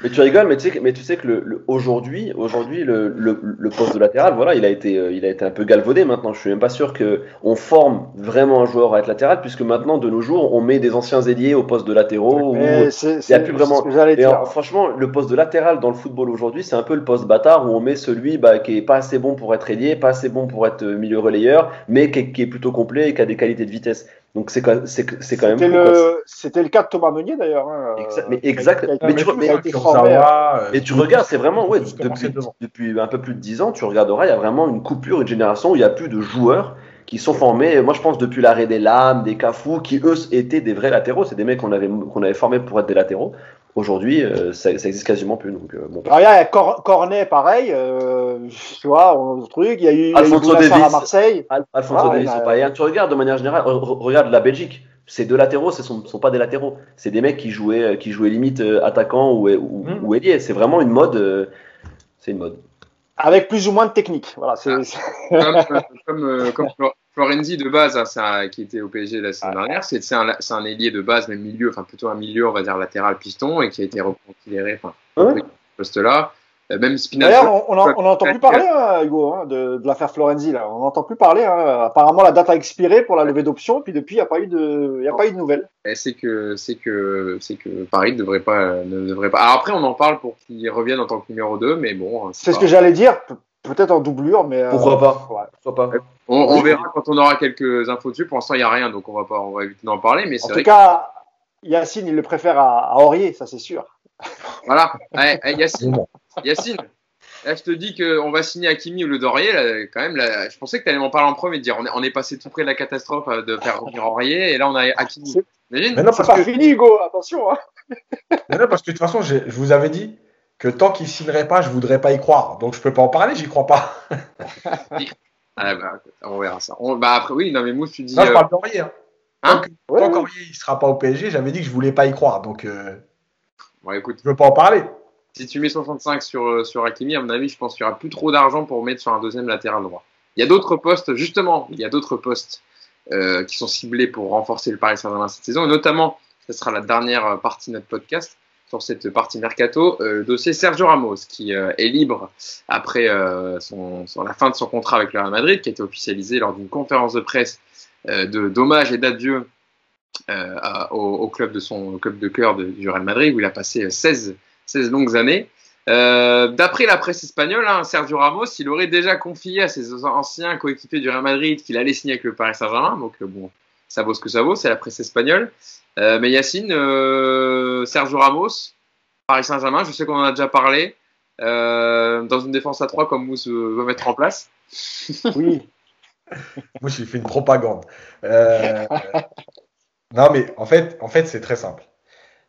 mais tu rigoles, mais tu sais, mais tu sais que le, aujourd'hui, aujourd'hui le, le, poste de latéral, voilà, il a, été, euh, il a été un peu galvaudé maintenant. Je suis même pas sûr qu'on forme vraiment un joueur à être latéral, puisque maintenant, de nos jours, on met des anciens ailiers au poste de latéraux. il y a plus vraiment. Ce franchement, le poste de latéral dans le football aujourd'hui, c'est un peu le poste bâtard où on met celui bah, qui est pas assez bon pour être ailier, pas assez bon pour être milieu relayeur, mais qui, qui est plutôt complet et qui a des qualités de vitesse. Donc c'est quand, c'est, c'est quand même. C'était le, c'était le cas de Thomas Meunier d'ailleurs. Hein, mais exact. Mais, tu, mais, euh, tu regardes, c'est vraiment ouais, depuis, depuis, un peu plus de 10 ans, tu regarderas, il y a vraiment une coupure, une génération où il n'y a plus de joueurs qui sont formés. Moi, je pense depuis l'arrêt des lames, des cafous, qui eux étaient des vrais latéraux. C'est des mecs qu'on avait qu'on avait formés pour être des latéraux. Aujourd'hui, euh, ça, ça, existe quasiment plus. Donc, euh, bon. Alors, il y a Cornet, pareil. Euh, tu vois, on truc. Il y a eu, Alfonso Davis à Marseille. Alfonso ah, Davis, bah, Tu regardes de manière générale, regarde la Belgique. Ces deux latéraux, ce sont, sont pas des latéraux. C'est des mecs qui jouaient, qui jouaient limite attaquant ou, ou, mmh. ou ailier. C'est vraiment une mode. c'est une mode. Avec plus ou moins de technique. Voilà, c'est, ah. comme, comme, comme, Florenzi de base, hein, qui était au PSG la semaine dernière, c'est un, un ailier de base, même milieu, enfin plutôt un milieu, on va dire latéral piston, et qui a été reconsidéré, enfin, ce poste-là. Euh, même Spinazzola. D'ailleurs, on n'entend plus parler, hein, Hugo, hein, de, de l'affaire Florenzi. Là. On n'entend plus parler. Apparemment, la date a expiré pour la levée d'option, puis depuis, il n'y a pas eu de, il a pas eu de nouvelles. C'est que, c'est que, c'est que Paris ne devrait pas, ne devrait pas. Alors après, on en parle pour qu'il revienne en tant que numéro 2, mais bon. C'est ce que j'allais dire. Peut-être en doublure, mais. Euh, Pourquoi pas, Pourquoi pas. On, verra quand on aura quelques infos dessus. Pour l'instant, il n'y a rien, donc on va, pas, on va éviter d'en parler. Mais en tout cas, Yacine, il le préfère à, Aurier, ça c'est sûr. Voilà. Yacine, Yacine, là, je te dis qu'on va signer Hakimi ou le Dorier. Là, quand même, là, je pensais que tu allais m'en parler en premier, de dire on est, on est, passé tout près de la catastrophe euh, de faire revenir Aurier, et là on a Hakimi. Mais non, c'est pas fini, Hugo, attention. Hein. non, parce que de toute façon, je vous avais dit, que tant qu'il signerait pas, je voudrais pas y croire. Donc je peux pas en parler, j'y crois pas. ah bah, on verra ça. bah après oui, non mais Mousse, tu dis. Non, je parle d'Aurier. Hein. Hein tant qu'Aurier il sera pas au PSG, j'avais dit que je voulais pas y croire. Donc euh... bon, écoute, je veux pas en parler. Si tu mets 65 sur euh, sur Hakimi, à mon avis, je pense qu'il y aura plus trop d'argent pour mettre sur un deuxième latéral droit. Il y a d'autres postes, justement, il y a d'autres postes euh, qui sont ciblés pour renforcer le Paris Saint-Germain cette saison, et notamment, ce sera la dernière partie de notre podcast sur cette partie mercato, euh, le dossier Sergio Ramos, qui euh, est libre après euh, la fin de son contrat avec le Real Madrid, qui a été officialisé lors d'une conférence de presse de et d'adieu au, club de son club de cœur du Real Madrid, où il a passé 16, 16 longues années. D'après la presse espagnole, hein, Sergio Ramos, il aurait déjà confié à ses anciens coéquipiers du Real Madrid qu'il allait signer avec le Paris Saint-Germain. Donc bon, ça vaut ce que ça vaut, c'est la presse espagnole. Euh, mais Yacine, euh, Sergio Ramos, Paris Saint-Germain, je sais qu'on en a déjà parlé. dans une défense à 3 comme Mousse veut mettre en place Oui. Moi, j'ai fait une propagande. non, mais en fait, en fait c'est très simple.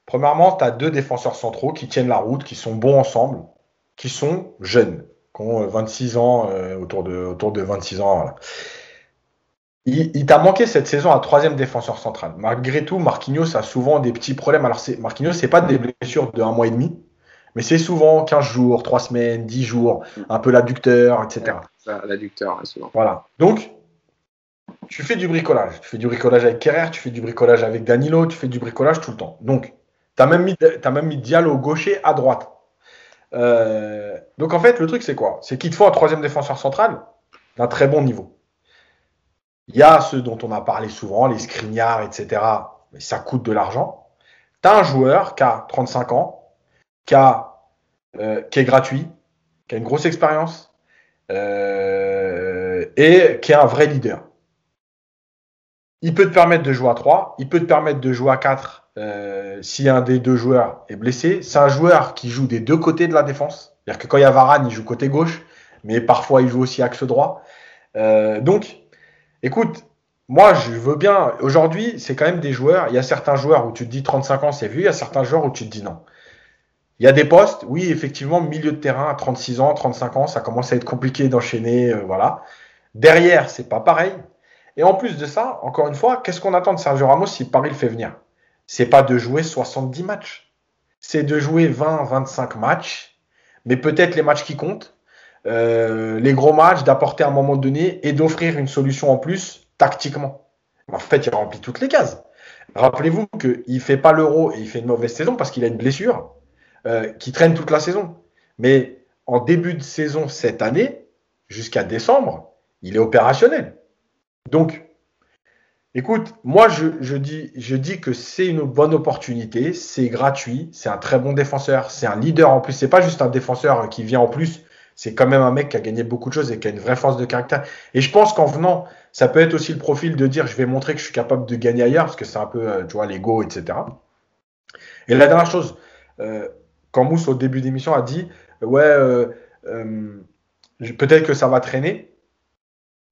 Premièrement, tu as deux défenseurs centraux qui tiennent la route, qui sont bons ensemble, qui sont jeunes, qui ont 26 ans, autour, de, autour de 26 ans. Voilà. Il, t'a manqué cette saison un troisième défenseur central. Malgré tout, Marquinhos a souvent des petits problèmes. Alors, Marquinhos, c'est pas des blessures de un mois et demi, mais c'est souvent 15 jours, 3 semaines, 10 jours, un peu l'adducteur, etc. L'adducteur, souvent. Voilà. Donc, tu fais du bricolage. Tu fais du bricolage avec Kerrer, tu fais du bricolage avec Danilo, tu fais du bricolage tout le temps. Donc, tu as même mis, as même mis Diallo gaucher à droite. Euh, donc, en fait, le truc, c'est quoi? C'est qu'il te faut un troisième défenseur central d'un très bon niveau. Il y a ceux dont on a parlé souvent, les Skriniar, etc. Mais ça coûte de l'argent. Tu as un joueur qui a 35 ans, qui, euh, qui est gratuit, qui a une grosse expérience euh, et qui est un vrai leader. Il peut te permettre de jouer à 3, il peut te permettre de jouer à 4 euh, si un des deux joueurs est blessé. C'est un joueur qui joue des deux côtés de la défense. C'est-à-dire que quand il y a Varane, il joue côté gauche, mais parfois il joue aussi axe droit. donc, Écoute, moi, je veux bien. Aujourd'hui, c'est quand même des joueurs. Il y a certains joueurs où tu te dis 35 ans, c'est vu. Il y a certains joueurs où tu te dis non. Il y a des postes, oui, effectivement, milieu de terrain à 36 ans, 35 ans, ça commence à être compliqué d'enchaîner. Euh, voilà. Derrière, c'est pas pareil. Et en plus de ça, encore une fois, qu'est-ce qu'on attend de Sergio Ramos si Paris le fait venir? C'est pas de jouer 70 matchs. C'est de jouer 20, 25 matchs, mais peut-être les matchs qui comptent euh, les gros matchs, d'apporter à un moment donné et d'offrir une solution en plus tactiquement. En fait, il remplit toutes les cases. Rappelez-vous qu'il ne fait pas l'euro et il fait une mauvaise saison parce qu'il a une blessure euh, qui traîne toute la saison. Mais en début de saison cette année, jusqu'à décembre, il est opérationnel. Donc, écoute, moi je, dis que c'est une bonne opportunité, c'est gratuit, c'est un très bon défenseur, c'est un leader en plus, c'est pas juste un défenseur qui vient en plus c'est quand même un mec qui a gagné beaucoup de choses et qui a une vraie force de caractère. Et je pense qu'en venant, ça peut être aussi le profil de dire je vais montrer que je suis capable de gagner ailleurs, parce que c'est un peu, euh, tu vois, l'ego, etc. Et la dernière chose, euh, quand Mousse au début d'émission a dit ouais, euh, peut-être que ça va traîner.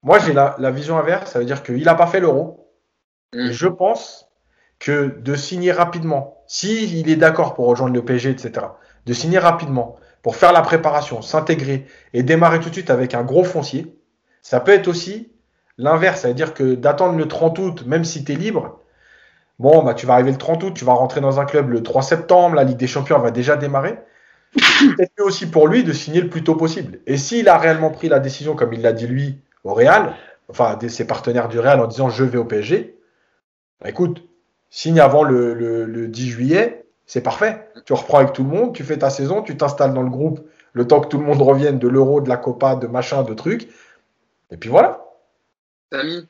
Moi, j'ai la, vision inverse, ça veut dire qu'il n'a pas fait l'euro. Mm. Je pense que de signer rapidement, s'il est d'accord pour rejoindre le PSG, etc., de signer rapidement, pour faire la préparation, s'intégrer et démarrer tout de suite avec un gros foncier. Ça peut être aussi l'inverse, c'est-à-dire que d'attendre le 30 août, même si tu es libre, bon, bah, tu vas arriver le 30 août, tu vas rentrer dans un club le 3 septembre, la Ligue des Champions va déjà démarrer. peut aussi pour lui de signer le plus tôt possible. Et s'il a réellement pris la décision, comme il l'a dit lui, au Real, enfin ses partenaires du Real en disant je vais au PSG, bah, écoute, signe avant le 10 juillet, c'est parfait. Tu reprends avec tout le monde, tu fais ta saison, tu t'installes dans le groupe le temps que tout le monde revienne de l'euro, de la copa, de machin, de trucs. Et puis voilà. Samy,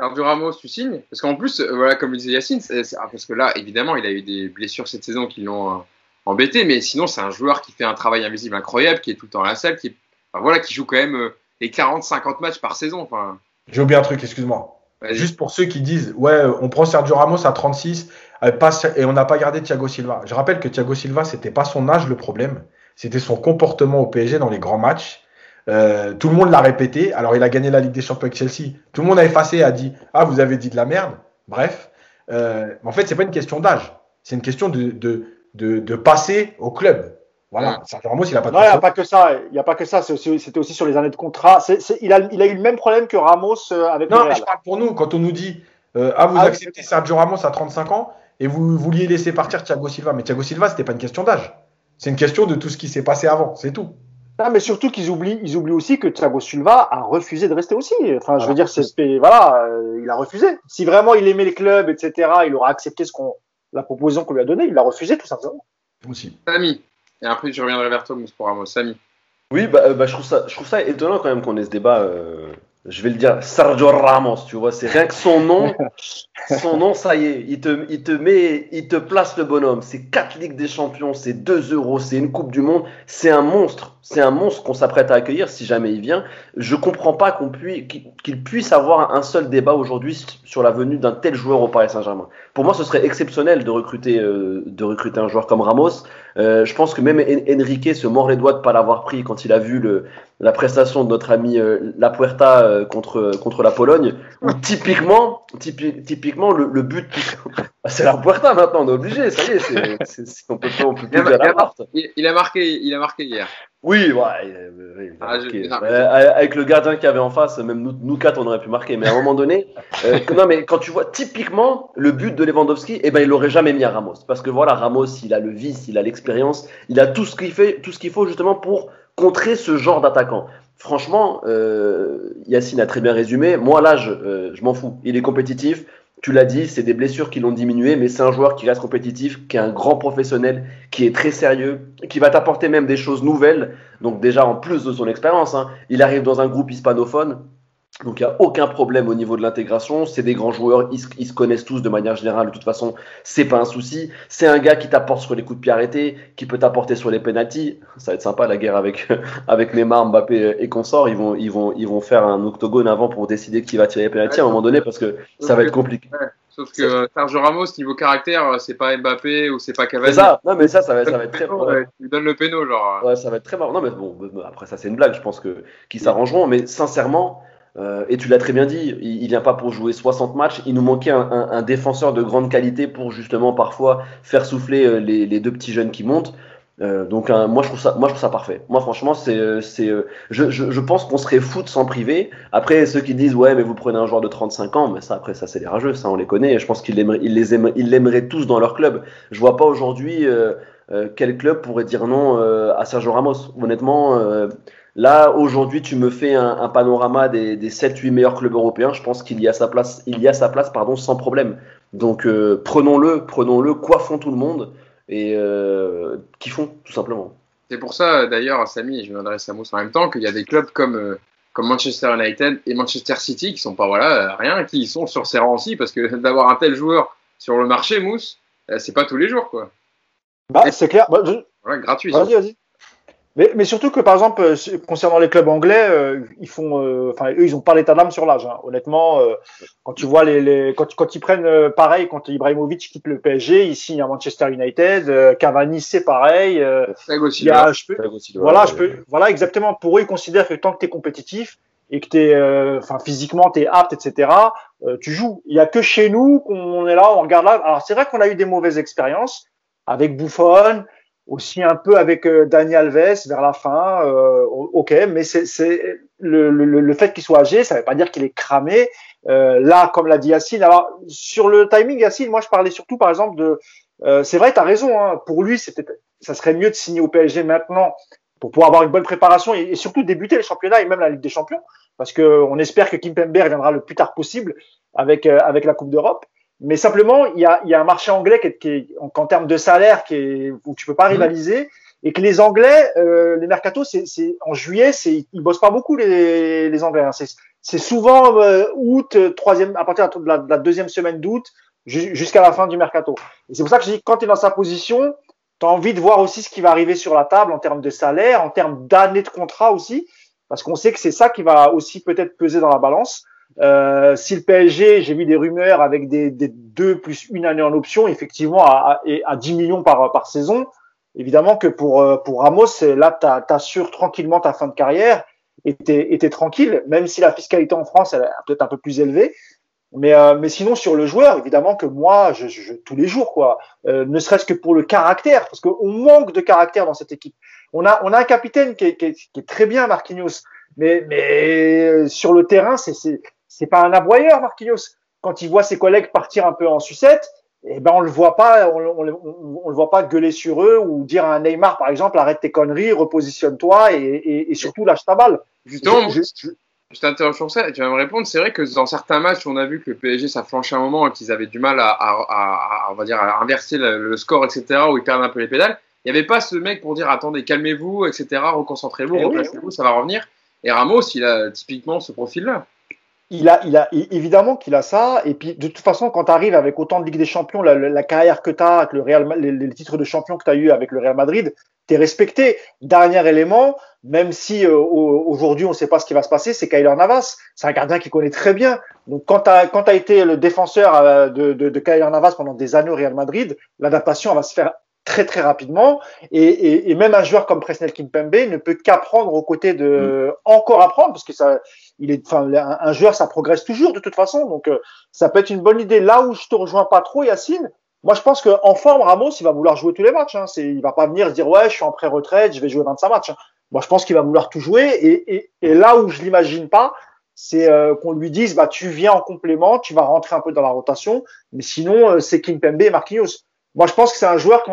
alors du Ramos, tu signes Parce qu'en plus, euh, voilà, comme disait Yacine, ah, parce que là, évidemment, il a eu des blessures cette saison qui l'ont euh, embêté, mais sinon, c'est un joueur qui fait un travail invisible incroyable, qui est tout le temps à la salle, qui, voilà, qui joue quand même euh, les 40-50 matchs par saison. Enfin... J'ai oublié un truc, excuse-moi. Juste pour ceux qui disent, ouais, on prend Sergio Ramos à 36 euh, et on n'a pas gardé Thiago Silva. Je rappelle que Thiago Silva, c'était pas son âge le problème, c'était son comportement au PSG dans les grands matchs. Euh, tout le monde l'a répété. Alors, il a gagné la Ligue des Champions avec Chelsea. Tout le monde a effacé, a dit Ah, vous avez dit de la merde. Bref. Euh, en fait, c'est pas une question d'âge. C'est une question de, de, de, de passer au club. Voilà, Sergio Ramos, il n'a pas Non, il n'y a pas que ça. Il n'y a pas que ça. C'était aussi sur les années de contrat. il, a, il, a, eu le même problème que Ramos avec Non, mais je parle pour nous. Quand on nous dit euh, Ah, vous ah, acceptez Sergio Ramos à 35 ans et vous vouliez laisser partir Thiago Silva. Mais Thiago Silva, c'était pas une question d'âge. C'est une question de tout ce qui s'est passé avant. C'est tout. Non, mais surtout qu'ils oublient, ils oublient aussi que Thiago Silva a refusé de rester aussi. Enfin, je veux dire, c'est, voilà, euh, il a refusé. Si vraiment il aimait les clubs, etc., il aura accepté ce qu'on, la proposition qu'on lui a donnée. Il l'a refusé tout simplement. Aussi. Samy. Et après, je reviendrai vers toi, Mousse, pour Ramos. Samy. Oui, bah, euh, bah, je, trouve ça, je trouve ça étonnant quand même qu'on ait ce débat. Euh, je vais le dire, Sergio Ramos, tu vois, c'est rien que son nom. Son nom, ça y est, il te, il te met, il te place le bonhomme. C'est 4 Ligues des Champions, c'est 2 euros, c'est une Coupe du Monde. C'est un monstre. C'est un monstre qu'on s'apprête à accueillir si jamais il vient. Je comprends pas qu'on puisse, qu'il puisse avoir un seul débat aujourd'hui sur la venue d'un tel joueur au Paris Saint-Germain. Pour moi, ce serait exceptionnel de recruter, euh, de recruter un joueur comme Ramos. Euh, je pense que même Enrique se mord les doigts de pas l'avoir pris quand il a vu le, la prestation de notre ami euh, La Puerta euh, contre, contre la Pologne, où typiquement, typiquement le, le but, c'est La Puerta maintenant, on est obligé, ça y est, on peut, on peut plus il, a, il, a marqué, il a marqué hier. Oui, ouais, ah, avec le gardien qu'il y avait en face, même nous, nous, quatre, on aurait pu marquer. Mais à un moment donné, euh, non, mais quand tu vois typiquement le but de Lewandowski, eh ben, il l'aurait jamais mis à Ramos, parce que voilà, Ramos, il a le vice, il a l'expérience, il a tout ce qu'il fait, tout ce qu'il faut justement pour contrer ce genre d'attaquant. Franchement, euh, Yacine a très bien résumé. Moi, là, je, euh, je m'en fous. Il est compétitif. Tu l'as dit, c'est des blessures qui l'ont diminué, mais c'est un joueur qui reste compétitif, qui est un grand professionnel, qui est très sérieux, qui va t'apporter même des choses nouvelles. Donc déjà, en plus de son expérience, hein, il arrive dans un groupe hispanophone. Donc il n'y a aucun problème au niveau de l'intégration. C'est des grands joueurs, ils, se connaissent tous de manière générale. De toute façon, c'est pas un souci. C'est un gars qui t'apporte sur les coups de pied arrêtés, qui peut t'apporter sur les pénalties. Ça va être sympa la guerre avec avec Neymar, Mbappé et consorts. Ils vont ils vont ils vont faire un octogone avant pour décider qui va tirer les pénalties à un moment donné parce que ça va être compliqué. Sauf que Sergio Ramos, niveau caractère, c'est pas Mbappé ou c'est pas Cavani. C'est ça. Non, mais ça, ça va, ça va être très. Ouais. Il donne le péno, genre. Ouais, ça va être très marrant. Non, mais bon, après ça, c'est une blague. Je pense que qu'ils s'arrangeront. Mais sincèrement, euh, et tu l'as très bien dit, il, il, vient pas pour jouer 60 matchs. Il nous manquait un, défenseur de grande qualité pour justement parfois faire souffler euh, les, deux petits jeunes qui montent. Euh, donc moi je trouve ça, parfait. Moi franchement c'est, je, pense qu'on serait fou de s'en priver. Après ceux qui disent ouais mais vous prenez un joueur de 35 ans, mais ça après ça c'est les rageux, ça on les connaît. je pense qu'ils l'aimeraient, les aimeraient, tous dans leur club. Je vois pas aujourd'hui quel club pourrait dire non à Sergio Ramos. Honnêtement, Là, aujourd'hui, tu me fais un, un panorama des, des 7-8 meilleurs clubs européens. Je pense qu'il y a sa place, il y a sa place, pardon, sans problème. Donc, euh, prenons-le, prenons-le, coiffons tout le monde et euh, kiffons, tout simplement. C'est pour ça, d'ailleurs, Samy, et je m'adresse à Mousse en même temps, qu'il y a des clubs comme, euh, comme Manchester United et Manchester City qui sont pas, voilà, rien, qui sont sur ces rangs aussi, parce que d'avoir un tel joueur sur le marché, Mousse, c'est pas tous les jours, quoi. Bah, c'est clair. Bah, je... ouais, gratuit. Vas-y, vas-y. Mais, mais, surtout que par exemple euh, concernant les clubs anglais, euh, ils font, euh, enfin eux ils ont pas l'état d'âme sur l'âge. Hein. Honnêtement, euh, quand tu vois les, les quand, quand ils prennent euh, pareil, quand Ibrahimovic quitte le PSG, il signe à Manchester United, Cavani c'est pareil. il y a, je peux, voilà, je peux, voilà exactement. Pour eux ils considèrent que tant que tu es compétitif et que t'es, enfin physiquement t'es apte, etc. tu joues. Il y a que chez nous qu'on est là, on regarde là. Alors c'est vrai qu'on a eu des mauvaises expériences avec Buffon aussi un peu avec euh, Dani Alves vers la fin, euh, ok, mais c'est le, le, le, fait qu'il soit âgé, ça ne veut pas dire qu'il est cramé. Euh, là, comme l'a dit Yacine, alors sur le timing, Yacine, moi je parlais surtout par exemple de, euh, c'est vrai, tu as raison, hein, pour lui, ça serait mieux de signer au PSG maintenant pour pouvoir avoir une bonne préparation et, et, surtout débuter les championnats et même la Ligue des Champions, parce que on espère que Kim Pember viendra le plus tard possible avec euh, avec la Coupe d'Europe. Mais simplement, il y a, y a un marché anglais qui est, qui est en, termes de salaire qui est, où tu peux pas mmh. rivaliser et que les Anglais, euh, les mercatos, c'est, en juillet, c'est, ils bossent pas beaucoup les, les Anglais. Hein. C'est, souvent euh, août, troisième, à partir de la, de la deuxième semaine d'août jusqu'à la fin du mercato. Et c'est pour ça que je dis quand tu es dans sa position, tu as envie de voir aussi ce qui va arriver sur la table en termes de salaire, en termes d'années de contrat aussi, parce qu'on sait que c'est ça qui va aussi peut-être peser dans la balance. Euh, si le PSG, j'ai vu des rumeurs avec des, des, deux plus une année en option, effectivement à, à, à 10 millions par, par saison, évidemment que pour, euh, pour Ramos, là, tu assures tranquillement ta fin de carrière et t'es, tranquille, même si la fiscalité en France elle est peut-être un peu plus élevée. Mais, euh, mais sinon, sur le joueur, évidemment que moi, je, je tous les jours, quoi, euh, ne serait-ce que pour le caractère, parce qu'on manque de caractère dans cette équipe. On a, on a un capitaine qui est, qui est, qui est très bien, Marquinhos, mais, mais sur le terrain, c'est, c'est pas un aboyeur, Marquinhos. Quand il voit ses collègues partir un peu en sucette, eh ben on le voit pas, on, on, on, le voit pas gueuler sur eux ou dire à un Neymar par exemple arrête tes conneries, repositionne-toi et, et, et, surtout lâche ta balle. Justement, je, je, je t'interroge sur ça. Tu vas me répondre. C'est vrai que dans certains matchs, on a vu que le PSG ça flanchait un moment et qu'ils avaient du mal à, à, à, on va dire à inverser le, le, score, etc. Où ils perdent un peu les pédales. Il n'y avait pas ce mec pour dire attendez calmez-vous, etc. Reconcentrez-vous, eh replacez-vous, oui. ça va revenir. Et Ramos, il a typiquement ce profil-là. Il a, il a, évidemment qu'il a ça. Et puis, de toute façon, quand tu arrives avec autant de Ligue des Champions, la, carrière que tu as, avec le Real, les, titres de champion que tu as eu avec le Real Madrid, tu es respecté. Dernier élément, même si euh, aujourd'hui on ne sait pas ce qui va se passer, c'est Kyler Navas. C'est un gardien qui connaît très bien. Donc, quand tu as, quand as été le défenseur euh, de, de, de Kyler Navas pendant des années au Real Madrid, l'adaptation va se faire très très rapidement et, et, et, même un joueur comme Presnel Kimpembe ne peut qu'apprendre aux côtés de mm. encore apprendre parce que ça il est enfin un, joueur ça progresse toujours de toute façon donc euh, ça peut être une bonne idée là où je te rejoins pas trop Yacine moi je pense qu'en forme Ramos il va vouloir jouer tous les matchs hein. c'est il va pas venir dire ouais je suis en pré-retraite je vais jouer 25 matchs hein. moi je pense qu'il va vouloir tout jouer et, et là où je l'imagine pas c'est euh, qu'on lui dise bah tu viens en complément tu vas rentrer un peu dans la rotation mais sinon euh, c'est Kimpembe et Marquinhos moi, je pense que c'est un joueur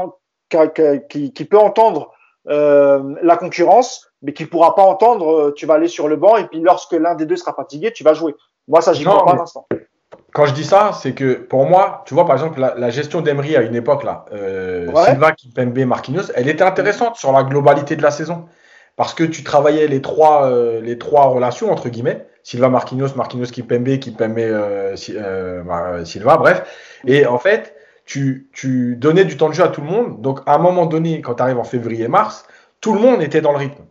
qui, qui, peut entendre euh, la concurrence, mais qui pourra pas entendre. Euh, tu vas aller sur le banc et puis lorsque l'un des deux sera fatigué, tu vas jouer. Moi, ça, j'y crois pas l'instant. Quand je dis ça, c'est que pour moi, tu vois, par exemple, la, gestion d'Emery à une époque là, euh, Silva, Kimpembe, Marquinhos, elle était intéressante sur la globalité de la saison parce que tu travaillais les trois, euh, les trois relations entre guillemets. Silva, Marquinhos, Marquinhos, Kimpembe, Kimpembe, euh, bah, Silva, bref. Et en fait, tu, donnais du temps de jeu à tout le monde. Donc, à un moment donné, quand tu arrives en février-mars, tout le monde était dans le rythme.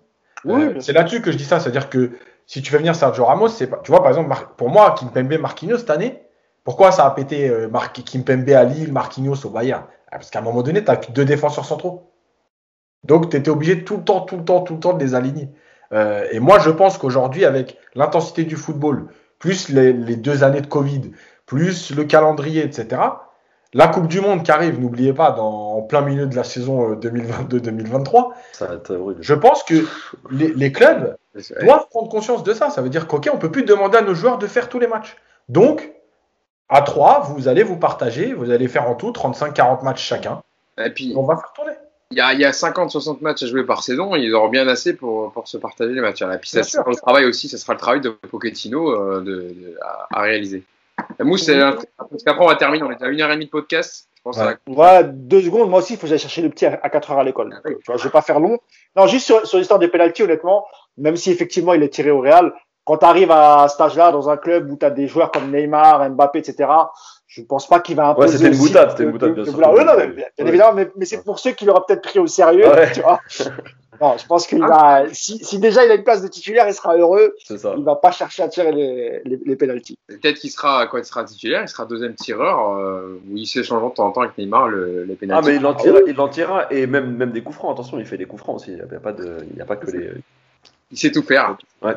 Euh, c'est là-dessus que je dis ça. C'est-à-dire que si tu fais venir Sergio Ramos, c'est pas. Tu vois, par exemple, pour moi, Kimpembe, Marquinhos cette année, pourquoi ça a pété euh, Kimpembe à Lille, Marquinhos au Bayern? Ah, Parce qu'à un moment donné, tu n'as deux défenseurs centraux. Donc, tu étais obligé tout le temps, tout le temps, tout le temps de les aligner. Euh, et moi, je pense qu'aujourd'hui, avec l'intensité du football, plus les, les, deux années de Covid, plus le calendrier, etc., la Coupe du Monde qui arrive, n'oubliez pas, dans, en plein milieu de la saison 2022-2023, euh, je pense que les, clubs doivent prendre conscience de ça. Ça veut dire qu'ok, on peut plus demander à nos joueurs de faire tous les matchs. Donc, à 3, vous allez vous partager, vous allez faire en tout 35-40 matchs chacun. Et puis, on va faire tourner. Il y a, a 50-60 matchs à jouer par saison, ils auront bien assez pour, pour se partager les matchs. Et puis, ça sera le travail aussi, ça sera le travail de Pochettino euh, de, à réaliser. Mousse, parce qu'après on va terminer, on est à une heure et demie de podcast. Je pense ouais. deux secondes. Moi aussi, il faut que j'aille chercher le petit à 4 heures à l'école. Ah, je ne vais pas faire long. Non, juste sur, sur l'histoire des pénalties, honnêtement, même si effectivement il est tiré au Real, quand tu arrives à cet âge-là, dans un club où tu as des joueurs comme Neymar, Mbappé, etc., je ne pense pas qu'il va imposer. Ouais, c'était une boutade, c'était une boutade, bien sûr. non, mais, bien évidemment, mais, mais c'est pour ceux qui l'auraient peut-être pris au sérieux, tu vois. Non, je pense qu'il va. Si, si, déjà il a une place de titulaire, il sera heureux. Ça. Il va pas chercher à tirer les, les, les pénalties. Peut-être qu'il sera, quoi, il sera titulaire, il sera deuxième tireur, euh, où il s'échange de temps en temps avec Neymar le, les pénalties. Ah, mais il en tirera, il en tirera, et même, même des coups francs. Attention, il fait des coups francs aussi. Il n'y a, pas de, il y a pas que les. Il sait tout faire. Ouais.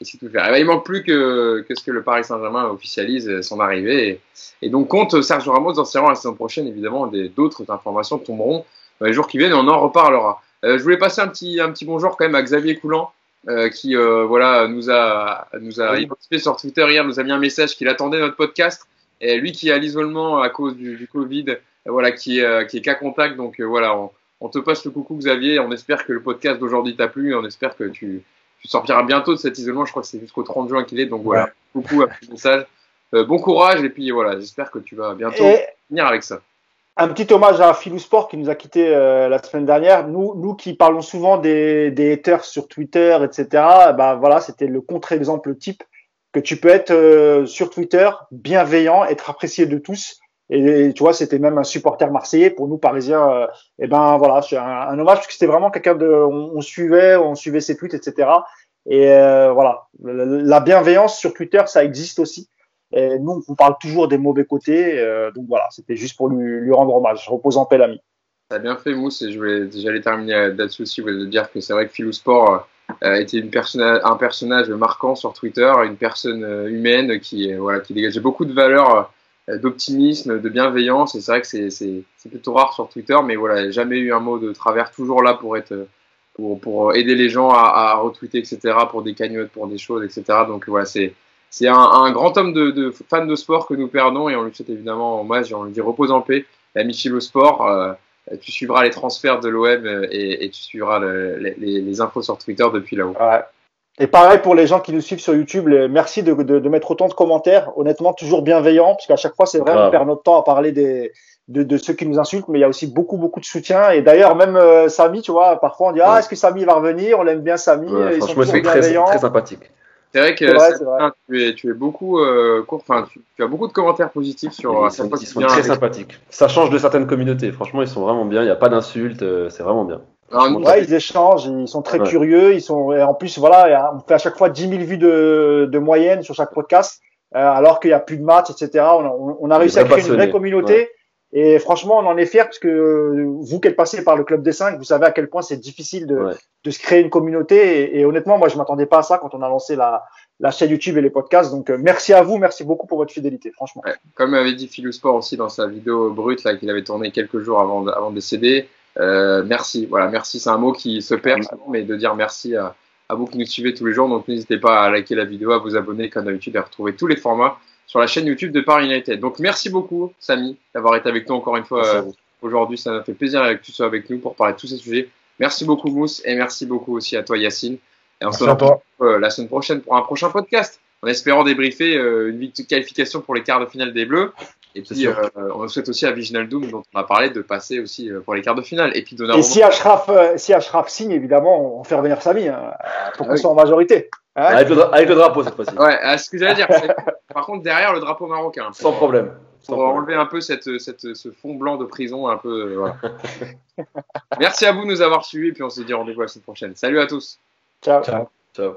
Il sait tout faire. Et ben, il manque plus que, que ce que le Paris Saint-Germain officialise son arrivée. Et, et, donc compte Sergio Ramos dans la saison prochaine, évidemment, d'autres informations tomberont dans les jours qui viennent et on en reparlera. Euh, je voulais passer un petit, un petit bonjour quand même à Xavier Coulant. Euh, qui euh, voilà nous a nous a identifié sur Twitter hier, nous a mis un message qu'il attendait notre podcast. Et lui qui est à l'isolement à cause du, du Covid, voilà, qui est qui est cas contact. Donc voilà, on, on, te passe le coucou Xavier. On espère que le podcast d'aujourd'hui t'a plu. On espère que tu, tu sortiras bientôt de cet isolement. Je crois que c'est jusqu'au 30 juin qu'il est. Donc voilà, coucou à ce message. bon courage et puis voilà, j'espère que tu vas bientôt finir avec ça un petit hommage à Philou Sport qui nous a quitté euh, la semaine dernière. Nous, nous qui parlons souvent des, des haters sur Twitter, etc. Ben voilà, c'était le contre-exemple type que tu peux être euh, sur Twitter bienveillant, être apprécié de tous. Et, tu vois, c'était même un supporter marseillais pour nous Parisiens. Euh, et ben voilà, c'est un, hommage parce que c'était vraiment quelqu'un de, on, suivait, on suivait ses tweets, etc. Et voilà, la bienveillance sur Twitter, ça existe aussi. Et nous, on parle toujours des mauvais côtés. Euh, donc voilà, c'était juste pour lui, rendre hommage. Je repose en paix l'ami. T'as bien fait, Mousse. Et j'allais terminer là-dessus aussi. de dire que c'est vrai que Philou Sport euh, était une personne, un personnage marquant sur Twitter, une personne euh, humaine qui, voilà, qui dégageait beaucoup de valeurs d'optimisme, de bienveillance. Et c'est vrai que c'est plutôt rare sur Twitter, mais voilà, jamais eu un mot de travers, toujours là pour être pour, pour aider les gens à, à retweeter, etc., pour des cagnottes, pour des choses, etc. Donc voilà, c'est c'est un, grand homme de, de, fan de sport que nous perdons et on lui souhaite évidemment hommage et on lui dit repose en paix. L'ami au sport, euh, tu suivras les transferts de l'OM euh, et, tu suivras les, infos sur Twitter depuis là-haut. Et pareil pour les gens qui nous suivent sur YouTube, merci de, mettre autant de commentaires, honnêtement toujours bienveillants, parce qu'à chaque fois c'est vrai, on perd notre temps à parler des, de, ceux qui nous insultent, mais il y a aussi beaucoup beaucoup de soutien. Et d'ailleurs même euh, Samy, tu vois, parfois on dit ah est-ce que Samy va revenir? On l'aime bien Samy. franchement c'est très, très sympathique. C'est vrai que Tu, es, tu es beaucoup euh, court, enfin, tu, as beaucoup de commentaires positifs sur. Ils sont, ils sont très sympathiques. Ça change de certaines communautés. Franchement, ils sont vraiment bien. Il n'y a pas d'insultes. Euh, c'est vraiment bien. Ouais, ils échangent, ils sont très curieux, ils sont et en plus voilà, on fait à chaque fois 10 000 vues de, de moyenne sur chaque podcast, euh, alors qu'il n'y a plus de matchs, etc. On, on a réussi à créer une vraie communauté. Et franchement, on en est fiers parce que euh, vous qui êtes passé par le club des 5, vous savez à quel point c'est difficile de, de, se créer une communauté. Et, honnêtement, moi, je m'attendais pas à ça quand on a lancé la, la chaîne YouTube et les podcasts. Donc, euh, merci à vous, merci beaucoup pour votre fidélité, franchement. Comme avait dit Philou Sport aussi dans sa vidéo brute là qu'il avait tourné quelques jours avant, avant de décéder. Euh, merci, voilà, merci. C'est un mot qui se perd, mais de dire merci à, à vous qui nous suivez tous les jours. Donc, n'hésitez pas à liker la vidéo, à vous abonner comme d'habitude et à retrouver tous les formats sur la chaîne YouTube de Paris United. Donc merci beaucoup, Samy, d'avoir été avec nous encore une fois euh, aujourd'hui. Ça m'a fait plaisir que tu sois avec nous pour parler de tous ces sujets. Merci beaucoup, Mousse, et merci beaucoup aussi à toi, Yacine. Et on se retrouve euh, la semaine prochaine pour un prochain podcast, en espérant débriefer euh, une qualification pour les quarts de finale des Bleus. Et puis, on souhaite aussi à Viginal Doom, dont on a parlé, de passer aussi pour les quarts de finale. Et puis, Et si Ashraf, si Ashraf signe, évidemment, on fait revenir Samy hein, pour ah qu'on soit en majorité. Hein avec, le drapeau cette fois-ci. Ouais, ce que j'allais dire. Par contre, derrière le drapeau marocain. Sans problème. Pour enlever un peu cette, cette, ce fond blanc de prison, un peu. Voilà. Merci à vous de nous avoir suivis, et puis on se dit rendez-vous la semaine prochaine. Salut à tous. Ciao. Ciao. Ciao.